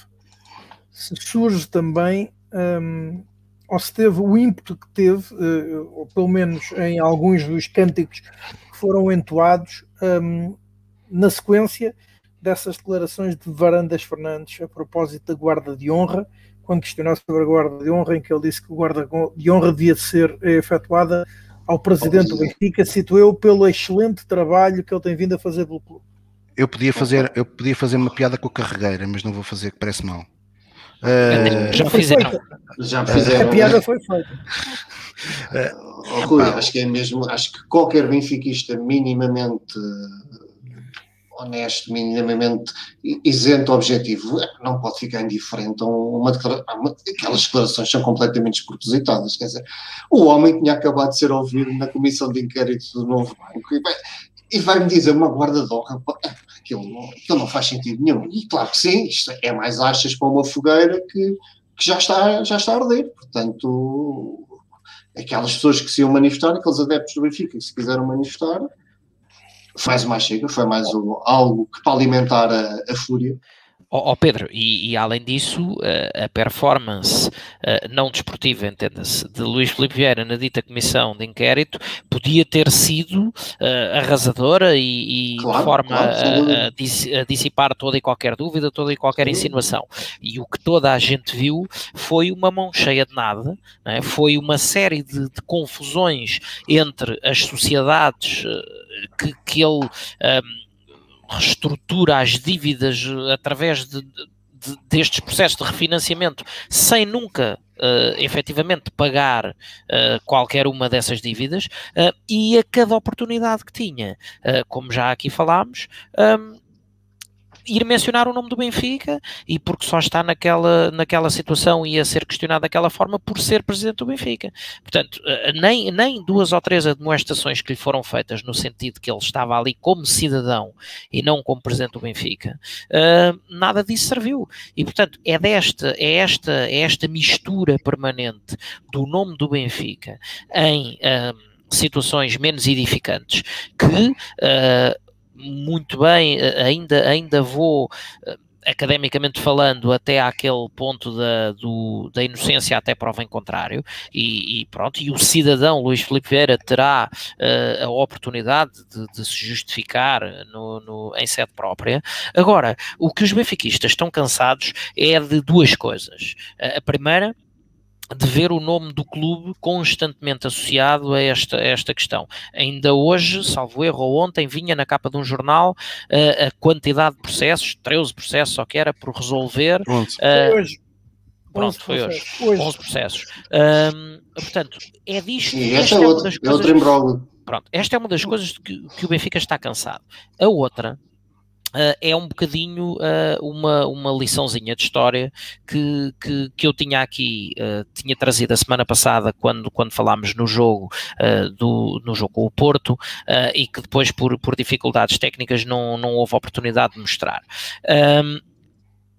se surge também um, ou se teve o ímpeto que teve, uh, ou pelo menos em alguns dos cânticos que foram entoados um, na sequência dessas declarações de Varandas Fernandes a propósito da guarda de honra, quando questionado sobre a guarda de honra, em que ele disse que a guarda de honra devia ser efetuada ao presidente do Benfica, cito eu, pelo excelente trabalho que ele tem vindo a fazer pelo clube. Eu podia fazer, eu podia fazer uma piada com a carregueira, mas não vou fazer, que parece mal. Uh, já fizeram. Já fizeram. A piada foi feita. Uh, Rui, acho que é mesmo, acho que qualquer benfiquista minimamente honesto, minimamente isento objetivo, não pode ficar indiferente a uma, declaração. Aquelas declarações são completamente despropositadas. Quer dizer, o homem tinha acabado de ser ouvido na comissão de inquérito do novo banco. E, bem, e vai-me dizer uma guarda aquilo, aquilo não faz sentido nenhum. E claro que sim, isto é mais achas para uma fogueira que, que já, está, já está a arder. Portanto, aquelas pessoas que se iam manifestar, aqueles adeptos do Benfica que se quiseram manifestar, faz mais chega, foi mais algo que para alimentar a, a fúria. Ó oh, Pedro, e, e, além disso, a performance não desportiva, entenda-se, de Luís Filipe Vieira na dita comissão de inquérito podia ter sido arrasadora e, e claro, de forma claro, a, a, dissipar toda e qualquer dúvida, toda e qualquer insinuação. E o que toda a gente viu foi uma mão cheia de nada, é? foi uma série de, de, confusões entre as sociedades que, que ele. Um, reestrutura as dívidas eh, através de, de, destes processos de refinanciamento sem nunca uh, efetivamente pagar uh, qualquer uma dessas dívidas uh, e a cada oportunidade que tinha, como já aqui falámos, um, ir mencionar o nome do Benfica e porque só está naquela, naquela situação e a ser questionado daquela forma por ser presidente do Benfica. Portanto, eh, nem, nem duas ou três admoestações que lhe foram feitas no sentido que ele estava ali como cidadão e não como presidente do Benfica, uh, nada disso serviu. E, portanto, é desta, é esta, é esta mistura permanente do nome do Benfica em. Uh, situações menos edificantes que uh, muito bem, eh, ainda, ainda vou eh, academicamente falando, até àquele ponto da, do, da inocência até prova em contrário, e, e, pronto, e o cidadão Luís Filipe Vieira terá uh, a oportunidade de, de se justificar no, no, em sede própria. Agora, o que os benfiquistas estão cansados é de duas coisas. a primeira de ver o nome do clube constantemente associado a esta, a esta questão. Ainda hoje, salvo erro, ou ontem, vinha na capa de um jornal uh, a quantidade de processos, 13 processos só que era por resolver. Uh, foi hoje. Pronto, foi hoje. hoje. 11 processos. Um, portanto, é disto. E esta, esta é, outra, é outra Pronto, esta é uma das coisas que, que o Benfica está cansado. A outra Uh, é um bocadinho uh, uma, uma liçãozinha de história que, que, que eu tinha aqui, uh, tinha trazido a semana passada quando, quando falámos no jogo, do, no jogo com o Porto e que depois por, por dificuldades técnicas não, não houve oportunidade de mostrar. Um,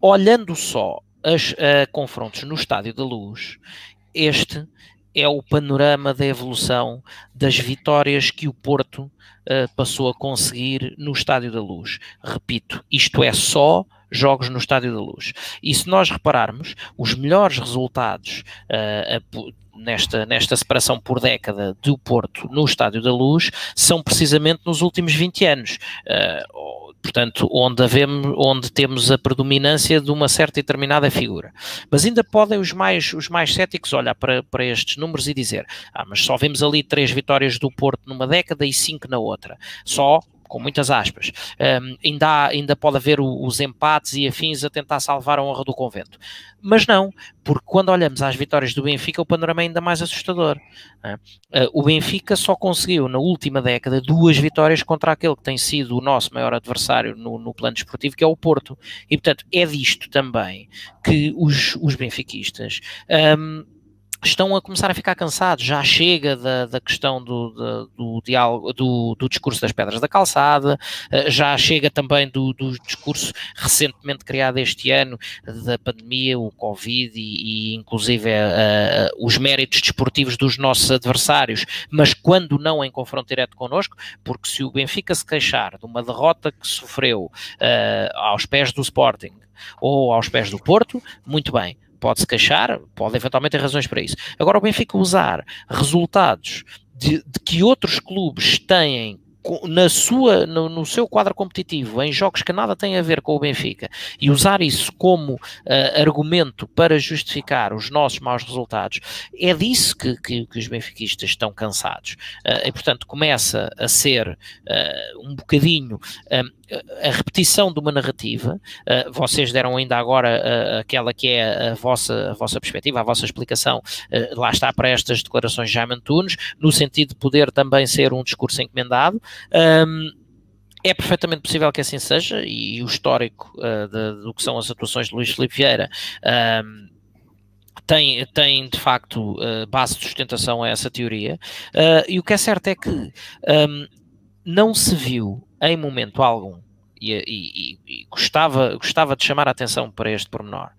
olhando só as confrontos no Estádio da Luz, este é o panorama da evolução das vitórias que o Porto uh, passou a conseguir no Estádio da Luz. Repito, isto é só jogos no Estádio da Luz. E se nós repararmos, os melhores resultados uh, nesta, nesta separação por década do Porto no Estádio da Luz são precisamente nos últimos 20 anos. Uh, portanto, onde, havemos, onde temos a predominância de uma certa e determinada figura. Mas ainda podem os mais, os mais céticos olhar para, para estes números e dizer: ah, mas só vemos ali três vitórias do Porto numa década e cinco na outra. Só com muitas aspas. Um, ainda, há, ainda pode haver o, os empates e afins a tentar salvar a honra do convento. Mas não, porque quando olhamos às vitórias do Benfica, o panorama é ainda mais assustador. Uh, o Benfica só conseguiu, na última década, duas vitórias contra aquele que tem sido o nosso maior adversário no, no plano desportivo, que é o Porto. E, portanto, é disto também que os, os benfiquistas. Um, estão a começar a ficar cansados, já chega da, da questão do, do, do diálogo, do, do, discurso das pedras da calçada, uh, já chega também do, do, discurso recentemente criado este ano da pandemia, o Covid e, e inclusive uh, os méritos desportivos dos nossos adversários, mas quando não em confronto direto connosco, porque se o Benfica se queixar de uma derrota que sofreu aos pés do Sporting ou aos pés do Porto, muito bem pode-se queixar, pode eventualmente ter razões para isso. Agora, o Benfica usar resultados de, de que outros clubes têm na sua, no, no, seu quadro competitivo, em jogos que nada têm a ver com o Benfica, e usar isso como uh, argumento para justificar os nossos maus resultados, é disso que, que, que os benfiquistas estão cansados. Uh, e, portanto, começa a ser uh, um bocadinho a repetição de uma narrativa, uh, vocês deram ainda agora uh, aquela que é a vossa, a vossa perspectiva, a vossa explicação, uh, lá está para estas declarações de Jaime Antunes, no sentido de poder também ser um discurso encomendado. Um, é perfeitamente possível que assim seja, e, o histórico de, do que são as atuações de Luís Filipe Vieira um, tem, tem de facto base de sustentação a essa teoria, e o que é certo é que um, não se viu em momento algum, e, e, e, gostava, gostava de chamar a atenção para este pormenor,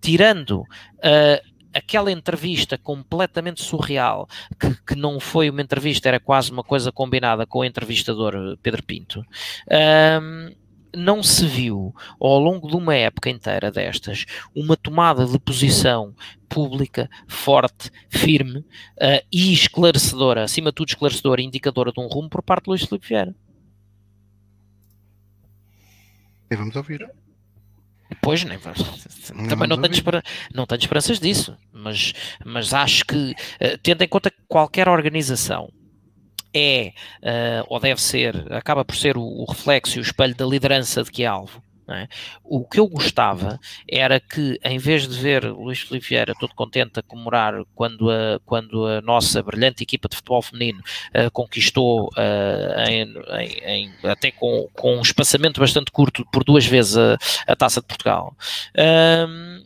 tirando uh, aquela entrevista completamente surreal, que, que, não foi uma entrevista, era quase uma coisa combinada com o entrevistador Pedro Pinto. Um, não se viu ao longo de uma época inteira destas uma tomada de posição pública, forte, firme uh, e esclarecedora, acima de tudo esclarecedora, indicadora de um rumo por parte de Luís Filipe Vieira. E vamos ouvir. Pois, nem, também não tenho, não tenho esperanças disso, mas, mas acho que, uh, tendo em conta que qualquer organização é, uh, ou deve ser, acaba por ser o, o reflexo e o espelho da liderança de que é alvo, é? O que eu gostava era que, em vez de ver Luís Filipe Vieira todo contente a comemorar quando a, quando a nossa brilhante equipa de futebol feminino uh, conquistou, uh, em, em, em, até com, com um espaçamento bastante curto, por duas vezes a, a taça de Portugal. Um,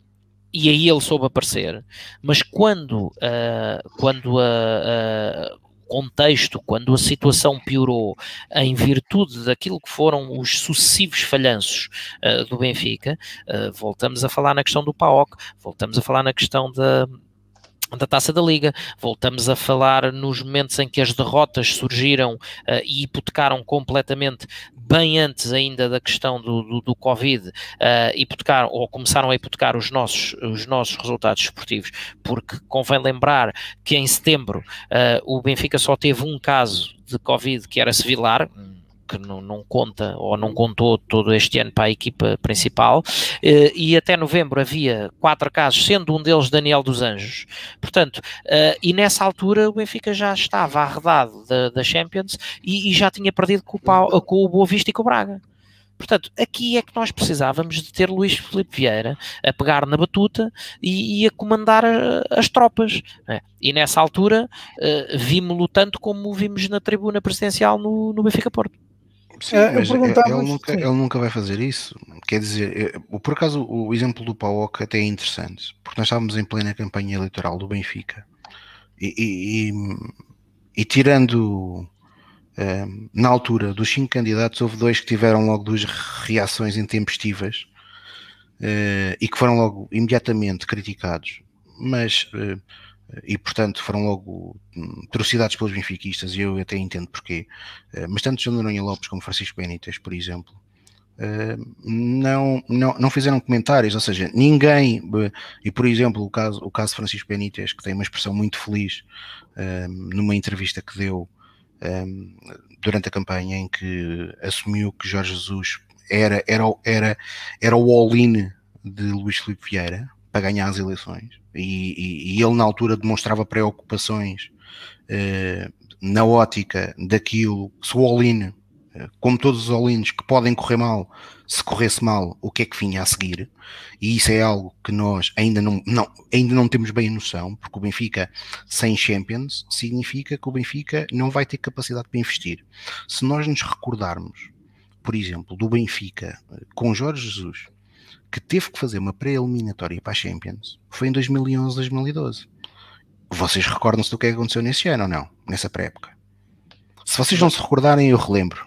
e aí ele soube aparecer, mas quando, uh, quando a, contexto, quando a situação piorou em virtude daquilo que foram os sucessivos falhanços uh, do Benfica, uh, voltamos a falar na questão do PAOC, voltamos a falar na questão da da Taça da Liga. Voltamos a falar nos momentos em que as derrotas surgiram uh, e hipotecaram completamente, bem antes ainda da questão do, do, do Covid, uh, hipotecaram ou começaram a hipotecar os nossos, os nossos resultados esportivos, porque convém lembrar que em setembro uh, o Benfica só teve um caso de Covid que era Sevilar, que não, não, conta ou não contou todo este ano para a equipa principal, eh, e até novembro havia quatro casos, sendo um deles Daniel dos Anjos. Portanto, eh, e nessa altura o Benfica já estava arredado da, da Champions e, e, já tinha perdido com o, com o Boa Vista e com o Braga. Portanto, aqui é que nós precisávamos de ter Luís Felipe Vieira a pegar na batuta e, e a comandar a, as tropas. Né? E nessa altura uh, vimos-lo tanto como vimos na tribuna presidencial no, no Benfica Porto. Sim, é, mas ele, nunca, ele nunca vai fazer isso. Quer dizer, por acaso o exemplo do PAOC até é interessante, porque nós estávamos em plena campanha eleitoral do Benfica. E, e, e, e tirando um, na altura dos cinco candidatos, houve dois que tiveram logo duas reações intempestivas uh, e que foram logo imediatamente criticados, mas e portanto foram logo hum, atrocidades pelos benfiquistas e eu até entendo porquê. Eh, mas tanto João Noronha Lopes como Francisco Benítez, por exemplo, eh, não, não, não fizeram comentários, ou seja, ninguém, eh, e por exemplo o caso, o caso de Francisco Benítez, que tem uma expressão muito feliz numa entrevista que deu durante a campanha em que assumiu que Jorge Jesus era, era, era, era o all-in de Luís Filipe Vieira para ganhar as eleições e, e, ele na altura demonstrava preocupações uh, na ótica daquilo, se o all-in, eh, como todos os all-ins que podem correr mal, se corresse mal, o que é que vinha a seguir? E isso é algo que nós ainda não, não, ainda não temos bem noção, porque o Benfica sem Champions significa que o Benfica não vai ter capacidade para investir. Se nós nos recordarmos, por exemplo, do Benfica eh, com Jorge Jesus, que teve que fazer uma pré-eliminatória para a Champions foi em 2011, 2012. vocês recordam-se do que aconteceu nesse ano ou não? Nessa pré-época? Se vocês não se recordarem, eu relembro.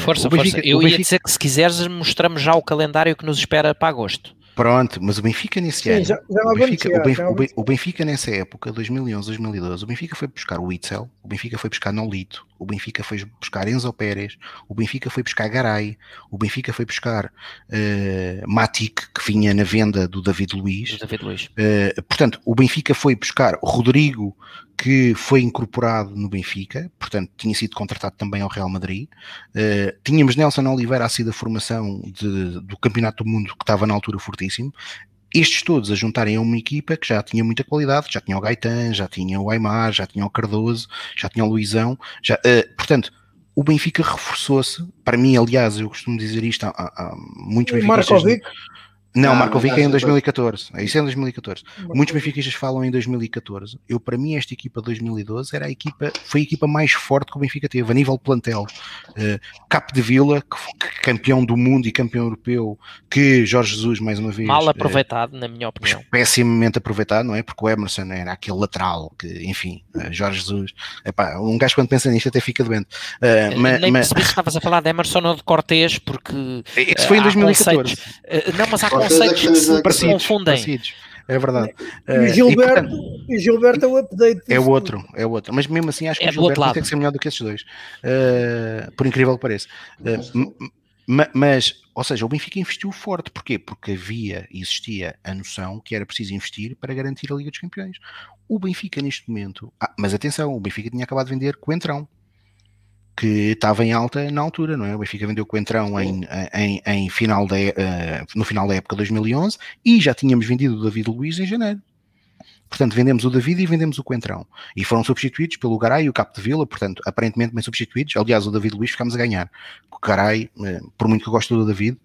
Força, Benfica, força. Eu Benfica... ia dizer que se quiseres mostramos já o calendário que nos espera para agosto. Pronto, mas o Benfica nesse Sim, ano, já, já o, Benfica, o, Benfica, o, Benfica, nessa época, 2011, 2012, o Benfica foi buscar o Witzel, o Benfica foi buscar Nolito, o Benfica foi buscar Enzo Pérez, o Benfica foi buscar Garay, o Benfica foi buscar uh, Matic, que vinha na venda do David Luiz. David Luiz. Uh, portanto, o Benfica foi buscar Rodrigo, que foi incorporado no Benfica, portanto tinha sido contratado também ao Real Madrid. Uh, tínhamos Nelson Oliveira a ser da formação de, do Campeonato do Mundo, que estava na altura fortíssimo. Estes todos a juntarem a uma equipa que já tinha muita qualidade, já tinha o Gaetan, já tinha o Aymar, já tinha o Cardoso, já tinha o Luizão, já, uh, portanto, o Benfica reforçou-se. Para mim, aliás, eu costumo dizer isto há, há muitos Benfica. Não, ah, Markovic é em 2014. É isso é em 2014. Markovic. Muitos benfiquistas falam em 2014. Eu, para mim, esta equipa de 2012 era a equipa, foi a equipa mais forte que o Benfica teve, a nível plantel. Uh, Cap de Vila, que, que, campeão do mundo e campeão europeu, que Jorge Jesus, mais uma vez. Mal eh, aproveitado, uh, na minha opinião. Pessimamente aproveitado, não é? Porque o Emerson era aquele lateral, que, enfim, uh, Jorge Jesus. Epá, um gajo quando pensa nisto até fica doente. Uh, ma, Nem percebi se estavas a falar de Emerson ou de Cortês, porque. Isso foi em 2014. não, mas há conceitos que se parecidos, confundem. Parecidos. É verdade. E o Gilberto, e, portanto, Gilberto é o update. É o outro, é o outro. Mas mesmo assim acho que é o Gilberto tem que ser melhor do que esses dois. Uh, por incrível que pareça. Uh, mas, ou seja, o Benfica investiu forte. Porquê? Porque havia, existia a noção que era preciso investir para garantir a Liga dos Campeões. O Benfica neste momento, ah, mas atenção, o Benfica tinha acabado de vender Coentrão que estava em alta na altura, não é? O Benfica vendeu o Coentrão em, em, em, final da, uh, no final da época 2011 e já tínhamos vendido o David Luiz em janeiro. Portanto, vendemos o David e vendemos o Coentrão. E foram substituídos pelo Garay e o Capo de Vila, portanto, aparentemente bem substituídos. Aliás, o David Luiz ficamos a ganhar. O Garay, eh, por muito que eu gosto do David,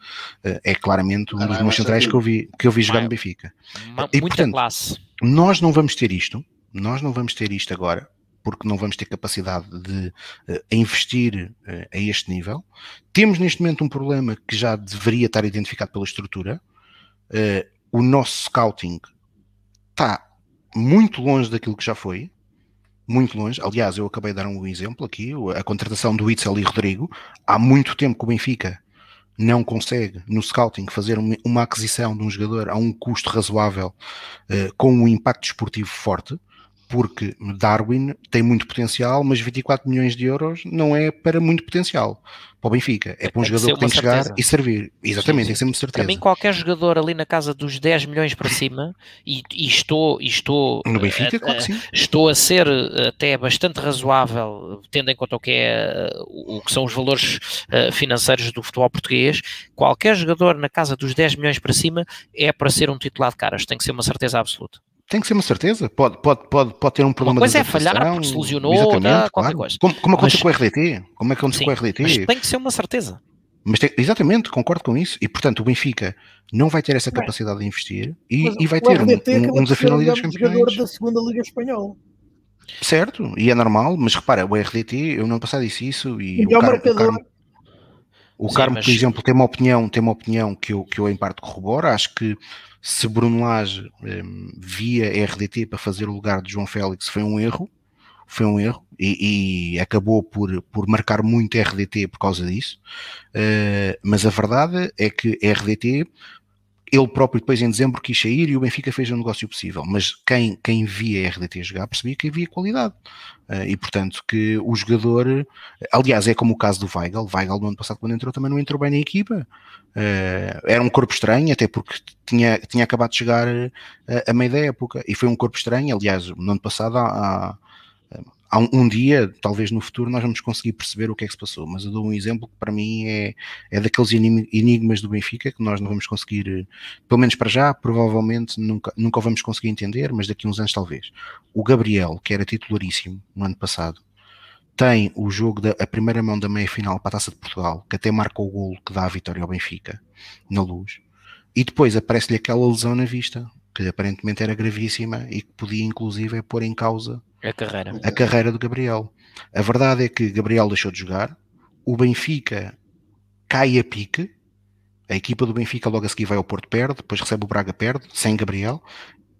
eh, é claramente um dos meus centrais que eu vi, que eu vi jogar no Benfica. Uma, e, portanto, classe. Nós não vamos ter isto, nós não vamos ter isto agora, porque não vamos ter capacidade de uh, investir uh, a este nível. Temos neste momento um problema que já deveria estar identificado pela estrutura. Uh, o nosso scouting está muito longe daquilo que já foi. Muito longe. Aliás, eu acabei de dar um exemplo aqui, a contratação do Itzel e Rodrigo. Há muito tempo que o Benfica não consegue no scouting fazer uma aquisição de um jogador a um custo razoável com um impacto esportivo forte porque Darwin tem muito potencial, mas 24 milhões de euros não é para muito potencial para o Benfica. É para um tem jogador que, que tem que chegar e servir. Exatamente, sim, sim. tem que ser muito certeza. Para mim, qualquer jogador ali na casa dos 10 milhões para cima, e, e estou, e estou no Benfica, a, claro que sim. estou a ser até bastante razoável, tendo em conta o que, é, o que são os valores financeiros do futebol português. Qualquer jogador na casa dos 10 milhões para cima é para ser um titular de caras, tem que ser uma certeza absoluta tem que ser uma certeza. Pode, pode, pode, pode ter um problema uma coisa é falhar porque se lesionou, exatamente, qualquer claro. coisa. Como, como aconteceu com o RDT? Como é que aconteceu com o RDT? Mas tem que ser uma certeza. Mas tem, exatamente, concordo com isso. E portanto, o Benfica não vai ter essa capacidade de investir e, e vai ter um, um, um desafio na Liga dos Campeões. jogador da segunda Liga Espanhola. Certo, e é normal, mas repara, o RDT, eu não passado disse isso e, e o, Carmo, o Carmo, o Carmo mas... por exemplo, tem uma opinião, tem uma opinião que eu, que eu em parte corroboro, acho que se Bruno Lage um, via RDT para fazer o lugar de João Félix foi um erro, foi um erro e, e acabou por, por marcar muito RDT por causa disso. Uh, mas a verdade é que RDT ele próprio depois em dezembro quis sair e o Benfica fez o um negócio possível, mas quem, quem via a RDT jogar percebia que havia qualidade. Uh, e portanto que o jogador, aliás é como o caso do Weigl, Weigl no ano passado quando entrou também não entrou bem na equipa, uh, era um corpo estranho até porque tinha, tinha acabado de chegar a, meio da época. E foi um corpo estranho, aliás no ano passado há um, um, dia, talvez no futuro, nós vamos conseguir perceber o que é que se passou. Mas eu dou um exemplo que para mim é, é daqueles enigmas do Benfica que nós não vamos conseguir, pelo menos para já, provavelmente nunca, nunca vamos conseguir entender, mas daqui a uns anos talvez. O Gabriel, que era titularíssimo no ano passado, tem o jogo da a primeira mão da meia final para a Taça de Portugal, que até marca o golo que dá a vitória ao Benfica, na luz, e depois aparece-lhe aquela lesão na vista, que aparentemente era gravíssima e que podia inclusive pôr em causa a carreira. a carreira do Gabriel. A verdade é que Gabriel deixou de jogar, o Benfica cai a pique, a equipa do Benfica logo a seguir vai ao Porto perde, depois recebe o Braga perde, sem Gabriel,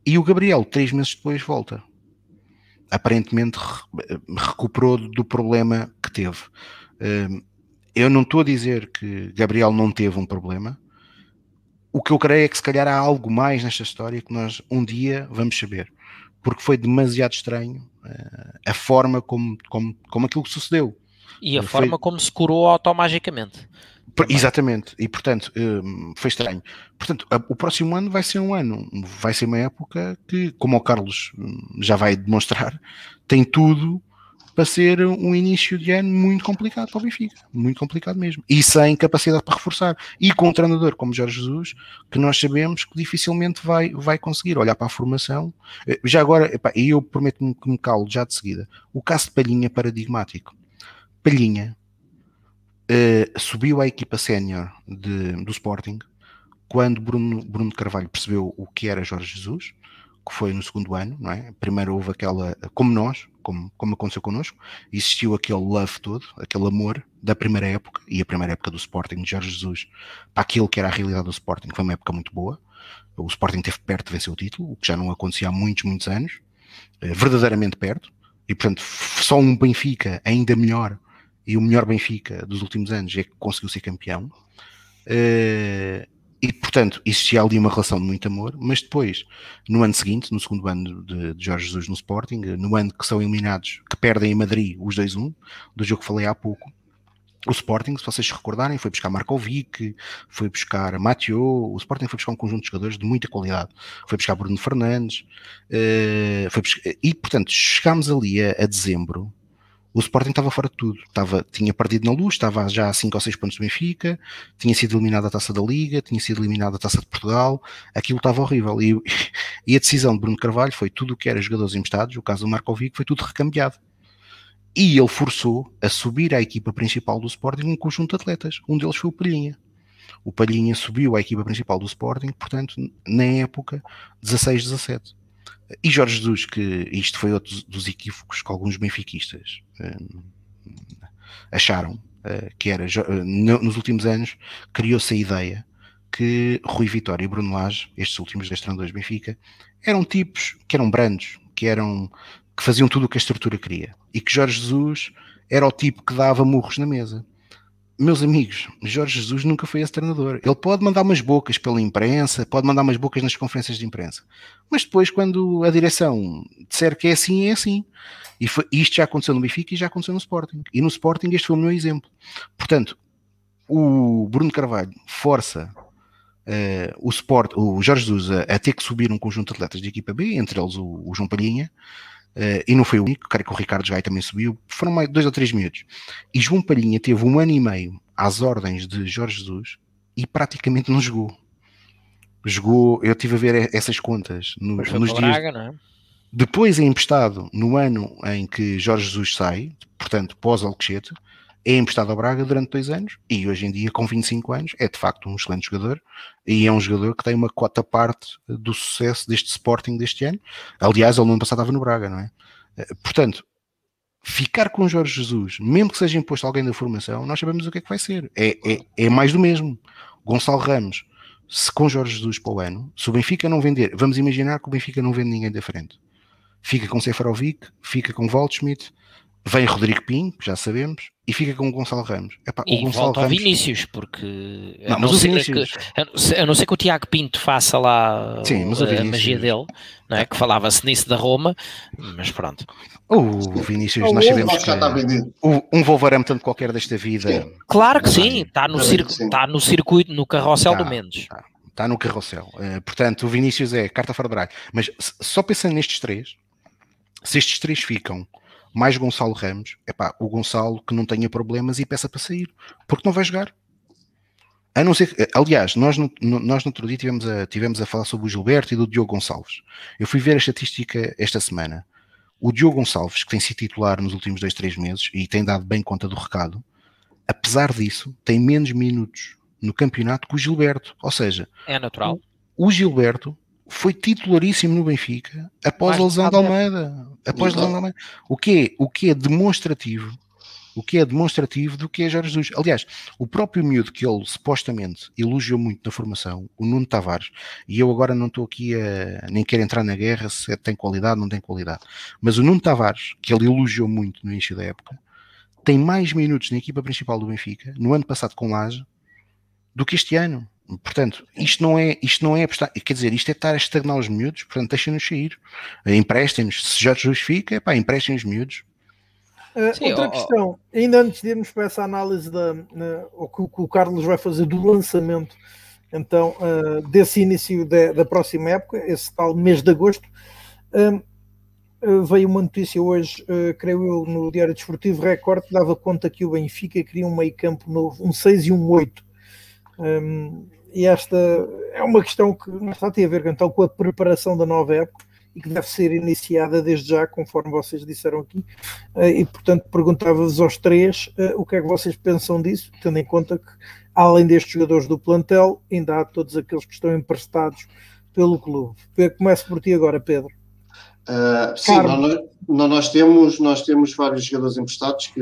e o Gabriel três meses depois volta. aparentemente recuperou do problema que teve. Uh, eu não estou a dizer que Gabriel não teve um problema. O que eu creio é que se calhar há algo mais nesta história que nós um dia vamos saber. Porque foi demasiado estranho uh, a forma como, como, como aquilo que sucedeu. E a foi... forma como se curou automagicamente. Também. Exatamente, e portanto hum, foi estranho. Portanto, o próximo ano vai ser um ano, vai ser uma época que, como o Carlos hum, já vai demonstrar, tem tudo para ser um início de ano muito complicado para o Benfica, muito complicado mesmo, e sem capacidade para reforçar. E com um treinador como Jorge Jesus, que nós sabemos que dificilmente vai, vai conseguir olhar para a formação. Eh, já agora, e eu prometo-me que me calo já de seguida, o caso de Palhinha paradigmático. Palhinha uh, subiu à equipa sénior do Sporting quando Bruno, Bruno Carvalho percebeu o que era Jorge Jesus, que foi no segundo ano, não é? Primeiro houve aquela, como nós, como, como aconteceu connosco, existiu aquele love todo, aquele amor da primeira época, e a primeira época do Sporting de Jorge Jesus, para aquilo que era a realidade do Sporting, foi uma época muito boa. O Sporting teve perto de vencer o título, o que já não acontecia há muitos, muitos anos, eh, verdadeiramente perto, e portanto só um Benfica ainda melhor e o melhor Benfica dos últimos anos é que conseguiu ser campeão. Uh, e, portanto, existia ali uma relação de muito amor, mas depois, no ano seguinte, no segundo ano de, de Jorge Jesus no Sporting, no ano que são eliminados, que perdem em Madrid os 2-1, do jogo que falei há pouco, o Sporting, se vocês se recordarem, foi buscar Markovic, foi buscar Mathieu, o Sporting foi buscar um conjunto de jogadores de muita qualidade, foi buscar Bruno Fernandes, uh, foi buscar, e portanto chegámos ali a, a dezembro o Sporting estava fora de tudo. Estava, tinha perdido na luz, estava já a 5 ou 6 pontos do Benfica, tinha sido eliminado da taça da Liga, tinha sido eliminado da taça de Portugal, aquilo estava horrível. E, (laughs) e a decisão de Bruno Carvalho foi tudo o que era jogadores emprestados, o caso do Markovic, foi tudo recambiado. E ele forçou a subir à equipa principal do Sporting um conjunto de atletas. Um deles foi o Palhinha. O Palhinha subiu à equipa principal do Sporting, portanto, na época 16-17. E Jorge Jesus, que isto foi outro dos equívocos que alguns benfiquistas uh, acharam, uh, que era, uh, nos últimos anos, criou-se a ideia que Rui Vitória e Bruno Lage, estes últimos dois treinadores do Benfica, eram tipos que eram brandos, que eram que faziam tudo o que a estrutura queria. E que Jorge Jesus era o tipo que dava murros na mesa meus amigos, Jorge Jesus nunca foi esse treinador. Ele pode mandar umas bocas pela imprensa, pode mandar umas bocas nas conferências de imprensa, mas depois, quando a direção disser que é assim, é assim. E foi, isto já aconteceu no Benfica e já aconteceu no Sporting. E no Sporting este foi o meu exemplo. Portanto, o Bruno Carvalho força uh, o, Sport, o Jorge Jesus a, a, ter que subir um conjunto de atletas de equipa B, entre eles o, o João Palhinha, Uh, e não foi o único, creio que o Ricardo Gai também subiu, foram mais dois ou três minutos. E João Palhinha teve um ano e meio às ordens de Jorge Jesus e praticamente não jogou. Jogou, eu estive a ver essas contas no, nos dias. Braga, não é? Depois é emprestado no ano em que Jorge Jesus sai, portanto, pós-Alcochete, é emprestado ao Braga durante dois anos e hoje em dia, com 25 anos, é de facto um excelente jogador e é um jogador que tem uma cota parte do sucesso deste Sporting deste ano. Aliás, ele no ano passado estava no Braga, não é? Eh, portanto, ficar com Jorge Jesus, mesmo que seja imposto alguém da formação, nós sabemos o que é que vai ser. É, é, é mais do mesmo. Gonçalo Ramos, se com Jorge Jesus para o ano, se o Benfica não vender, vamos imaginar que o Benfica não vende ninguém da frente. Fica com Seferovic, fica com Waldschmidt, vem Rodrigo Pinho, já sabemos, e fica com o Gonçalo Ramos. Epá, e o Gonçalo volta Ramos... ao Vinícius, porque não, a, não ser Vinícius... que, a não ser que o Tiago Pinto faça lá Sim, a, a, magia dele, não é? que falava-se nisso da Roma, mas pronto. O Vinícius, nós sabemos que um Wolverhampton qualquer desta vida. Sim. Claro que sim, está no, circo, está no circuito, no carrossel tá, do Mendes. Está, está no carrossel. Uh, portanto, o Vinícius é carta fora de Mas só pensando nestes três, se estes três ficam mais Gonçalo Ramos, é pá, o Gonçalo que não tenha problemas e peça para sair, porque não vai jogar. A não ser aliás, nós no, nós no outro dia tivemos a, tivemos a falar sobre o Gilberto e do Diogo Gonçalves. Eu fui ver a estatística esta semana. O Diogo Gonçalves, que tem sido titular nos últimos dois, três meses e tem dado bem conta do recado, apesar disso, tem menos minutos no campeonato que o Gilberto. Ou seja, é natural. O, o Gilberto foi titularíssimo no Benfica após a lesão de Almeida. Após a lesão de Almeida. O que, é, o que é demonstrativo o que é demonstrativo do que é Jorge Jesus. Aliás, o próprio miúdo que ele supostamente elogiou muito na formação, o Nuno Tavares, e eu agora não estou aqui a nem quero entrar na guerra se tem qualidade, não tem qualidade, mas o Nuno Tavares, que ele elogiou muito no início da época, tem mais minutos na equipa principal do Benfica, no ano passado com Laje, do que este ano. Portanto, isto não é, isto não é apostar, quer dizer, isto é estar a estagnar os miúdos, portanto, deixem-nos sair, emprestem-nos, se já justifica, pá, emprestem os miúdos. Uh, Sim, outra ó, questão, ainda antes de irmos para essa análise da, na, o que, o Carlos vai fazer do lançamento, então, uh, desse início de, da próxima época, esse tal mês de agosto, uh, veio uma notícia hoje, creio eu, no Diário Desportivo Record, que dava conta que o Benfica queria um meio campo novo, um 6 e um 8. Um, e esta é uma questão que está a ter a ver então, com a preparação da nova época e que deve ser iniciada desde já, conforme vocês disseram aqui. Uh, e portanto perguntava-vos aos três uh, o que é que vocês pensam disso, tendo em conta que, além destes jogadores do plantel, ainda há todos aqueles que estão emprestados pelo clube. Começo por ti agora, Pedro. Uh, sim, nós, nós, temos, nós temos vários jogadores emprestados que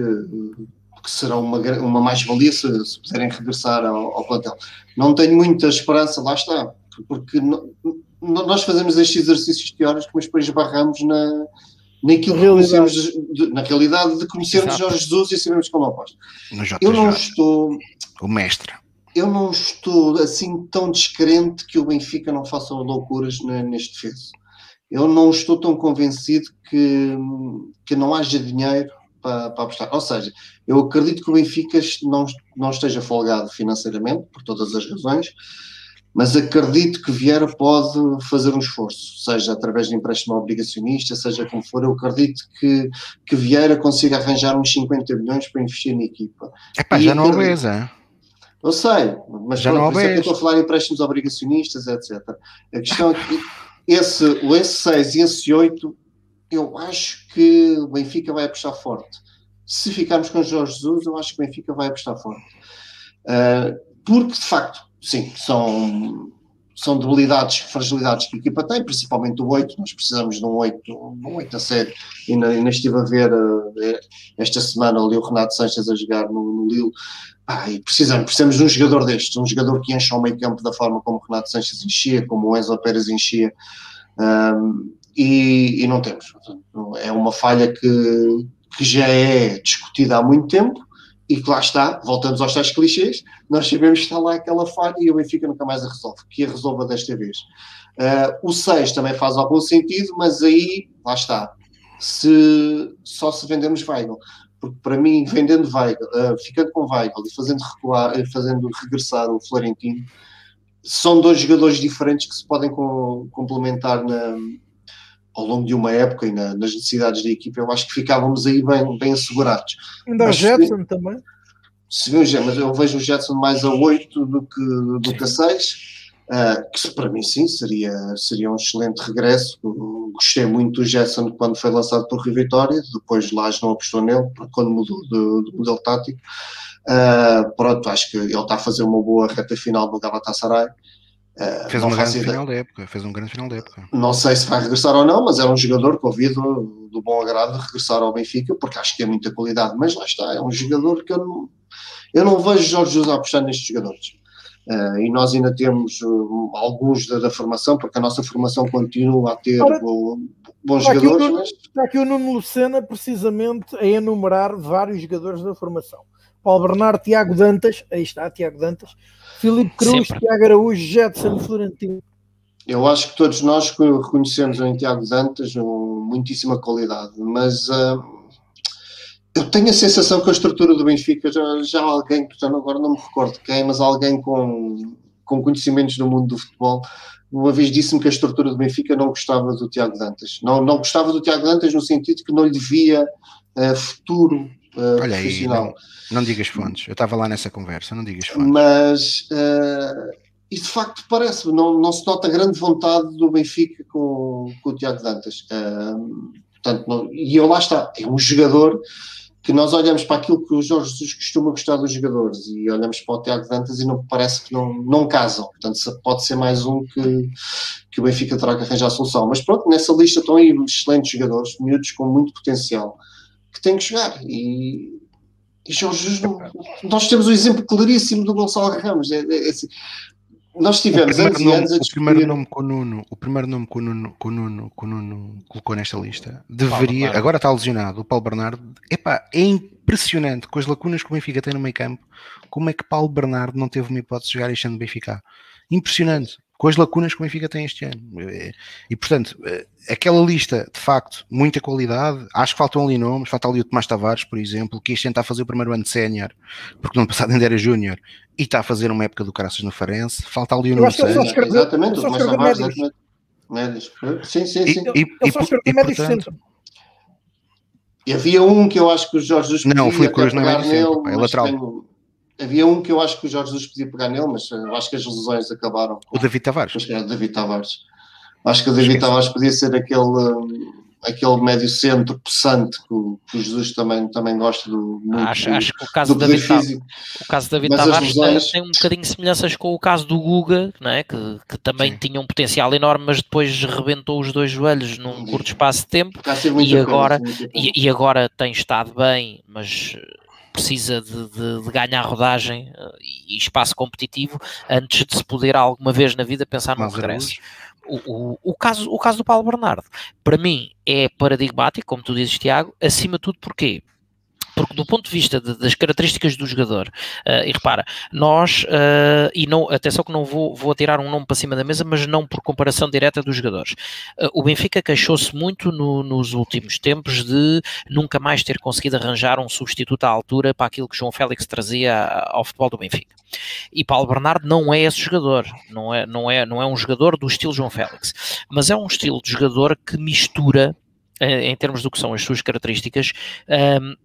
que serão uma, uma mais-valia se, se, puderem regressar ao, ao, plantel. Não tenho muita esperança, lá está, porque no, no, nós fazemos estes exercícios teóricos, mas depois barramos na, naquilo que conhecemos, de, na realidade de conhecermos. Jorge Jesus e sabemos como aposta. Eu não estou. O mestre. Eu não estou assim tão descrente que o Benfica não faça loucuras neste defesa. Eu não estou tão convencido que, que não haja dinheiro para, para apostar. Ou seja, eu acredito que o Benfica não, não esteja folgado financeiramente, por todas as razões, mas acredito que Vieira pode fazer um esforço, seja através de empréstimo obrigacionista, seja como for. Eu acredito que, que Vieira consiga arranjar uns 50 milhões para investir na equipa. Epá, já não obesa. É? Eu sei, mas já pronto, não é eu estou a falar em empréstimos obrigacionistas, etc. A questão é que esse, o S6 e esse 8 eu acho que o Benfica vai apostar forte. Se ficarmos com Jorge Jesus, eu acho que o Benfica vai apostar forte. Uh, porque, de facto, sim, são, são debilidades, fragilidades que a equipa tem, principalmente o 8. Nós precisamos de um 8, um 8 a sério. E ainda, estive a ver uh, esta semana ali o Renato Sanches a jogar no, no Lille. Ah, precisamos, precisamos de um jogador destes, um jogador que encha o meio campo da forma como o Renato Sanches enchia, como o Enzo Pérez enchia. Um, e, e, não temos. É uma falha que, que já é discutida há muito tempo e que lá está, voltamos aos tais clichês, nós sabemos que está lá aquela falha e o Benfica nunca mais a resolve, que a resolva desta vez. Uh, o 6 também faz algum sentido, mas aí, lá está, se, só se vendemos Weigl, porque para mim, vendendo Weigl, uh, ficando com Weigl e fazendo, recuar, fazendo regressar o Florentino, são dois jogadores diferentes que se podem com, complementar na, ao longo de uma época e na, nas necessidades da equipa, eu acho que ficávamos aí bem, bem assegurados. Ainda o Jetson se, também? Se vê, mas eu vejo o Jetson mais a 8 do que, do que a 6. Uh, ah, que para mim sim seria, seria um excelente regresso. Gostei muito do Jetson quando foi lançado pelo Rio Vitória, depois Lage não apostou nele, quando mudou de, de modelo tático. Uh, pronto, acho que ele está a fazer uma boa reta final do Galatasaray. Uh, fez um grande final da época, fez um grande final da época. Não sei se vai regressar ou não, mas era um jogador que ouvi do, do bom agrado de regressar ao Benfica, porque acho que tem muita qualidade, mas lá está, é um jogador que eu não, eu não vejo Jorge Jesus a apostar nestes jogadores. Uh, e nós ainda temos uh, alguns da, da, formação, porque a nossa formação continua a ter Ora, bons está jogadores. Aqui mas... Está aqui o Nuno Lucena, precisamente, a enumerar vários jogadores da formação. Paulo Bernardo, Tiago Dantas, aí está, Tiago Dantas, Filipe Cruz, Sempre. Tiago Araújo, Jetson Florentino. Eu acho que todos nós reconhecemos em Tiago Dantas uma muitíssima qualidade, mas uh, eu tenho a sensação que a estrutura do Benfica já, já alguém, já agora não me recordo quem, mas alguém com, com conhecimentos do mundo do futebol, uma vez disse-me que a estrutura do Benfica não gostava do Tiago Dantas. Não, não gostava do Tiago Dantas no sentido que não lhe via uh, futuro uh, Olha aí, não, não digas fontes, eu estava lá nessa conversa, não digas fontes. Mas, uh, e de facto parece, não, não se nota grande vontade do Benfica com, com o Tiago Dantas. Uh, portanto, não, e eu lá está, é um jogador que nós olhamos para aquilo que o Jorge Jesus costuma gostar dos jogadores e olhamos para o Tiago Dantas e não parece que não, não casam. Portanto, pode ser mais um que, que o Benfica terá que arranjar a solução. Mas pronto, nessa lista estão aí excelentes jogadores, miúdos com muito potencial que tem que chegar. E, E Jorge Jesus, nós temos o um exemplo claríssimo do Gonçalo Ramos. É, é, é assim, nós tivemos anos nome, e anos a discutir... o primeiro nome com o Nuno, o primeiro nome que o Nuno, com o Nuno, com o Nuno colocou nesta lista deveria, agora está lesionado, o Paulo Bernardo, epá, é impressionante com as lacunas que o Benfica tem no meio campo, como é que Paulo Bernardo não teve uma hipótese de jogar este ano no Benfica? Impressionante com as lacunas que o Benfica tem este ano. E, portanto, aquela lista, de facto, muita qualidade. Acho que faltam ali nomes. Falta ali o Tomás Tavares, por exemplo, que este ano está a fazer o primeiro ano de sénior, porque no ano passado ainda era júnior, e está a fazer uma época do Caraças no Farense. Falta ali o Nuno Santos. Exatamente, o Tomás Tavares, exatamente. Médios. Sim, sim, sim. E, e, e, e, portanto, e havia um que eu acho que o Jorge Jesus Não, o Filipe Cruz não é médio centro, é lateral. Tenho, Havia um que eu acho que o Jorge Jesus podia pegar nele, mas eu acho que as lesões acabaram. Com, o David Tavares. Acho que era o David Tavares. Acho que o David. Tavares podia ser aquele, um, aquele médio centro possante que o, que o Jesus também, também gosta do. Muito, acho, do, acho que o caso do David, físico. O caso do David Tavares lesões... tem um bocadinho de semelhanças com o caso do Guga, não é? que, que também Sim. tinha um potencial enorme, mas depois rebentou os dois joelhos num Sim. curto espaço de tempo. E agora, e, e agora tem estado bem, mas precisa de, de, de, ganhar rodagem uh, e espaço competitivo antes de se poder alguma vez na vida pensar no regresso. O, o, o, caso, o caso do Paulo Bernardo, para mim, é paradigmático, como tu dizes, Tiago, acima de tudo, porquê? Porque do ponto de vista de, das características do jogador, uh, e repara, nós, uh, e não, atenção que não vou, vou tirar um nome para cima da mesa, mas não por comparação direta dos jogadores. Uh, o Benfica queixou-se muito no, nos últimos tempos de nunca mais ter conseguido arranjar um substituto à altura para aquilo que João Félix trazia ao futebol do Benfica. E Paulo Bernardo não é esse jogador, não é, não é, não é um jogador do estilo João Félix, mas é um estilo de jogador que mistura em termos do que são as suas características, um,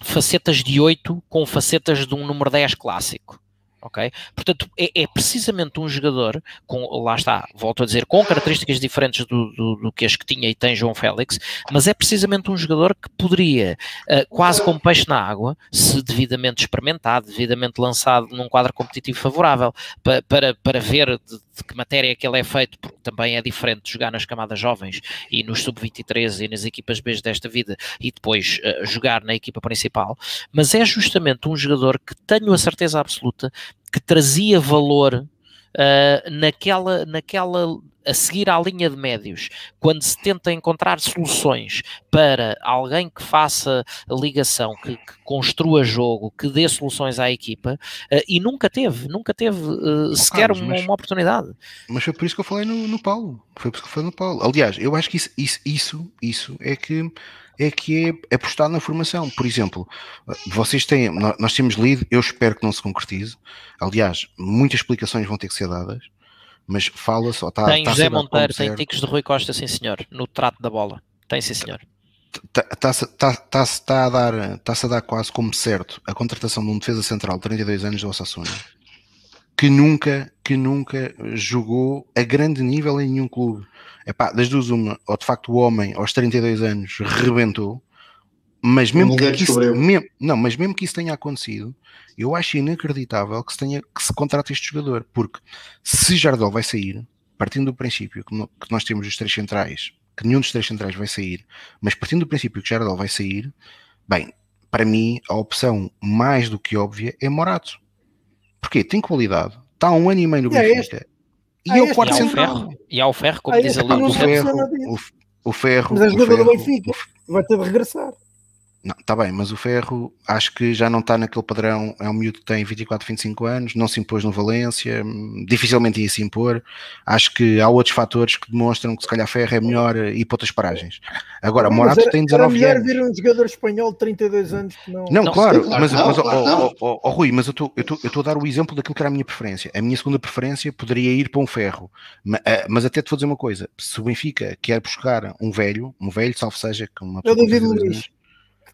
facetas de 8 com facetas de um número 10 clássico ok? Portanto, é, é, precisamente um jogador, com, lá está, volto a dizer, com características diferentes do, do, do, que as que tinha e tem João Félix, mas é precisamente um jogador que poderia, uh, quase como peixe na água, se devidamente experimentado, devidamente lançado num quadro competitivo favorável, para, para, para ver de, de que matéria que ele é feito, porque também é diferente de jogar nas camadas jovens e nos sub-23 e nas equipas B desta vida e depois uh, jogar na equipa principal, mas é justamente um jogador que tenho a certeza absoluta que trazia valor uh, naquela, naquela a seguir à linha de médios, quando se tenta encontrar soluções para alguém que faça ligação, que, que construa jogo, que dê soluções à equipa, uh, e nunca teve, nunca teve uh, sequer Carlos, uma, mas, uma, oportunidade. Mas foi por isso que eu falei no, no Paulo. Foi por isso que eu falei no Paulo. Aliás, eu acho que isso, isso, isso, isso é que é que é apostar na formação. Por exemplo, vocês têm, nós temos lido, eu espero que não se concretize. Aliás, muitas explicações vão ter que ser dadas, mas fala-se. Tá, tem tá José Monteiro, tem ticos de Rui Costa, sim senhor, no trato da bola. Tem sim senhor. Está-se tá, tá, tá a, dar, tá a dar quase como certo a contratação de um defesa central de 32 anos do Osasuna que nunca, que nunca jogou a grande nível em nenhum clube. Epá, das duas uma, ou de facto o homem aos 32 anos rebentou, mas mesmo que, que isso, mesmo, não, mas mesmo que isso tenha acontecido, eu acho inacreditável que se, tenha, que se contrate este jogador, porque se Jardel vai sair, partindo do princípio que, no, que nós temos os três centrais, que nenhum dos três centrais vai sair, mas partindo do princípio que Jardel vai sair, bem, para mim a opção mais do que óbvia é Morato. Porquê? Tem qualidade, está há um ano e meio no é Benfica. E é o quarto central. E há o ferro, como diz ali. O ferro, o, o ferro. Mas é jogador do Benfica, vai ter de regressar. Não, está bem, mas o Ferro acho que já não está naquele padrão. É um miúdo que tem 24, 25 anos, não se impôs no Valência, dificilmente ia se impor. Acho que há outros fatores que demonstram que se calhar Ferro é melhor ir para outras paragens. Agora, não, Morato era, tem 19 era anos. vir um jogador espanhol de 32 anos que não. Não, não claro, mas, não, mas oh, oh, oh, Rui, mas eu estou a dar o exemplo daquilo que era a minha preferência. A minha segunda preferência poderia ir para um Ferro, mas, eh, mas até te vou dizer uma coisa: se o Benfica quer buscar um velho, um velho, salvo seja, que uma pessoa. Eu duvido Luís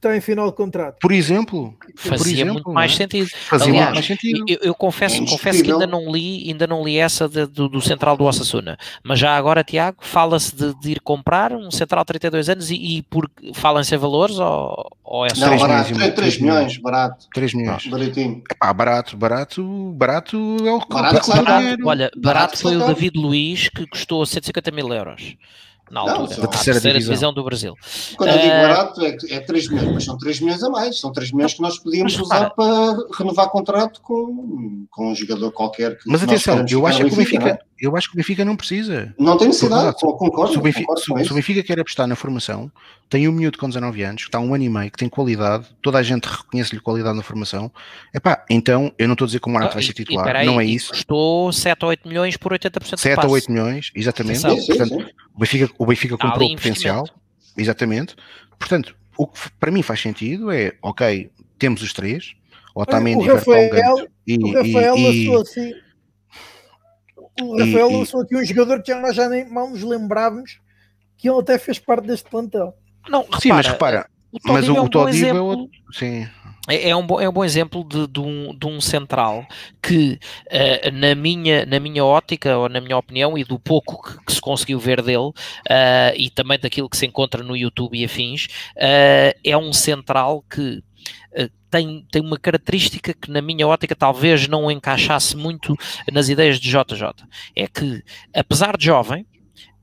está em final de contrato. Por exemplo, fazia por exemplo, muito mais sentido. Fazia Aliás, mais sentido. Eu, eu confesso, é confesso que ainda não li, ainda não li essa de, do, do, central do Osasuna, mas já agora, Tiago, fala-se de, de, ir comprar um central de 32 anos e, e por falam-se em valores ou, ou é só não, barato, milhões, 3, milhões, barato. 3 milhões. Baratinho. Epá, barato, barato, barato é o barato, barato, Olha, barato, barato foi o David Luiz que custou 150 mil euros. Na altura, não, a terceira, terceira divisão. divisão. do Brasil. Quando eu digo uh, barato é, é 3 milhões, mas são 3 milhões a mais, são 3 milhões que nós podíamos usar para renovar contrato com, com um jogador qualquer. mas atenção, eu acho, que o Benfica? Eu acho que o Benfica não precisa. Não tem necessidade, concordo. Se o Benfica, concordo se, se o Benfica quer apostar na formação, tem um miúdo com 19 anos, que está um ano e meio, que tem qualidade, toda a gente reconhece-lhe qualidade na formação, epá, então eu não estou a dizer que o Morato ah, vai ser titular, aí, não é isso. Custou 7 ou 8 milhões por 80% 7 ou 8 milhões, exatamente. Sim, Portanto, sim, sim. O Benfica, o Benfica comprou potencial, exatamente. Portanto, o que para mim faz sentido é, ok, temos os três, Otamendi, o Rafael, e, o Rafael e, lançou assim, o Rafael e, lançou aqui um jogador que nós já nem mal nos lembrávamos que ele até fez parte deste plantel. Não, repara, sim, mas repara, o mas o, é um o Todibo é outro, sim. É, é, um, bom, é um bom exemplo de, de, um, de um central que, uh, na, minha, na minha ótica, ou na minha opinião, e do pouco que, que se conseguiu ver dele, uh, e também daquilo que se encontra no YouTube e afins, uh, é um central que tem, tem uma característica que, na minha ótica, talvez não encaixasse muito nas ideias de JJ. É que, apesar de jovem,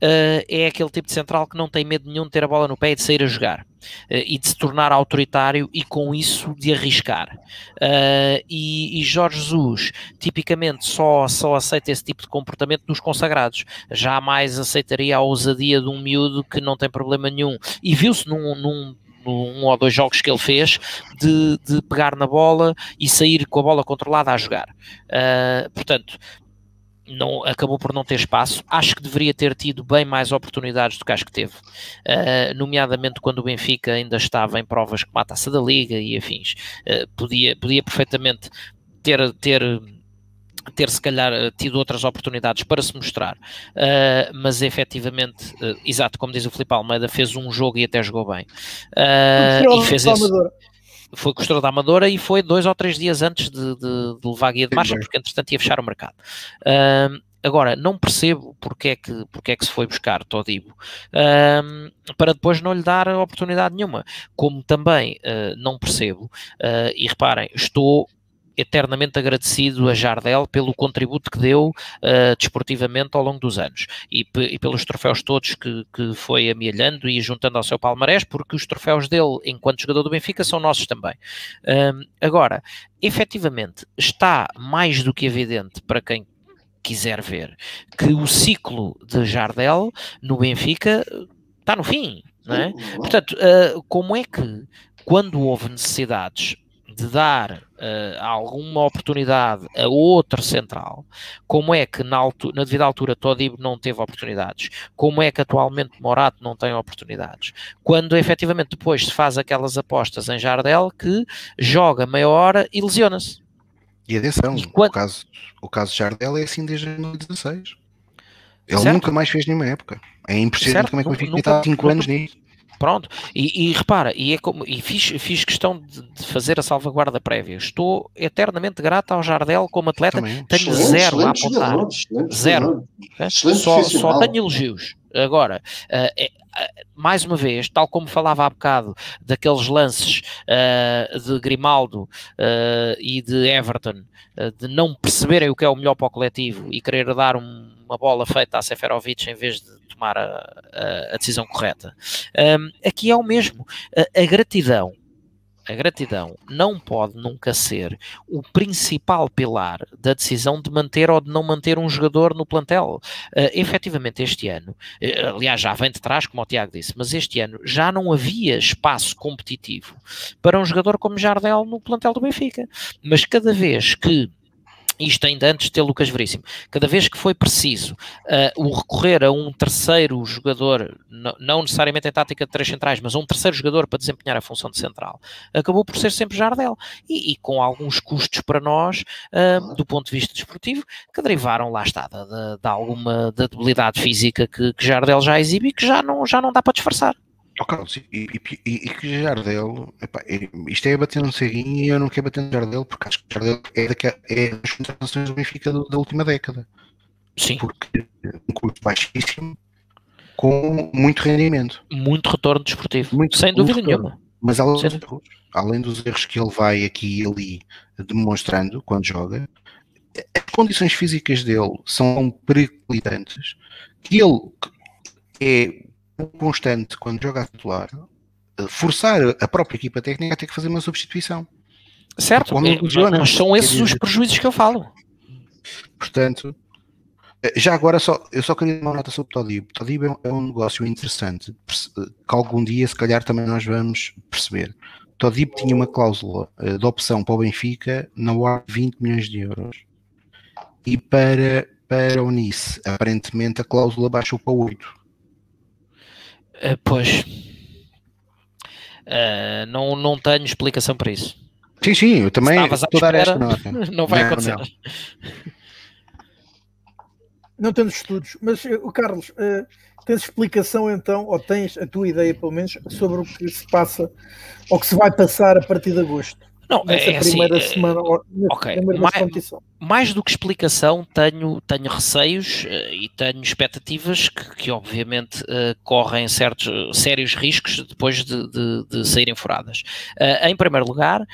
uh, é aquele tipo de central que não tem medo nenhum de ter a bola no pé e de sair a jogar uh, e de se tornar autoritário e com isso de arriscar. Uh, e, e, Jorge Jesus tipicamente só, só aceita esse tipo de comportamento dos consagrados. Jamais aceitaria a ousadia de um miúdo que não tem problema nenhum. E viu-se num, num um ou dois jogos que ele fez, de, de, pegar na bola e sair com a bola controlada a jogar. Uh, portanto, não, acabou por não ter espaço. Acho que deveria ter tido bem mais oportunidades do que acho que teve, uh, nomeadamente quando o Benfica ainda estava em provas como a Taça da Liga e afins. Uh, podia, podia perfeitamente ter, ter, ter se calhar tido outras oportunidades para se mostrar, uh, mas efetivamente, exato, como diz o Filipe Almeida, fez um jogo e até jogou bem. e fez esse foi costura da Amadora e foi dois ou três dias antes de, de, de levar a guia de marcha, porque entretanto ia fechar o mercado. Uh, agora, não percebo porque é que, porque é que se foi buscar Todibo uh, para depois não lhe dar oportunidade nenhuma. Como também uh, não percebo, ah, e reparem, estou eternamente agradecido a Jardel pelo contributo que deu uh, desportivamente ao longo dos anos e, e pelos troféus todos que, que, foi amealhando e juntando ao seu palmarés, porque os troféus dele, enquanto jogador do Benfica, são nossos também. Uh, agora, efetivamente, está mais do que evidente para quem quiser ver que o ciclo de Jardel no Benfica está no fim. Não é? Portanto, uh, como é que, quando houve necessidades de dar uh, alguma oportunidade a outro central, como é que na, altura, na devida altura Todibo não teve oportunidades, como é que atualmente Morato não tem oportunidades, quando efetivamente depois se faz aquelas apostas em Jardel que joga meia hora e lesiona-se. E atenção, e quando... o, caso, o caso de Jardel é assim desde 2016. Ele certo. nunca mais fez nenhuma época. É impressionante certo. como é que o Benfica está 5 anos nisso. Pronto, e, e, repara, e, é como, e fiz, fiz questão de, de, fazer a salvaguarda prévia. Estou eternamente grato ao Jardel como atleta, Também. tenho excelente, zero excelente, a apontar. Excelente, zero. Só, só tenho elogios. Agora, uh, é, mais uma vez, tal como falava há bocado daqueles lances uh, de Grimaldo uh, e de Everton, de não perceberem o que é o melhor para o coletivo e querer dar um, uma bola feita a Seferovic em vez de tomar a, a, a decisão correta. Um, aqui é o mesmo. A, a gratidão a gratidão não pode nunca ser o principal pilar da decisão de manter ou de não manter um jogador no plantel. Uh, efetivamente, este ano, uh, aliás, já vem de trás, como o Tiago disse, mas este ano já não havia espaço competitivo para um jogador como Jardel no plantel do Benfica. Mas cada vez que isto ainda antes de ter Lucas Veríssimo, cada vez que foi preciso uh, o recorrer a um terceiro jogador, não necessariamente em tática de três centrais, mas a um terceiro jogador para desempenhar a função de central, acabou por ser sempre Jardel. E, e com alguns custos para nós, uh, do ponto de vista desportivo, que derivaram, lá está, de, de alguma da debilidade física que, que Jardel já exibe e que já não, já não dá para disfarçar. Oh, Carlos, e, e, e, que Jardel, epá, isto é bater no ceguinho e eu não quero bater no Jardel porque acho que Jardel é, é das contratações do Benfica do, da última década. Sim. Porque um custo baixíssimo com muito rendimento. Muito retorno desportivo. Muito, sem dúvida nenhuma. Mas além, dos erros, além dos erros que ele vai aqui e ali demonstrando quando joga, as condições físicas dele são periclitantes que ele é constante quando joga a titular, forçar a própria equipa técnica a ter que fazer uma substituição. Certo, é, mas são esses os prejuízos que eu falo. Portanto, eh, já agora só, eu só queria uma nota sobre o Todib. Todib é um negócio interessante que algum dia se calhar também nós vamos perceber. Todib tinha uma cláusula eh, de opção para o Benfica na ordem de 20 milhões de euros. E para, para o Nice, aparentemente a cláusula baixou para 8. Uh, eh, pois. Uh, não, não tenho explicação para isso. Sim, sim, eu também estou a dar esta nota. (laughs) Não vai não, acontecer. Não. não temos estudos, mas o Carlos, uh, tens explicação então, ou tens a tua ideia pelo menos, sobre o que se passa ou que se vai passar a partir de agosto? Não, nessa é, assim, primeira assim, semana, ok, mais, mais, do que explicação, tenho, tenho receios uh, e tenho expectativas que, que obviamente uh, correm certos sérios riscos depois de, de, de saírem furadas. Uh, em primeiro lugar,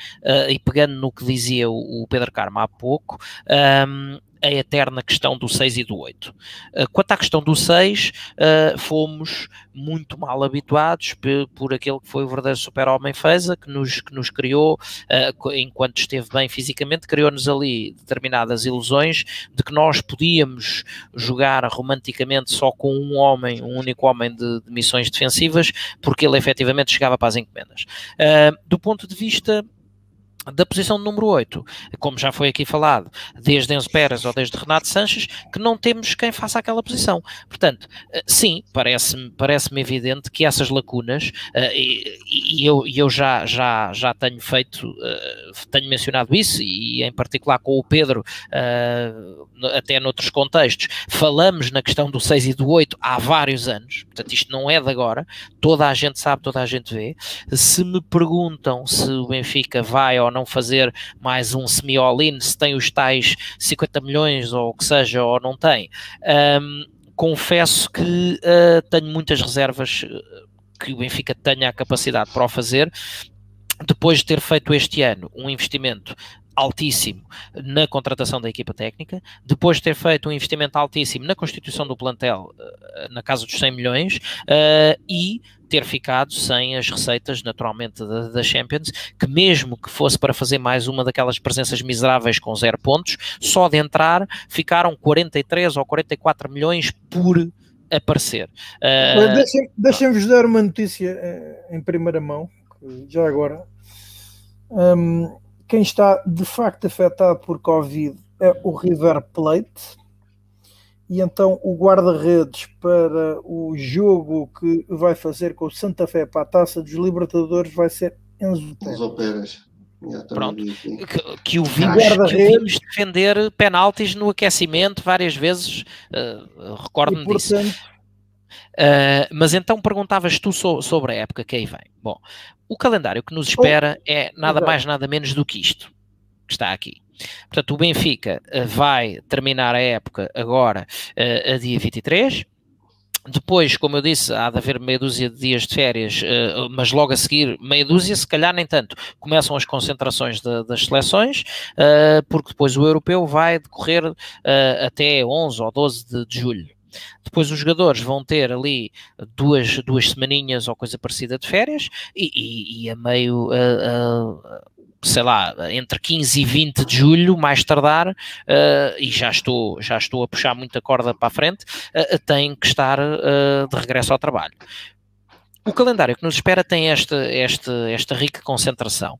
e pegando no que dizia o, o Pedro Carmo há pouco, um, ehm, a eterna questão do 6 e do 8. Uh, quanto à questão do 6, uh, eh, fomos muito mal habituados por, aquele que foi o verdadeiro super-homem Feza, que nos, que nos criou, uh, enquanto esteve bem fisicamente, criou-nos ali determinadas ilusões de que nós podíamos jogar romanticamente só com um homem, um único homem de, de missões defensivas, porque ele efetivamente chegava para as encomendas. do ponto de vista da posição número 8, como já foi aqui falado, desde Enzo Pérez ou desde Renato Sanches, que não temos quem faça aquela posição. Portanto, eh, sim, parece-me parece evidente que essas lacunas, uh, e, eu, eu já, já, já tenho feito, uh, tenho mencionado isso, e em particular com o Pedro, até noutros contextos, falamos na questão do 6 e do 8 há vários anos, portanto isto não é de agora, toda a gente sabe, toda a gente vê. Se me perguntam se o Benfica vai ou não fazer mais um semi-all-in, se tem os tais 50 milhões ou o que seja, ou não tem. Um, confesso que uh, tenho muitas reservas ah, que o Benfica tenha a capacidade para o fazer, depois de ter feito este ano um investimento altíssimo na contratação da equipa técnica, depois de ter feito um investimento altíssimo na constituição do plantel ah, na casa dos 100 milhões uh, e ter ficado sem as receitas, naturalmente, da, da, Champions, que mesmo que fosse para fazer mais uma daquelas presenças miseráveis com zero pontos, só de entrar ficaram 43 ou 44 milhões por aparecer. Uh, Deixem-vos dar uma notícia eh, em primeira mão, já agora. Um, quem está de facto afetado por Covid é o River Plate, e então o guarda-redes para o jogo que vai fazer com o Santa Fé para a Taça dos Libertadores vai ser Enzo Pérez. Pronto, que, que, o vimos, que o vimos defender penaltis no aquecimento várias vezes, uh, recordo-me disso. Uh, mas então perguntavas tu so, sobre a época que aí vem. Bom, o calendário que nos espera oh, é nada mais, nada menos do que isto que está aqui. Portanto, o Benfica uh, vai terminar a época agora uh, a dia 23. Depois, como eu disse, há de haver meia dúzia de dias de férias, uh, mas logo a seguir, meia dúzia, se calhar nem tanto, começam as concentrações de, das seleções, porque depois o europeu vai decorrer até 11 ou 12 de, de, julho. Depois os jogadores vão ter ali duas, duas semaninhas ou coisa parecida de férias e, e, e a meio sei lá, entre 15 e 20 de julho, mais tardar, uh, e já estou, já estou a puxar muita corda para a frente, uh, tem que estar uh, de regresso ao trabalho. O calendário que nos espera tem esta, esta, esta rica concentração.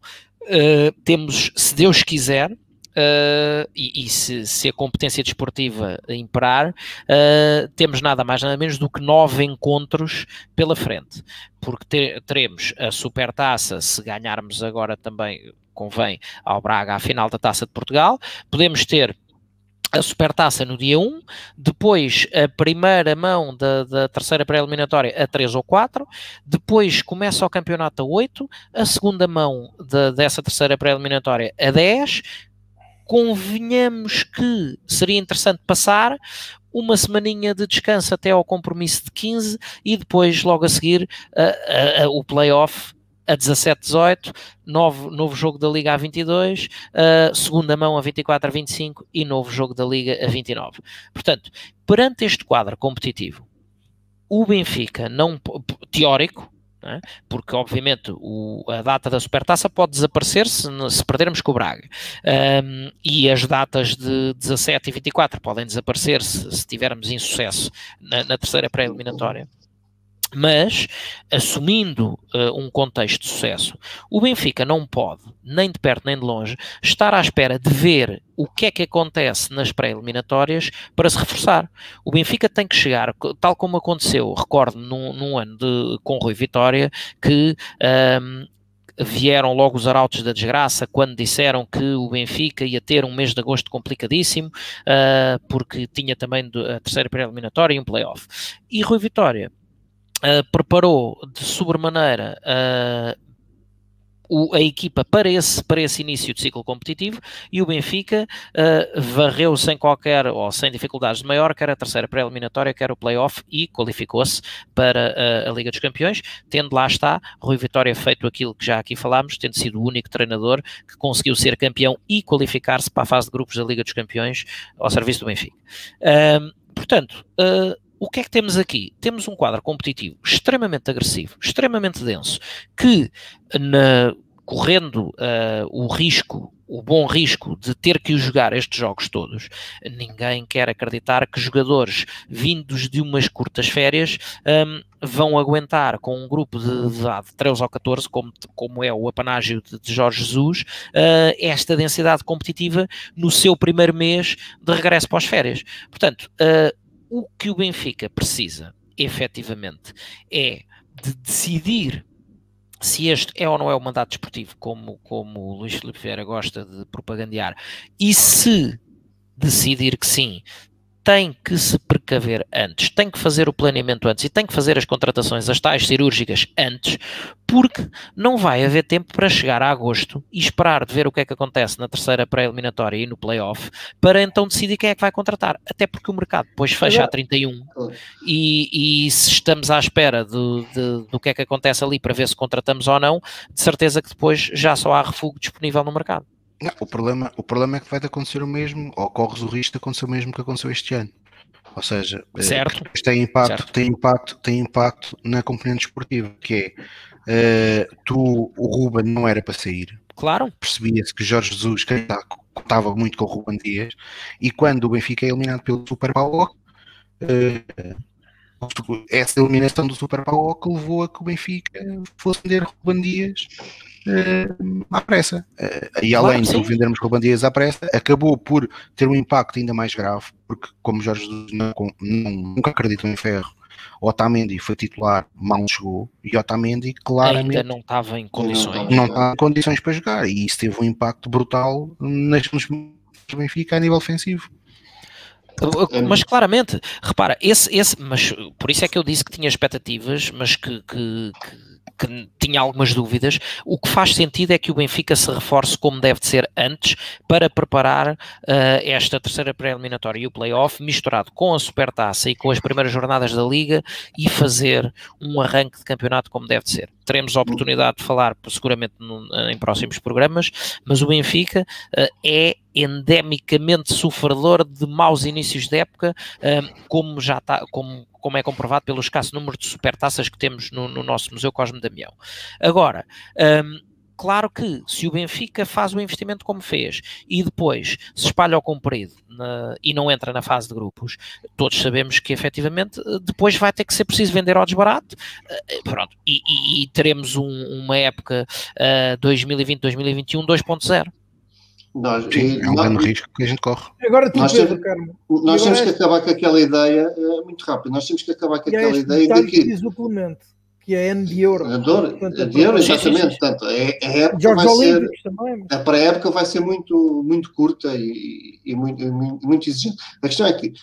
temos, se Deus quiser, Uh, e, e se, se, a competência desportiva imperar, uh, temos nada mais nada menos do que nove encontros pela frente, porque ter, teremos a supertaça, se ganharmos agora também convém ao Braga à final da Taça de Portugal. Podemos ter a Supertaça no dia 1, depois a primeira mão da, da terceira pré-eliminatória a 3 ou 4, depois começa o campeonato a 8, a segunda mão de, dessa terceira pré-eliminatória a 10. Convenhamos que seria interessante passar uma semaninha de descanso até ao compromisso de 15 e depois, logo a seguir, a, a, a, o playoff a 17-18, novo, novo jogo da Liga a 22, uh, segunda mão a 24 a 25 e novo jogo da Liga a 29. Portanto, perante este quadro competitivo, o Benfica não teórico, é? porque obviamente o, a data da supertaça pode desaparecer se, se perdermos com o Braga um, e as datas de 17 e 24 podem desaparecer se, se tivermos insucesso na, na terceira pré-eliminatória mas, assumindo uh, um contexto de sucesso, o Benfica não pode, nem de perto nem de longe, estar à espera de ver o que é que acontece nas pré-eliminatórias para se reforçar. O Benfica tem que chegar, tal como aconteceu, recordo, num, num ano de, com Rui Vitória, que um, vieram logo os arautos da desgraça quando disseram que o Benfica ia ter um mês de agosto complicadíssimo, uh, porque tinha também a terceira pré-eliminatória e um playoff. E Rui Vitória uh, preparou de sobremaneira uh, o, a equipa para esse, para esse início de ciclo competitivo e o Benfica uh, varreu sem qualquer ou sem dificuldades de maior, quer a terceira pré-eliminatória, quer o playoff e qualificou-se para uh, a Liga dos Campeões, tendo lá está Rui Vitória feito aquilo que já aqui falámos, tendo sido o único treinador que conseguiu ser campeão e qualificar-se para a fase de grupos da Liga dos Campeões ao serviço do Benfica. Uh, portanto, o que é que temos aqui? Temos um quadro competitivo extremamente agressivo, extremamente denso, que na, correndo uh, o risco, o bom risco de ter que jogar estes jogos todos, ninguém quer acreditar que jogadores vindos de umas curtas férias um, vão aguentar com um grupo de, de 13 ou 14, como, como é o apanágio de, de Jorge Jesus, uh, esta densidade competitiva no seu primeiro mês de regresso pós férias. Portanto, uh, o que o Benfica precisa, efetivamente, é de decidir se este é ou não é o mandato desportivo, como, como o Luís Filipe Vieira gosta de propagandear, e se decidir que sim, tem que se precaver antes, tem que fazer o planeamento antes e tem que fazer as contratações, as tais cirúrgicas antes, porque não vai haver tempo para chegar a agosto e esperar de ver o que é que acontece na terceira pré-eliminatória e no playoff para então decidir quem é que vai contratar. Até porque o mercado depois fecha a 31 e, e se estamos à espera do, de, do que é que acontece ali para ver se contratamos ou não, de certeza que depois já só há refúgio disponível no mercado. Não, o, problema, o problema é que vai acontecer o mesmo, ou corres o risco de acontecer o mesmo que aconteceu este ano. Ou seja, eh, certo. tem impacto, certo. tem impacto, tem impacto na componente esportiva, que é uh, tu, o Ruben não era para sair. Claro. Percebia-se que Jorge Jesus contava muito com o Ruben Dias, e quando o Benfica é eliminado pelo Super Paulo, uh, essa eliminação do Super Paulo levou a que o Benfica fosse vender Ruben Dias uh, à pressa. Uh, e além claro, de vendermos Rubandias à pressa, acabou por ter um impacto ainda mais grave, porque como Jorge não, não, nunca acreditou em ferro, Otamendi foi titular, mal chegou, e Otamendi claramente ainda não estava em condições. Não estava em condições para jogar, e isso teve um impacto brutal nas, nos Benfica a nível ofensivo. Mas claramente, repara, esse, esse, mas por isso é que eu disse que tinha expectativas, mas que, que, que que tinha algumas dúvidas. O que faz sentido é que o Benfica se reforce como deve de ser antes para preparar uh, esta terceira pré-eliminatória e o play-off misturado com a supertaça e com as primeiras jornadas da Liga e fazer um arranque de campeonato como deve de ser. Teremos a oportunidade de falar seguramente no, em próximos programas, mas o Benfica uh, é endemicamente sofredor de maus inícios de época, uh, como já está, como como é comprovado pelo escasso número de supertaças que temos no, no nosso Museu Cosme Damião. Agora, um, claro que se o Benfica faz o investimento como fez e depois se espalha ao comprido na, e não entra na fase de grupos, todos sabemos que efetivamente depois vai ter que ser preciso vender ao desbarato. Uh, pronto, e, e, e teremos um, uma época uh, 2020-2021 2.0. Nós, Sim, é um grande risco que a gente corre. Agora tu, nós Pedro, temos, Nós temos é... que acabar com aquela ideia, é muito rápido, nós temos que acabar com aquela ideia de que... que é N de euro. A de, de euro, exatamente. Portanto, é, a época vai ser, também. A pré-época vai ser muito, muito curta e, e, muito, e muito exigente. A questão é que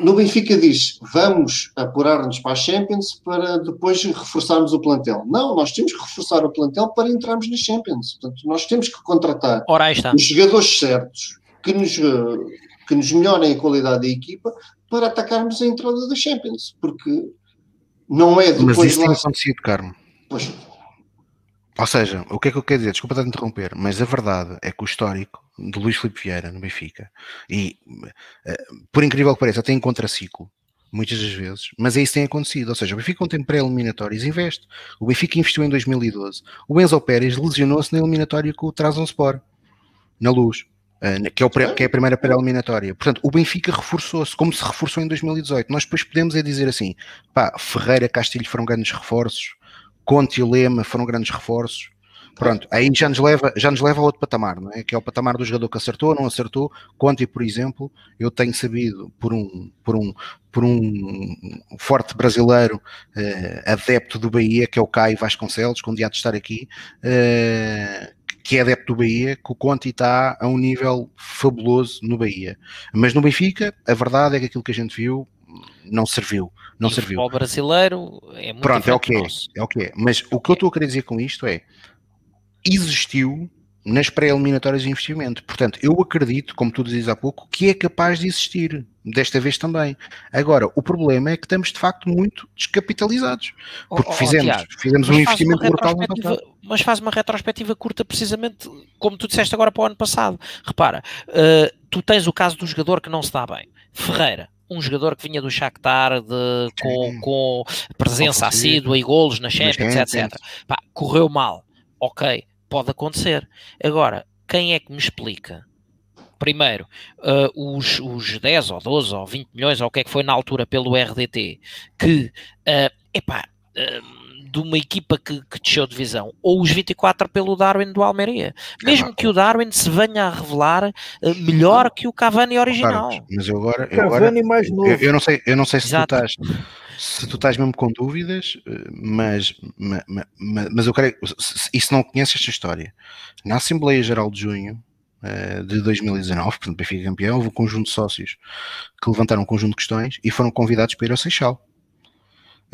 no Benfica diz vamos apurar-nos para a Champions para depois reforçarmos o plantel. Não, nós temos que reforçar o plantel para entrarmos na Champions. Portanto, nós temos que contratar os jogadores certos que nos, que nos melhorem a qualidade da equipa para atacarmos a entrada da Champions. Porque não é depois. Mas isso lá... tem acontecido, Carmo. Pois, ou seja, o que é que eu quero dizer? Desculpa estar a interromper, mas a verdade é que o histórico de Luís Filipe Vieira no Benfica, e eh, por incrível que pareça, tem contraciclo, muitas das vezes, mas é isso que tem acontecido. Ou seja, o Benfica, quando tem pré-eliminatórias, investe. O Benfica investiu em 2012. O Enzo Pérez lesionou-se na eliminatória com o Trabzonspor, na luz. Uh, que, é o, que é a primeira pré-eliminatória. Portanto, o Benfica reforçou-se, como se reforçou em 2018. Nós depois podemos é dizer assim: pá, Ferreira, Castilho foram grandes reforços, Conte e Lema foram grandes reforços, Pronto, aí já nos leva, já nos leva a outro patamar, não é? Que é o patamar do jogador que acertou, não acertou. Conte, por exemplo, eu tenho sabido por um, por um, por um forte brasileiro uh, adepto do Bahia, que é o Caio Vasconcelos, que um dia de estar aqui, uh, que é adepto do Bahia, que o Conte está a um nível fabuloso no Bahia. Mas no Benfica, a verdade é que aquilo que a gente viu não serviu. Não e serviu. O brasileiro é muito Pronto, é o que é, é o que é. Mas o que eu estou a querer dizer com isto é existiu nas pré-eliminatórias de investimento. Portanto, eu acredito, como tu dizes há pouco, que é capaz de existir, desta vez também. Agora, o problema é que estamos de facto muito descapitalizados, porque oh, oh, fizemos, Tiago, fizemos um investimento brutal no passado. Mas faz uma retrospectiva curta, precisamente como tu disseste agora para o ano passado. Repara, uh, tu tens o caso do jogador que não se dá bem. Ferreira, um jogador que vinha do Shakhtar de, com, com presença assídua e golos na Champions, etc. Pá, correu mal ok, pode acontecer. Agora, quem é que me explica? Primeiro, uh, os, os 10 ou 12 ou 20 milhões, ou o que é que foi na altura pelo RDT, que, uh, epá, uh, de uma equipa que, que desceu de divisão, ou os 24 pelo Darwin do Almeria. Mesmo que o Darwin se venha a revelar uh, melhor que o Cavani original. Mas eu agora, eu agora Cavani mais novo. Eu, eu, não sei, eu não sei se Exato. tu estás se tu estás mesmo com dúvidas, eh, mas, mas, mas eu quero. E se não conheces esta história, na Assembleia Geral de Junho eh, de 2019, portanto, Benfica campeão, houve um conjunto de sócios que levantaram um conjunto de questões e foram convidados para ir ao Seixal.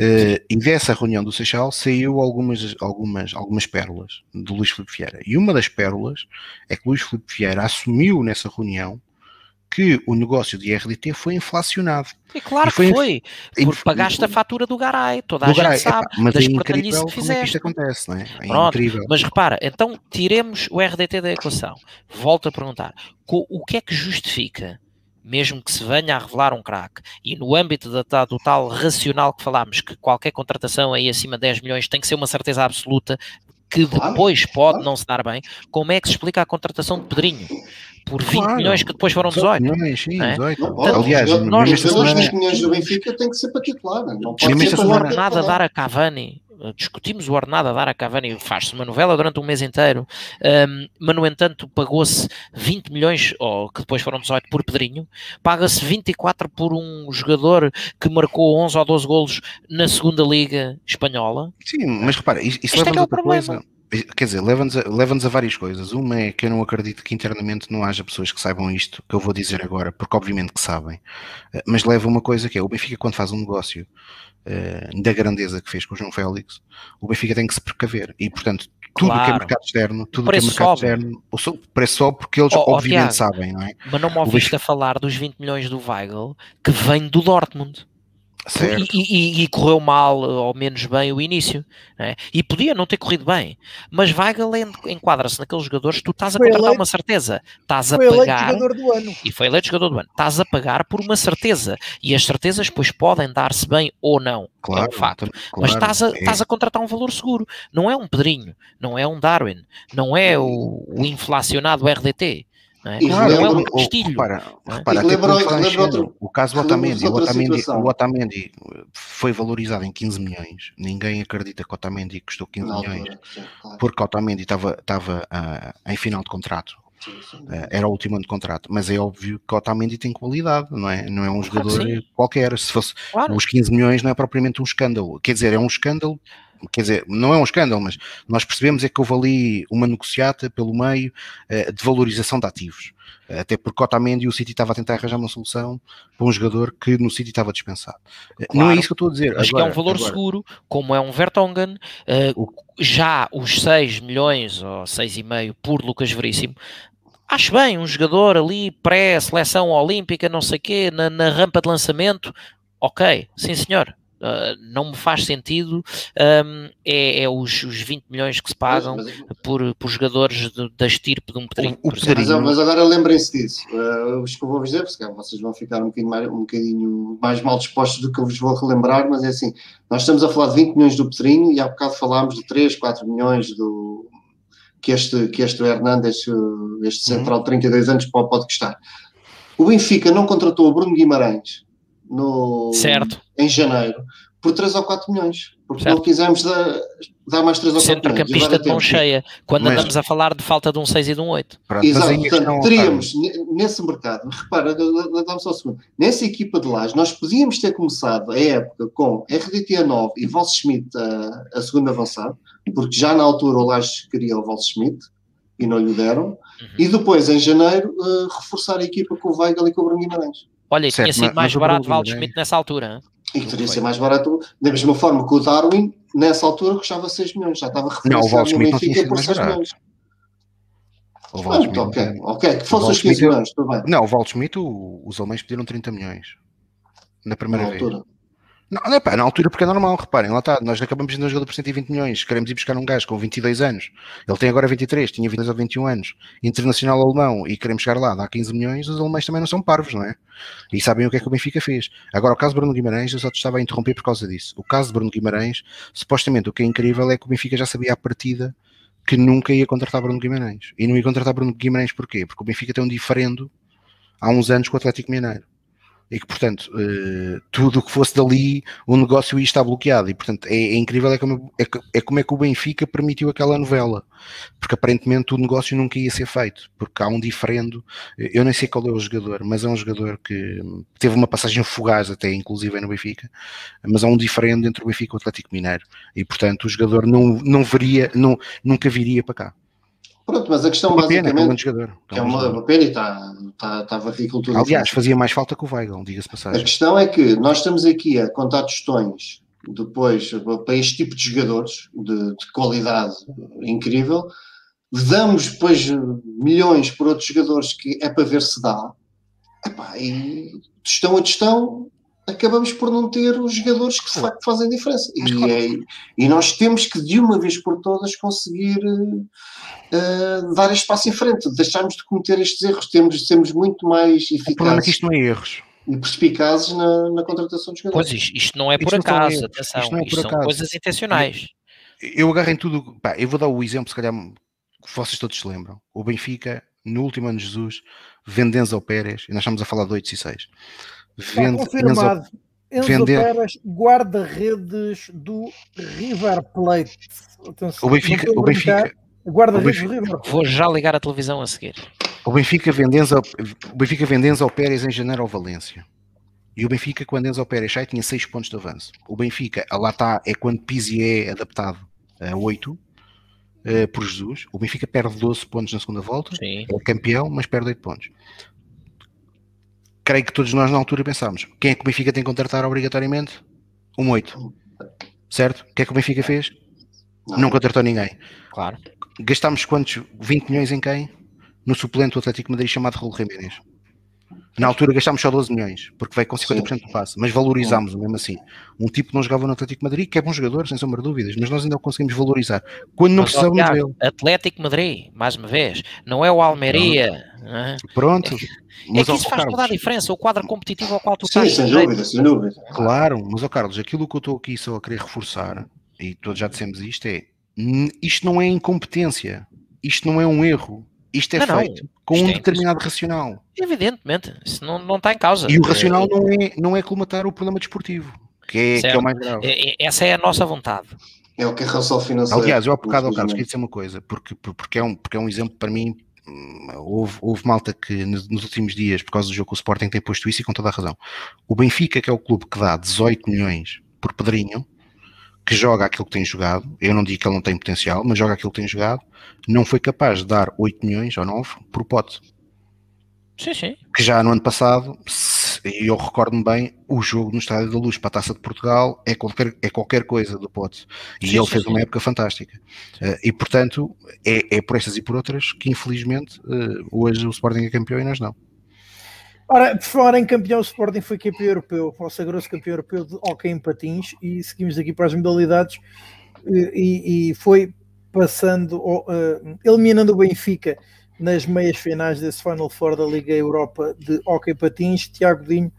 Uh, e dessa reunião do Seixal saiu algumas, algumas, algumas pérolas do Luís Filipe Vieira. E uma das pérolas é que Luís Filipe Vieira assumiu nessa reunião que o negócio de RDT foi inflacionado. E claro foi, que foi, porque pagaste a fatura do Garay, toda do a Garay, gente sabe, epá, mas das é incrível que fizeste. É que isto acontece, não é? é Pronto, incrível. Mas repara, então tiremos o RDT da equação. Volto a perguntar, o que é que justifica, mesmo que se venha a revelar um craque, e no âmbito da, do tal racional que falámos, que qualquer contratação aí acima de 10 milhões tem que ser uma certeza absoluta, que depois pode claro. não se dar bem, como é que se explica a contratação de Pedrinho? Por 20 claro. milhões que depois foram 18. 18 milhões, sim, é? 18. Não, Aliás, nós, os semana... 20 milhões do Benfica tem que ser para titular. Não pode ser para o ordenado a dar a Cavani. Discutimos o ordenado a dar a Cavani, faz-se uma novela durante um mês inteiro, um, mas no entanto pagou-se 20 milhões, ou que depois foram 18 por Pedrinho, paga-se 24 por um jogador que marcou 11 ou 12 golos na segunda Liga Espanhola. Sim, mas repara, isso, isso leva é, é outra coisa Quer dizer, leva-nos a, leva a várias coisas. Uma é que eu não acredito que internamente não haja pessoas que saibam isto, que eu vou dizer agora, porque obviamente que sabem. Eh, mas leva uma coisa que é, o Benfica quando faz um negócio uh, da grandeza que fez com o João Félix, o Benfica tem que se precaver. E, portanto, tudo claro. que é mercado externo, tudo que é mercado sobe. externo, o preço sobe porque eles oh, obviamente oh, sabem, não é? Mas não me ouviste Benfica... a falar dos 20 milhões do Weigl, que vem do Dortmund. E, e, e, correu mal ou menos bem o início, é? e podia não ter corrido bem, mas Weigl enquadra-se naqueles jogadores que tu estás a foi contratar eleito, uma certeza, estás a pagar e foi eleito jogador do ano, estás a pagar por uma certeza, e as certezas depois podem dar-se bem ou não, claro, é um facto, claro, mas estás a, é. estás a contratar um valor seguro, não é um Pedrinho, não é um Darwin, não é o, o inflacionado RDT, não é? E claro, não é um castilho. Repara, outro, o caso do Otamendi, o Otamendi, o Otamendi foi valorizado em 15 milhões. Ninguém acredita que o Otamendi custou 15 não, milhões, sim, claro. porque o Otamendi estava, estava uh, em final de contrato. Sim, sim. Uh, era o último ano de contrato, mas é óbvio que o Otamendi tem qualidade, não é? Não é um jogador qualquer. Se fosse claro. os 15 milhões, não é propriamente um escândalo. Quer dizer, é um escândalo quer dizer, não é um escândalo, mas nós percebemos é que houve ali uma negociata pelo meio uh, de valorização de ativos. Uh, até porque Otamendi e o City estava a tentar arranjar uma solução para um jogador que no City estava dispensado. Claro, não é isso que eu estou a dizer. Acho que é um valor agora, seguro, como é um Vertonghen, já os 6 milhões ou 6,5 por Lucas Veríssimo, acho bem, um jogador ali pré-seleção olímpica, não sei o quê, na, na rampa de lançamento, ok, sim senhor, Uh, não me faz sentido um, é, é os, os, 20 milhões que se pagam mas, mas... por, por jogadores de, da estirpe de um Pedrinho. O, o Mas, mas, agora lembrem-se disso. Uh, os que eu vou dizer, porque vocês vão ficar um bocadinho, mais, um bocadinho mais mal dispostos do que eu vos vou relembrar, mas é assim, nós estamos a falar de 20 milhões do Pedrinho e há bocado falámos de 3, 4 milhões do, que este, que este Hernandes, este uhum. central de 32 anos, pode, pode custar. O Benfica não contratou o Bruno Guimarães no, certo. Em janeiro por 3 ou 4 milhões, porque certo. não quisemos dar, dar mais 3 ou 4 milhões. Centrocampista de mão cheia, quando mas, andamos a falar de falta de um 6 e de um 8. Pronto, Exato, portanto, teríamos nesse mercado, repara, dá-me só um segundo, nessa equipa de lá, nós podíamos ter começado a época com RDT 9 e Valse Schmidt a, a segundo avançado, porque já na altura o Lages queria o Valse Schmidt e não lhe deram, uhum. e depois em janeiro uh, reforçar a equipa com o Weigl e com o Bruno Guimarães. Olha, e tinha sido mais barato Val Schmidt nessa altura. Hein? E teria sido mais barato, da mesma forma que o Darwin, nessa altura, custava 6 milhões, já estava referenciado no Benfica por 6 milhões. O Schmidt, ok, ok, que fosse os 15 milhões, tudo bem. Não, o Val Schmidt, os alemães pediram 30 milhões na primeira na vez. Altura. Não, não é na altura porque é normal, reparem, lá está, nós acabamos de um jogador por 120 milhões, queremos ir buscar um gajo com 22 anos, ele tem agora 23, tinha 22 ou 21 anos, internacional alemão, e queremos chegar lá, dá 15 milhões, os alemães também não são parvos, não é? E sabem o que é que o Benfica fez. Agora, o caso de Bruno Guimarães, eu só te estava a interromper por causa disso. O caso de Bruno Guimarães, supostamente o que é incrível é que o Benfica já sabia à partida que nunca ia contratar Bruno Guimarães. E não ia contratar Bruno Guimarães porquê? Porque o Benfica tem um diferendo há uns anos com o Atlético Mineiro e que, portanto, uh, tudo o que fosse dali, o negócio ia estar bloqueado. E, portanto, é, é incrível é como é, é, como é que o Benfica permitiu aquela novela, porque aparentemente o negócio nunca ia ser feito, porque há um diferendo. Eu nem sei qual é o jogador, mas é um jogador que teve uma passagem fugaz, até inclusive no Benfica, mas há um diferendo entre o Benfica e o Atlético Mineiro, e, portanto, o jogador não, não veria, não, nunca viria para cá. Pronto, mas a questão uma basicamente pena, é, um jogador, é uma, uma pena e está, está, está varrido tudo. Aliás, fazia mais falta que o Weigl, diga-se passagem. A questão é que nós estamos aqui a contar tostões depois para este tipo de jogadores de, de qualidade incrível, damos depois milhões por outros jogadores que é para ver se dá. Epá, e tostão a tostão acabamos por não ter os jogadores que de facto fazem diferença. E, é, e, nós temos que, de uma vez por todas, conseguir uh, dar este passo em frente, deixarmos de cometer estes erros, temos de sermos muito mais eficazes. O problema é que isto não é erros. E perspicazes na, na contratação de jogadores. Pois, isto, não é por isto acaso, atenção, isto, não é isto são acaso. coisas intencionais. Eu agarro em tudo, pá, eu vou dar o exemplo, se calhar que vocês todos se lembram. O Benfica, no último ano de Jesus, vende Enzo Pérez, e nós estamos a falar de 8 e 6 Vende, confirmado. Enzo, vender... Pérez, guarda-redes do River Plate. Atenção, o Benfica, o Benfica, guarda-redes Plate. Vou já ligar a televisão a seguir. O Benfica vende Enzo, o Benfica vende Enzo Pérez em janeiro ao Valência. E o Benfica, quando Enzo Pérez sai, tinha 6 pontos de avanço. O Benfica, lá está, é quando Pizzi é adaptado a 8 uh, eh, por Jesus. O Benfica perde 12 pontos na segunda volta, Sim. é campeão, mas perde 8 pontos creio que todos nós na altura pensámos: quem é que o Benfica tem que contratar obrigatoriamente? Um 8. Certo? O que é que o Benfica fez? Não, não contratou ninguém. Claro. Gastámos quantos? 20 milhões em quem? No suplente do Atlético Madrid chamado Raul Jiménez. Na altura gastámos só 12 milhões, porque veio com 50% Sim. do passe, mas valorizámos mesmo assim. Um tipo que não jogava no Atlético Madrid, que é bom jogador, sem sombra de dúvidas, mas nós ainda o conseguimos valorizar. Quando não precisávamos dele. Atlético Madrid, mais uma vez, não é o Almeria. É? Pronto. Mas, é que isso faz Carlos, toda a diferença, o quadro competitivo ao qual tu sim, estás. Sem dúvida, sem dúvida. Claro, mas, ó Carlos, aquilo que eu estou aqui só a querer reforçar, e todos já dissemos isto, é isto não é incompetência, isto não é um erro, isto é não, feito não. com isto um é determinado racional. Evidentemente, isso não, não está em causa. E o racional não é, não é colmatar o problema desportivo, que é, que é o mais grave. É, é, essa é a nossa vontade. É o que é razão financeira. Aliás, eu há bocado, ao Carlos, queria dizer uma coisa, porque, porque, é um, porque é um exemplo para mim houve, houve malta que nos, últimos dias, por causa do jogo com o Sporting, tem posto isso e com toda a razão. O Benfica, que é o clube que dá 18 milhões por Pedrinho, que joga aquilo que tem jogado, eu não digo que ele não tem potencial, mas joga aquilo que tem jogado, não foi capaz de dar 8 milhões ou 9 por pote. Sim, sim. Que já no ano passado, e eu recordo-me bem, o jogo no Estádio da Luz para a Taça de Portugal é qualquer, é qualquer coisa do Pote. E sim, ele sim, fez sim. uma época fantástica. Uh, e portanto, é, é por estas e por outras que infelizmente uh, hoje o Sporting é campeão e nós não. Ora, por falar em campeão, o Sporting foi campeão europeu, sagrou-se campeão europeu de hockey em patins e seguimos aqui para as modalidades e, e foi passando, uh, eliminando o Benfica nas meias finais desse Final Four da Liga Europa de hockey patins. Tiago Dinho,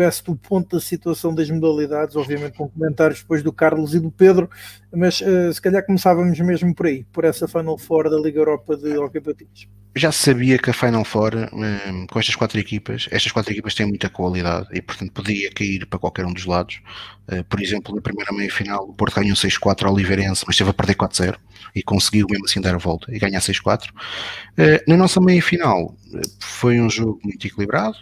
peço-te o ponto da situação das modalidades, obviamente com comentários depois do Carlos e do Pedro, mas uh, se calhar começávamos mesmo por aí, por essa Final Four da Liga Europa de hockey patins já sabia que a Final Four, um, com estas quatro equipas, estas quatro equipas têm muita qualidade e, portanto, podia cair para qualquer um dos lados. Uh, por exemplo, na primeira meia-final, o Porto ganhou 6-4 ao Oliveirense, mas esteve a perder 4-0 e conseguiu mesmo assim dar a volta e ganhar 6-4. Uh, eh, na nossa meia-final, foi um jogo muito equilibrado.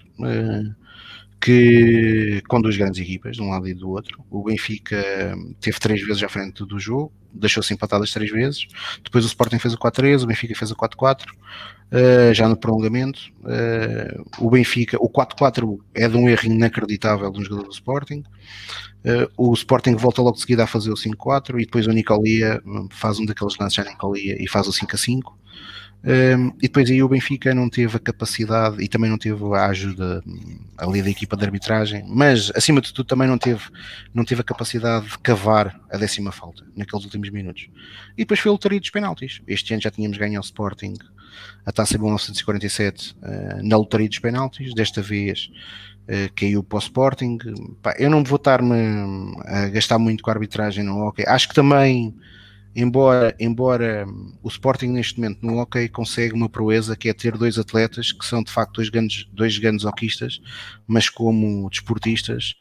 Que com duas grandes equipas, de um lado e do outro. O Benfica teve três vezes à frente do jogo, deixou-se empatadas três vezes. Depois o Sporting fez o 4-3, o Benfica fez o 4-4 uh, já no prolongamento. Uh, o Benfica, o 4-4 é de um erro inacreditável de um jogador do Sporting. Uh, o Sporting volta logo de seguida a fazer o 5-4 e depois o Nicolia hum, faz um daqueles lances à Nicolia e faz o 5-5. Um, e depois aí o Benfica não teve a capacidade e também não teve a ajuda hum, ali da equipa de arbitragem, mas acima de tudo também não teve, não teve a capacidade de cavar a décima falta naqueles últimos minutos. E depois foi o lotaria dos penaltis. Este ano já tínhamos ganho ao Sporting a taça 1947 uh, na lotaria dos penaltis, desta vez uh, caiu para o Sporting. Pá, eu não vou estar-me a gastar muito com a arbitragem no hockey. Acho que também, embora, embora o Sporting neste momento no hockey consegue uma proeza que é ter dois atletas que são de facto dois grandes, dois grandes hockeyistas, mas como desportistas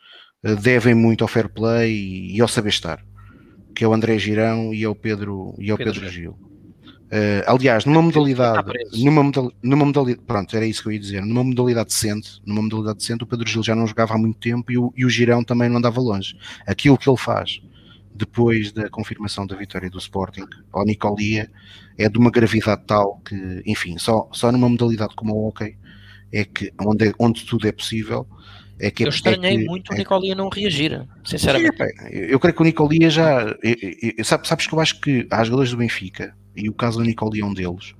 uh, devem muito ao fair play e, ao saber estar, que é o André Girão e ao Pedro, e ao Pedro, Pedro Gil. Uh, aliás, numa modalidade, numa, numa modalidade, pronto, era isso que eu ia dizer, numa modalidade decente, numa modalidade decente, o Pedro Gil já não jogava há muito tempo e o, e o Girão também não andava longe. Aquilo que ele faz depois da confirmação da vitória do Sporting ao Nicolia é de uma gravidade tal que, enfim, só, só numa modalidade como o hockey é que onde, onde tudo é possível. É que, eu estranhei é que, muito é, o Nicolia não reagir, sinceramente. É, eu creio que o Nicolia já. Eu, eu, sabes que eu acho que há jogadores do Benfica e o caso do Nicole é um deles,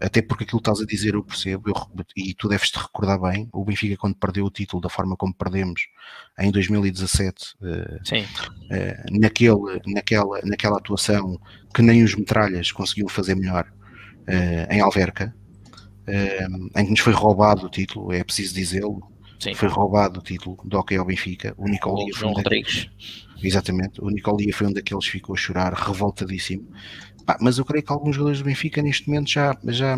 até porque aquilo que estás a dizer eu percebo, eu, e tu deves te recordar bem, o Benfica quando perdeu o título da forma como perdemos em 2017, uh, uh, naquele, naquela, naquela atuação que nem os metralhas conseguiam fazer melhor uh, em Alverca, eh, em que nos foi roubado o título, é preciso dizê-lo, foi roubado o título do Hockey ao Benfica, o Nicole João Rodrigues. Exatamente, o Nicolia foi um daqueles que ficou a chorar, revoltadíssimo. Ah, mas eu creio que alguns jogadores do Benfica neste momento já, já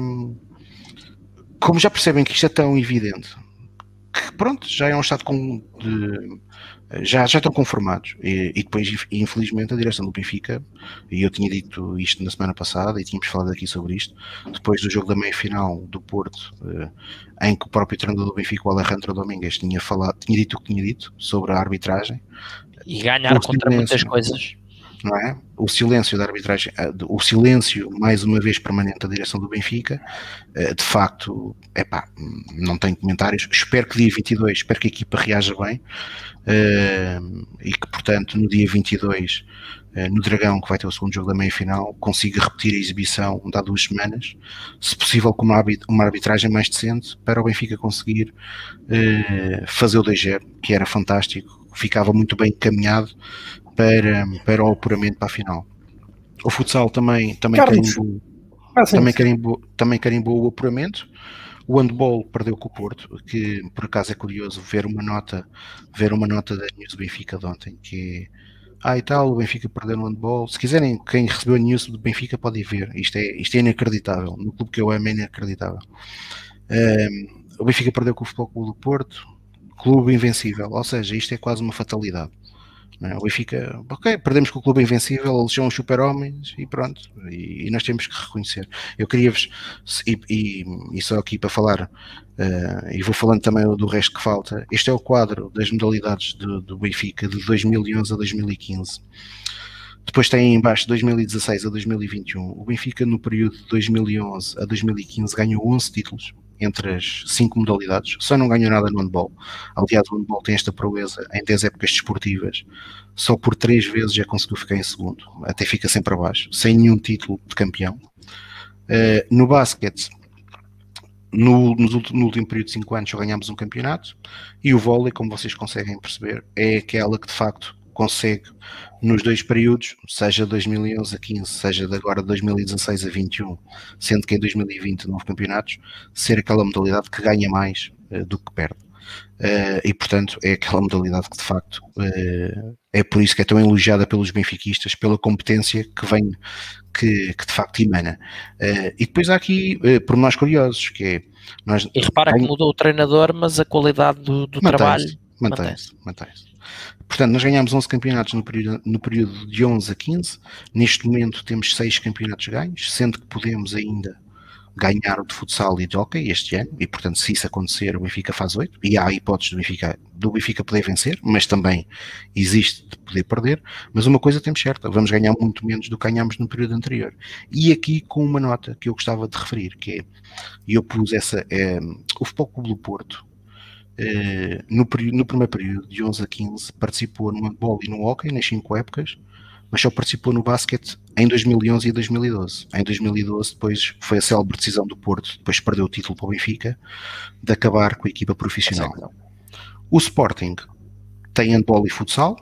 como já percebem que isto é tão evidente, que pronto, já é um estado com, de, já, já estão conformados. E, e, depois, infelizmente, a direção do Benfica, e eu tinha dito isto na semana passada e tínhamos falado aqui sobre isto, depois do jogo da meia final do Porto, eh, em que o próprio treinador do Benfica, o Alejandro Domingues, tinha, falado, tinha dito o que tinha dito sobre a arbitragem. E ganhar contra muitas coisas não é? O silêncio da arbitragem, eh, o silêncio, mais uma vez, permanente da direção do Benfica, eh, de facto, é pá, não tenho comentários. Espero que dia 22, espero que a equipa reaja bem eh, e que, portanto, no dia 22, no Dragão, que vai ter o segundo jogo da meia-final, consiga repetir a exibição de há duas semanas, se possível com uma arbitragem mais decente, para o Benfica conseguir fazer o 2 que era fantástico, ficava muito bem encaminhado para, para o apuramento para a final. O futsal também, também, carimbou, ah, também, carimbou, também carimbou o apuramento. O handball perdeu com o Porto, que por acaso é curioso ver uma nota, ver uma nota da News do Benfica de ontem, que é ah e tal, o Benfica perdeu no handball. Se quiserem, quem recebeu a news do Benfica pode ir ver. Isto é, isto é inacreditável. No clube que eu amo é inacreditável. Um, o Benfica perdeu com o Futebol Clube do Porto, clube invencível. Ou seja, isto é quase uma fatalidade. Né? O Benfica, ok, perdemos com o clube invencível, eles são os super-homens e pronto, e, e, nós temos que reconhecer. Eu queria-vos, e, e, e, só aqui para falar, uh, e vou falando também do resto que falta, este é o quadro das modalidades do, do Benfica de 2011 a 2015. Depois tem em baixo 2016 a 2021. O Benfica, no período de 2011 a 2015, ganhou 11 títulos entre as cinco modalidades, só não ganhou nada no handball. Aliás, o handball tem esta proeza em 10 épocas desportivas, só por três vezes já conseguiu ficar em segundo, até fica sempre abaixo, sem nenhum título de campeão. Uh, no basquete, no, no, último período de 5 anos só ganhámos um campeonato e o vôlei, como vocês conseguem perceber, é aquela que de facto consegue nos dois períodos, seja 2011 a 15, seja de agora 2016 a 21, sendo que em 2020 não houve campeonatos, ser aquela modalidade que ganha mais uh, do que perde. Uh, e portanto é aquela modalidade que de facto uh, é por isso que é tão elogiada pelos benfiquistas, pela competência que vem, que, que de facto emana. Uh, e depois há aqui uh, nós curiosos, que é. Nós, e repara que mudou o treinador, mas a qualidade do, do mantém trabalho mantém-se. Mantém Portanto, nós ganhámos 11 campeonatos no período, no período de 11 a 15. Neste momento temos 6 campeonatos ganhos, sendo que podemos ainda ganhar de futsal e de hockey este ano, e portanto, se isso acontecer, o Benfica faz 8, e há a hipótese do Benfica, do Benfica poder vencer, mas também existe de poder perder. Mas uma coisa temos certa, vamos ganhar muito menos do que ganhámos no período anterior. E aqui com uma nota que eu gostava de referir, que é, eu pus essa, é, o Futebol Clube do Porto, é, no, no primeiro período, de 11 a 15, participou no handball e no hockey, nas 5 épocas, mas só participou no basquete em 2011 e 2012. Em 2012, depois foi a célebre decisão do Porto, depois perdeu o título para o Benfica, de acabar com a equipa profissional. O Sporting tem handball e futsal.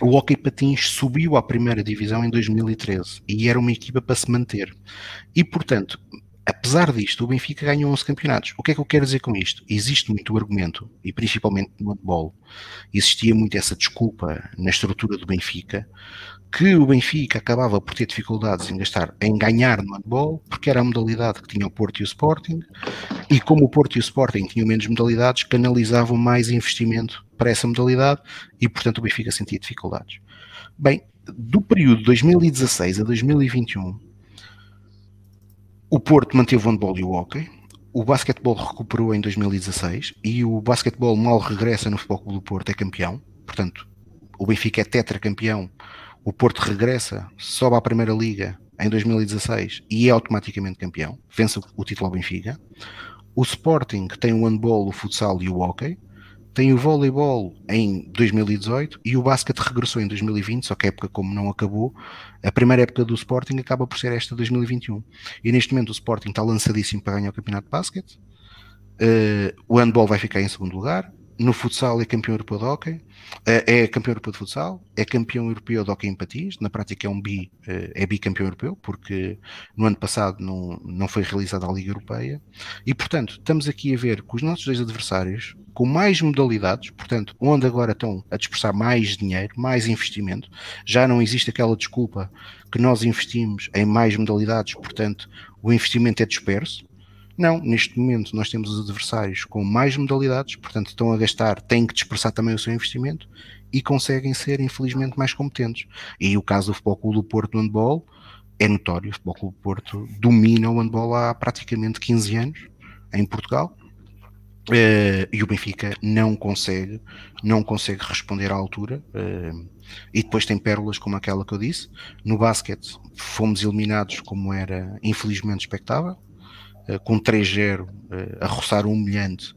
O Hockey Patins subiu à primeira divisão em 2013 e era uma equipa para se manter. E, portanto, apesar disto, o Benfica ganhou 11 campeonatos. O que é que eu quero dizer com isto? Existe muito argumento, e principalmente no handball, existia muito essa desculpa na estrutura do Benfica, que o Benfica acabava por ter dificuldades em gastar, em ganhar no handball, porque era a modalidade que tinha o Porto e o Sporting, e como o Porto e o Sporting tinham menos modalidades, canalizavam mais investimento para essa modalidade e, portanto, o Benfica sentia dificuldades. Bem, do período 2016 a 2021, o Porto manteve o handball e o hockey, o basquetebol recuperou em 2016 e o basquetebol mal regressa no Futebol Clube do Porto é campeão, portanto, o Benfica é tetracampeão o Porto regressa, sobe à Primeira Liga em 2016 e é automaticamente campeão, vence o título ao Benfica. O Sporting tem o handball, o futsal e o hockey. Tem o voleibol em 2018 e o basquete regressou em 2020, só que a época como não acabou, a primeira época do Sporting acaba por ser esta 2021. E neste momento o Sporting está lançadíssimo para ganhar o campeonato de basquete. Uh, o handball vai ficar em segundo lugar, no futsal é campeão europeu de hockey, é, é campeão europeu de futsal, é campeão europeu de hockey em patins, na prática é um bi, eh, é bicampeão europeu, porque no ano passado não, não foi realizada a Liga Europeia, e portanto estamos aqui a ver que os nossos dois adversários, com mais modalidades, portanto, onde agora estão a dispersar mais dinheiro, mais investimento, já não existe aquela desculpa que nós investimos em mais modalidades, portanto, o investimento é disperso, não, neste momento nós temos os adversários com mais modalidades, portanto estão a gastar, têm que dispersar também o seu investimento e conseguem ser, infelizmente, mais competentes. E o caso do Futebol Clube do Porto no handball é notório. O Futebol Clube do Porto domina o handball há praticamente 15 anos em Portugal. Uh, e o Benfica não consegue, não consegue responder à altura. Uh, e depois tem pérolas como aquela que eu disse. No basquete fomos eliminados como era infelizmente expectável. Eh, com 3-0 eh, a roçar um humilhante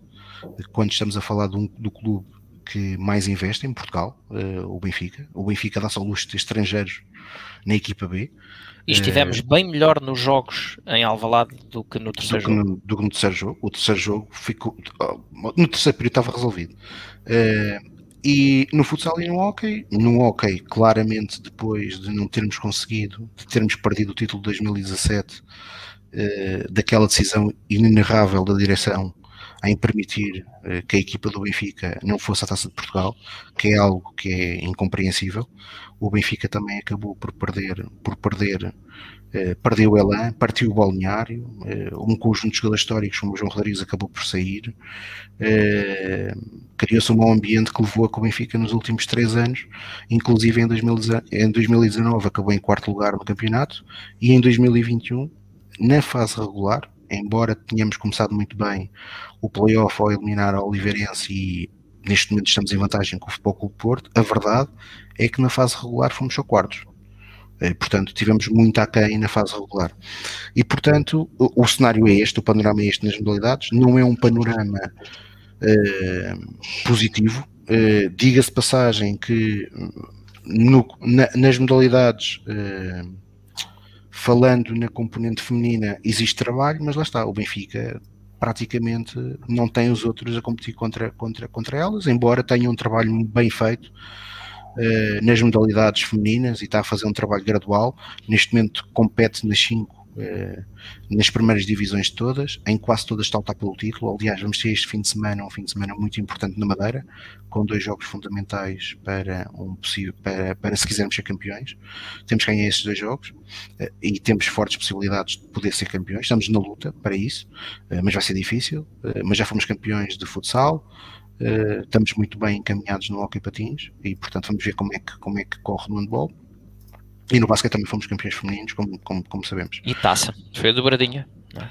quando estamos a falar um, do clube que mais investe em Portugal, eh, o Benfica. O Benfica dá-se ao luxo de estrangeiros na equipa B. E estivemos bem melhor nos jogos em Alvalade do que no terceiro do que no, jogo. do que no terceiro jogo. O terceiro jogo ficou. No terceiro período estava resolvido. e no futsal e no hockey, no hockey, claramente depois de não termos conseguido, de termos perdido o título de 2017 eh, daquela decisão inenarrável da direção em permitir uh, que a equipa do Benfica não fosse à Taça de Portugal, que é algo que é incompreensível. O Benfica também acabou por perder, por perder, uh, perdeu o Elan, partiu o balneário, um conjunto de jogadores históricos como o João Rodrigues acabou por sair. Criou-se um mau ambiente que levou a que o Benfica nos últimos três anos, inclusive em 2019, em 2019 acabou em quarto lugar no campeonato e em 2021 na fase regular, embora tenhamos começado muito bem o playoff ao eliminar a Oliveirense e neste momento estamos em vantagem com o Futebol Clube Porto, a verdade é que na fase regular fomos só quartos. Eh, portanto, tivemos muito aquém na fase regular. E, portanto, o, o, cenário é este, o panorama é este nas modalidades, não é um panorama eh, positivo. Eh, Diga-se passagem que no, na, nas modalidades falando na componente feminina, existe trabalho, mas lá está, o Benfica praticamente não tem os outros a competir contra, contra, contra elas, embora tenha um trabalho bem feito uh, nas modalidades femininas e está a fazer um trabalho gradual. Neste momento compete nas cinco nas primeiras divisões todas, em quase todas está a lutar pelo título. Aliás, vamos ter este fim de semana, um fim de semana muito importante na Madeira, com dois jogos fundamentais para, um possível, para, para se quisermos ser campeões. Temos que ganhar esses dois jogos eh, e temos fortes possibilidades de poder ser campeões. Estamos na luta para isso, eh, mas vai ser difícil. Mas já fomos campeões de futsal. estamos muito bem encaminhados no hockey patins e, portanto, vamos ver como é que, como é que corre no handball e no basquete também fomos campeões femininos, como, como, como sabemos. E taça, foi a dobradinha. É?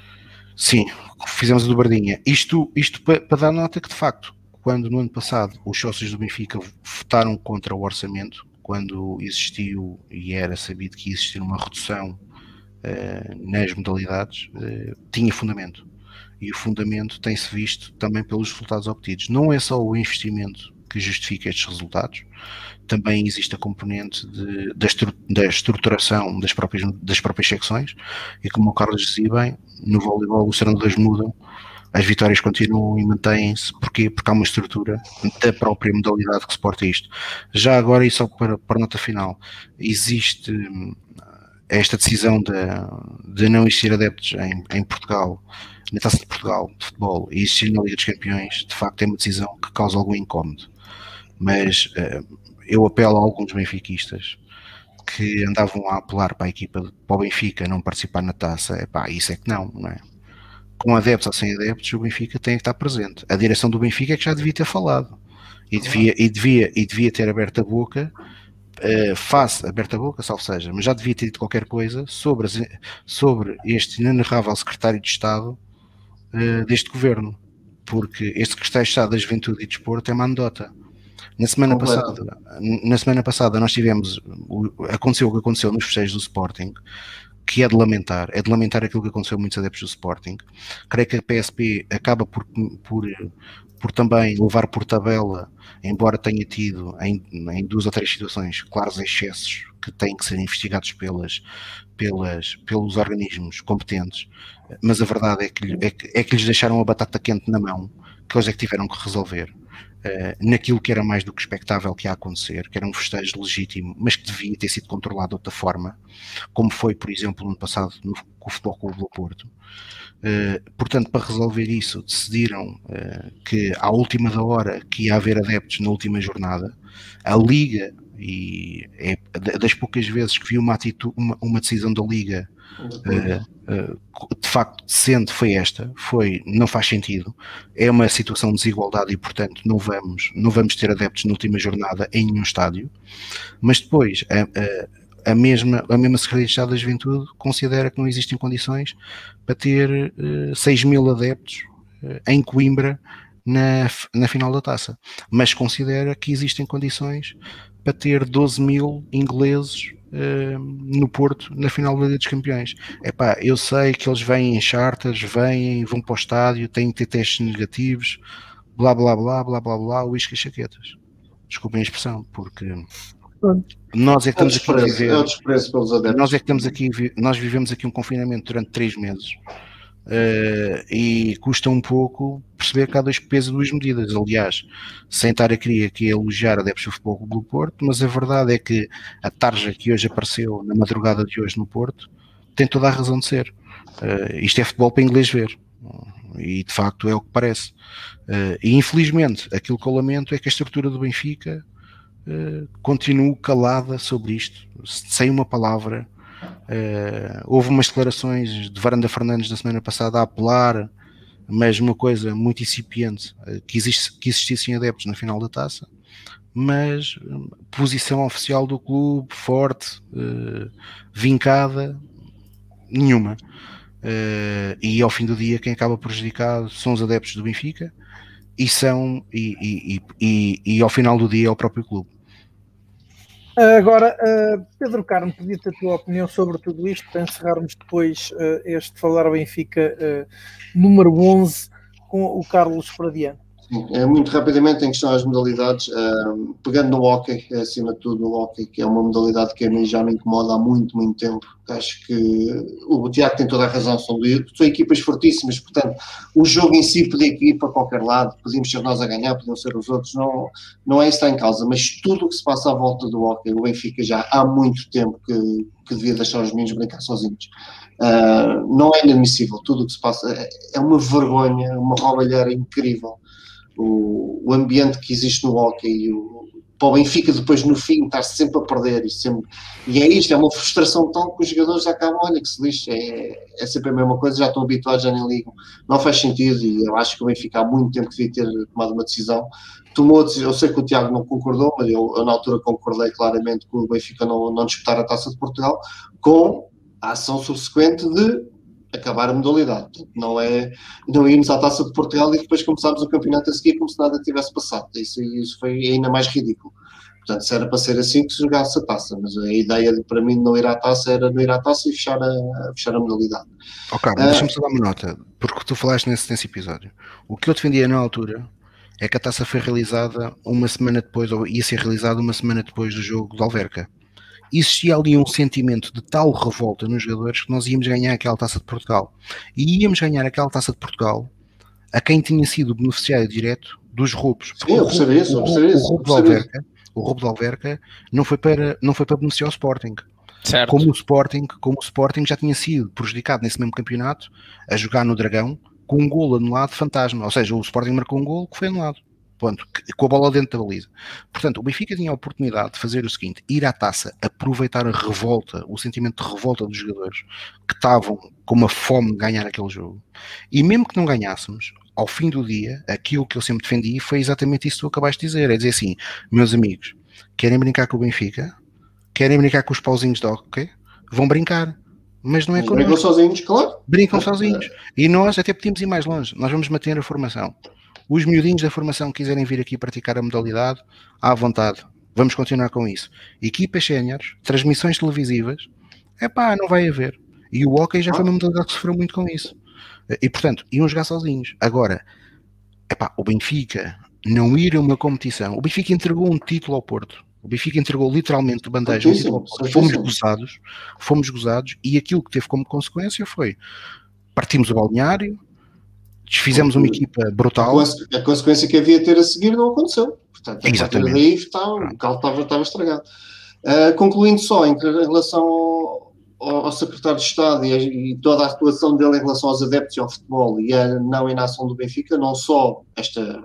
Sim, fizemos a dobradinha. Isto, isto para, para dar nota que, de facto, quando no ano passado os sócios do Benfica votaram contra o orçamento, quando existiu e era sabido que ia existir uma redução uh, nas modalidades, uh, tinha fundamento. E o fundamento tem-se visto também pelos resultados obtidos. Não é só o investimento que justifica estes resultados, também existe a componente de, da, estru, da, estruturação das próprias, das próprias secções, e como o Carlos dizia bem, no voleibol os treinadores mudam, as vitórias continuam e mantêm-se, porquê? Porque há uma estrutura da própria modalidade que suporta isto. Já agora, e só para, para nota final, existe hum, esta decisão de, de não existir adeptos em, em Portugal, na Taça de Portugal de futebol, e existir na Liga dos Campeões, de facto é uma decisão que causa algum incómodo. Mas uh, eu apelo a alguns benfiquistas que andavam a apelar para a equipa, para o Benfica não participar na taça, é pá, isso é que não, não é? Com adeptos ou sem adeptos, o Benfica tem que estar presente. A direção do Benfica é que já devia ter falado. E devia, e devia, e devia ter aberto a boca, uh, face, aberta a boca, salvo seja, mas já devia ter dito qualquer coisa sobre, as, sobre este inenarrável secretário de Estado uh, deste governo, porque este secretário de Estado da Juventude e Desporto é uma anedota na semana, passada, na semana passada nós tivemos, aconteceu o que aconteceu nos festejos do Sporting, que é de lamentar, é de lamentar aquilo que aconteceu a muitos adeptos do Sporting. Creio que a PSP acaba por, por, por também levar por tabela, embora tenha tido em, em duas ou três situações claros excessos que têm que ser investigados pelas, pelas, pelos organismos competentes, mas a verdade é que, é que, é que lhes deixaram a batata quente na mão, que eles é que tiveram que resolver. Uh, naquilo que era mais do que expectável que ia acontecer, que era um festejo legítimo, mas que devia ter sido controlado de outra forma, como foi, por exemplo, no passado no, com o Futebol Clube do Porto. Uh, portanto, para resolver isso, decidiram uh, que à última da hora que ia haver adeptos na última jornada, a Liga, e é das poucas vezes que vi uma, atitude, uma, uma decisão da Liga de facto decente foi esta, foi, não faz sentido, é uma situação de desigualdade e portanto não vamos, não vamos ter adeptos na última jornada em nenhum estádio, mas depois a, a, a mesma, a mesma Secretaria de Estado da Juventude considera que não existem condições para ter uh, 6 mil adeptos em Coimbra na, na final da taça, mas considera que existem condições para ter 12 mil ingleses uh, no Porto na final da Liga dos Campeões. Epá, eu sei que eles vêm em charters, vêm, vão para o estádio, têm que ter testes negativos, blá blá blá blá blá blá, uísque e chaquetas. Desculpem a expressão, porque nós é que estamos aqui a viver. Nós é que estamos aqui, nós vivemos aqui um confinamento durante três meses Uh, e custa um pouco perceber que há dois pesos e duas medidas. Aliás, sem estar a querer aqui elogiar adeptos do Futebol do Porto, mas a verdade é que a tarja que hoje apareceu na madrugada de hoje no Porto tem toda a razão de ser. Uh, isto é futebol para inglês ver. E de facto é o que parece. Uh, e infelizmente, aquilo que eu lamento é que a estrutura do Benfica continue calada sobre isto, sem uma palavra Uh, houve umas declarações de Varanda Fernandes na semana passada a apelar, mas uma coisa muito incipiente, uh, que, existe, que existissem adeptos na final da taça, mas uh, posição oficial do clube, forte, vincada, nenhuma. e ao fim do dia, quem acaba prejudicado são os adeptos do Benfica e são, e, e, e, e ao final do dia, é o próprio clube. Agora, uh, Pedro Carmo, pedia-te a tua opinião sobre tudo isto para encerrarmos depois uh, este Falar Benfica uh, número 11 com o Carlos Fradiano. Sim, é, muito rapidamente em questão às modalidades, pegando no hockey, é, acima de tudo no hockey, que é uma modalidade que a mim já me incomoda há muito, muito tempo. Acho que o Tiago tem toda a razão, são, são equipas fortíssimas, portanto, o jogo em si podia ir para qualquer lado, podíamos ser nós a ganhar, podiam ser os outros, não, não é isso que está em causa, mas tudo o que se passa à volta do hockey, o Benfica já há muito tempo que, que devia deixar os meninos brincar sozinhos. Uh, não é inadmissível, tudo o que se passa. É, é uma vergonha, uma roubalheira incrível o, o ambiente que existe no hockey, o, para o Benfica depois no fim estar sempre a perder e, sempre, e é isto, é uma frustração tão que os jogadores acabam, olha que se lixe, é, é sempre a mesma coisa, já estão habituados, já nem ligam, não faz sentido e eu acho que o Benfica há muito tempo que devia ter tomado uma decisão, tomou, eu sei que o Tiago não concordou, mas eu, eu na altura concordei claramente com o Benfica não, não disputar a Taça de Portugal, com a ação subsequente de acabar a modalidade. Não é não irmos à taça de Portugal e depois começarmos o campeonato a seguir como se nada tivesse passado. Isso, isso foi ainda mais ridículo. Portanto, se era para ser assim que se jogasse a taça, mas a ideia de, para mim de não ir à taça era não ir à taça e fechar a, fechar a modalidade. Ok, uh, deixa-me só dar uma nota, porque tu falaste nesse, nesse episódio. O que eu defendia na altura é que a taça foi realizada uma semana depois, ou ia ser realizada uma semana depois do jogo de Alverca existia ali um sentimento de tal revolta nos jogadores que nós íamos ganhar aquela taça de Portugal. E íamos ganhar aquela taça de Portugal a quem tinha sido o beneficiário direto dos roubos. Sim, eu percebi isso, o, o, o, roubo de Alverca, o roubo de Alverca não foi para, não foi para beneficiar o Sporting. Certo. Como o Sporting, como o Sporting já tinha sido prejudicado nesse mesmo campeonato a jogar no Dragão com um golo anulado fantasma, ou seja, o Sporting marcou um golo que foi anulado. Ponto, com a bola dentro da baliza. Portanto, o Benfica tinha a oportunidade de fazer o seguinte: ir à taça, aproveitar a revolta, o sentimento de revolta dos jogadores que estavam com uma fome de ganhar aquele jogo. E mesmo que não ganhássemos, ao fim do dia, aquilo que eu sempre defendi foi exatamente isso que tu acabaste de dizer: é dizer assim, meus amigos, querem brincar com o Benfica? Querem brincar com os pauzinhos de hockey? Vão brincar. Mas não é com Brincam sozinhos, claro. Brincam sozinhos. E nós até podíamos ir mais longe. Nós vamos manter a formação. Os miudinhos da formação que quiserem vir aqui praticar a modalidade, à vontade. Vamos continuar com isso. Equipas séniores, transmissões televisivas, é pá, não vai haver. E o hockey já foi uma modalidade que sofreu muito com isso. E portanto, iam jogar sozinhos. Agora, é pá, o Benfica não ir a uma competição. O Benfica entregou um título ao Porto. O Benfica entregou literalmente bandeja. Fomos gozados, fomos gozados, e aquilo que teve como consequência foi partimos o balneário, desfizemos uma equipa brutal. A, consequência que havia ter a seguir não aconteceu. Portanto, a Exatamente. daí está, o carro estava, estava estragado. Uh, concluindo só, em, relação ao, ao, secretário de Estado e, e, toda a atuação dele em relação aos adeptos e ao futebol e a não inação do Benfica, não só esta,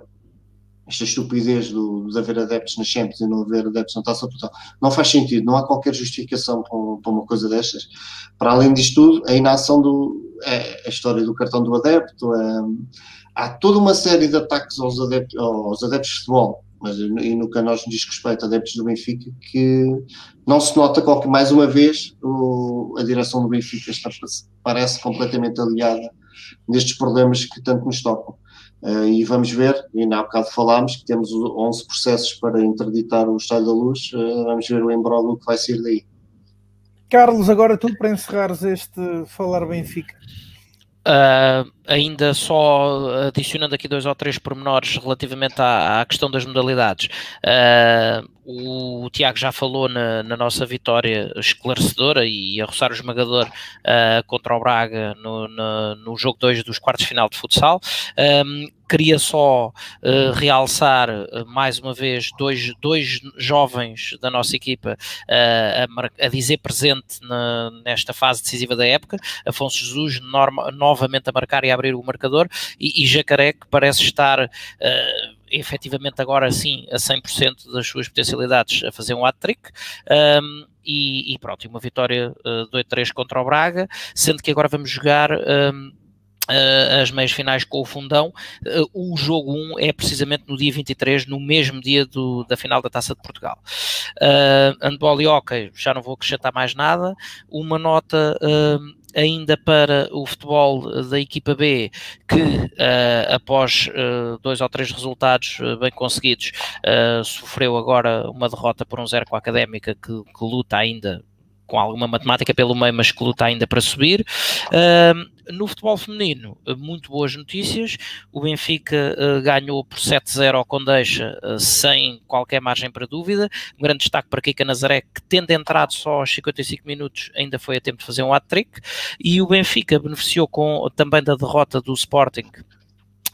esta estupidez do, de haver adeptos na Champions e não haver adeptos na Taça Portugal, não faz sentido, não há qualquer justificação para, uma coisa destas. Para além disto tudo, a inação do, é a história do cartão do adepto, é, há toda uma série de ataques aos adeptos, aos adeptos de futebol, mas e no que a nós nos diz respeito, adeptos do Benfica, que não se nota qualquer, mais uma vez, o, a direção do Benfica está, parece completamente aliada nestes problemas que tanto nos tocam. Uh, e vamos ver, e há bocado falámos que temos 11 processos para interditar o Estado da Luz, uh, vamos ver o embróglio que vai sair daí. Carlos, agora tudo para encerrares este Falar Benfica. Uh, ainda só adicionando aqui dois ou três pormenores relativamente à, à questão das modalidades. Uh, o, Tiago já falou na, na, nossa vitória esclarecedora e a roçar o esmagador uh, contra o Braga no, no, no jogo 2 dos quartos final de futsal. Um, queria só uh, realçar uh, mais uma vez dois, dois jovens da nossa equipa uh, a, a, dizer presente na, nesta fase decisiva da época, Afonso Jesus norma, novamente a marcar e abrir o marcador e, e Jacaré que parece estar efetivamente agora sim a 100% das suas potencialidades a fazer um hat-trick um, e, e, pronto, uma vitória uh, 2-3 contra o Braga, sendo que agora vamos jogar um, uh, as meias finais com o Fundão. Uh, o jogo 1 é precisamente no dia 23, no mesmo dia do, da final da Taça de Portugal. Uh, handball e hockey, já não vou acrescentar mais nada. Uma nota uh, ainda para o futebol da equipa B, que uh, após uh, dois ou três resultados uh, bem conseguidos, sofreu agora uma derrota por um zero com a Académica, que, que luta ainda com alguma matemática pelo meio, mas que luta ainda para subir. No futebol feminino, muito boas notícias. O Benfica uh, ganhou por 7-0 ao Condeixa, uh, sem qualquer margem para dúvida. Um grande destaque para Kika Nazaré, que tendo entrado só aos 55 minutos, ainda foi a tempo de fazer um hat-trick. E o Benfica beneficiou com, também da derrota do Sporting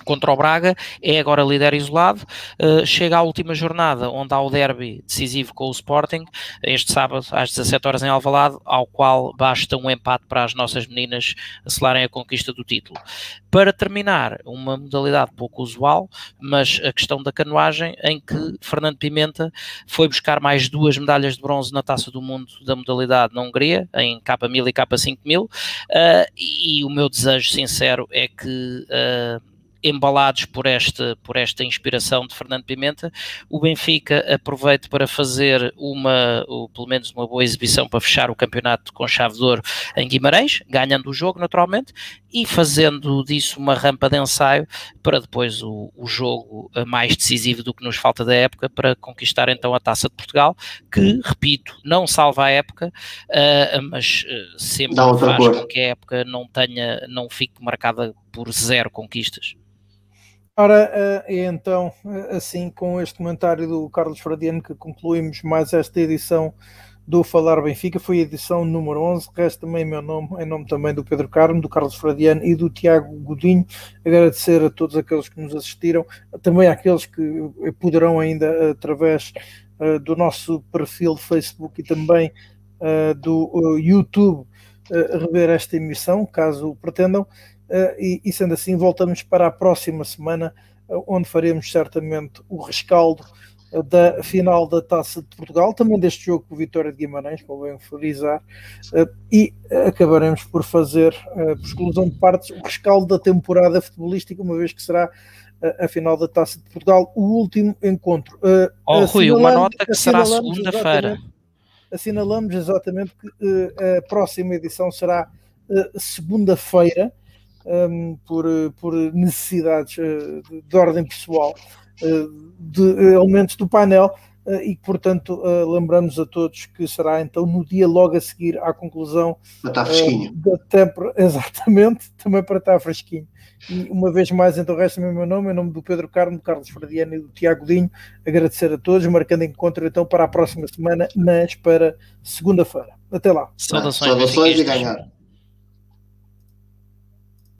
contra o Braga, é agora líder isolado, uh, chega à última jornada, onde há o derby decisivo com o Sporting, este sábado às 17 horas em Alvalade, ao qual basta um empate para as nossas meninas acelerem a conquista do título. Para terminar, uma modalidade pouco usual, mas a questão da canoagem, em que Fernando Pimenta foi buscar mais duas medalhas de bronze na Taça do Mundo da modalidade na Hungria, em K1000 e K5000, uh, e o meu desejo sincero é que uh, embalados por esta, por esta inspiração de Fernando Pimenta, o Benfica aproveita para fazer uma, ou pelo menos uma boa exibição para fechar o campeonato com chave de ouro em Guimarães, ganhando o jogo naturalmente, e fazendo disso uma rampa de ensaio para depois o, o jogo mais decisivo do que nos falta da época para conquistar então a Taça de Portugal, que, repito, não salva a época, uh, mas uh, sempre faz com que a época não tenha, não fique marcada por zero conquistas. Ora, é então assim com este comentário do Carlos Fradiano que concluímos mais esta edição do Falar Benfica, foi a edição número 11, resta também meu nome, em nome também do Pedro Carmo, do Carlos Fradiano e do Tiago Godinho, agradecer a todos aqueles que nos assistiram, também àqueles que poderão ainda através uh, do nosso perfil de Facebook e também uh, do uh, YouTube rever esta emissão, caso pretendam. Uh, e, e, sendo assim, voltamos para a próxima semana, uh, onde faremos certamente o rescaldo uh, da final da Taça de Portugal, também deste jogo com Vitória de Guimarães, convém frisar, e acabaremos por fazer, por exclusão de partes, o rescaldo da temporada futebolística, uma vez que será a final da Taça de Portugal, o último encontro. oh, Rui, uma nota que será segunda-feira. Assinalamos exatamente que a próxima edição será segunda-feira um, por, por necessidades uh, de, de, ordem pessoal uh, de elementos do painel uh, e portanto lembramos a todos que será então no dia logo a seguir à conclusão para estar fresquinho. da tempo, (laughs) exatamente, também para estar fresquinho. E uma vez mais, então, resta-me o meu nome, em nome do Pedro Carmo, do Carlos Fradiano e do Tiago Dinho, agradecer a todos, marcando encontro então para a próxima semana, mas para segunda-feira. Até lá. Saudações, Saudações e ganhar.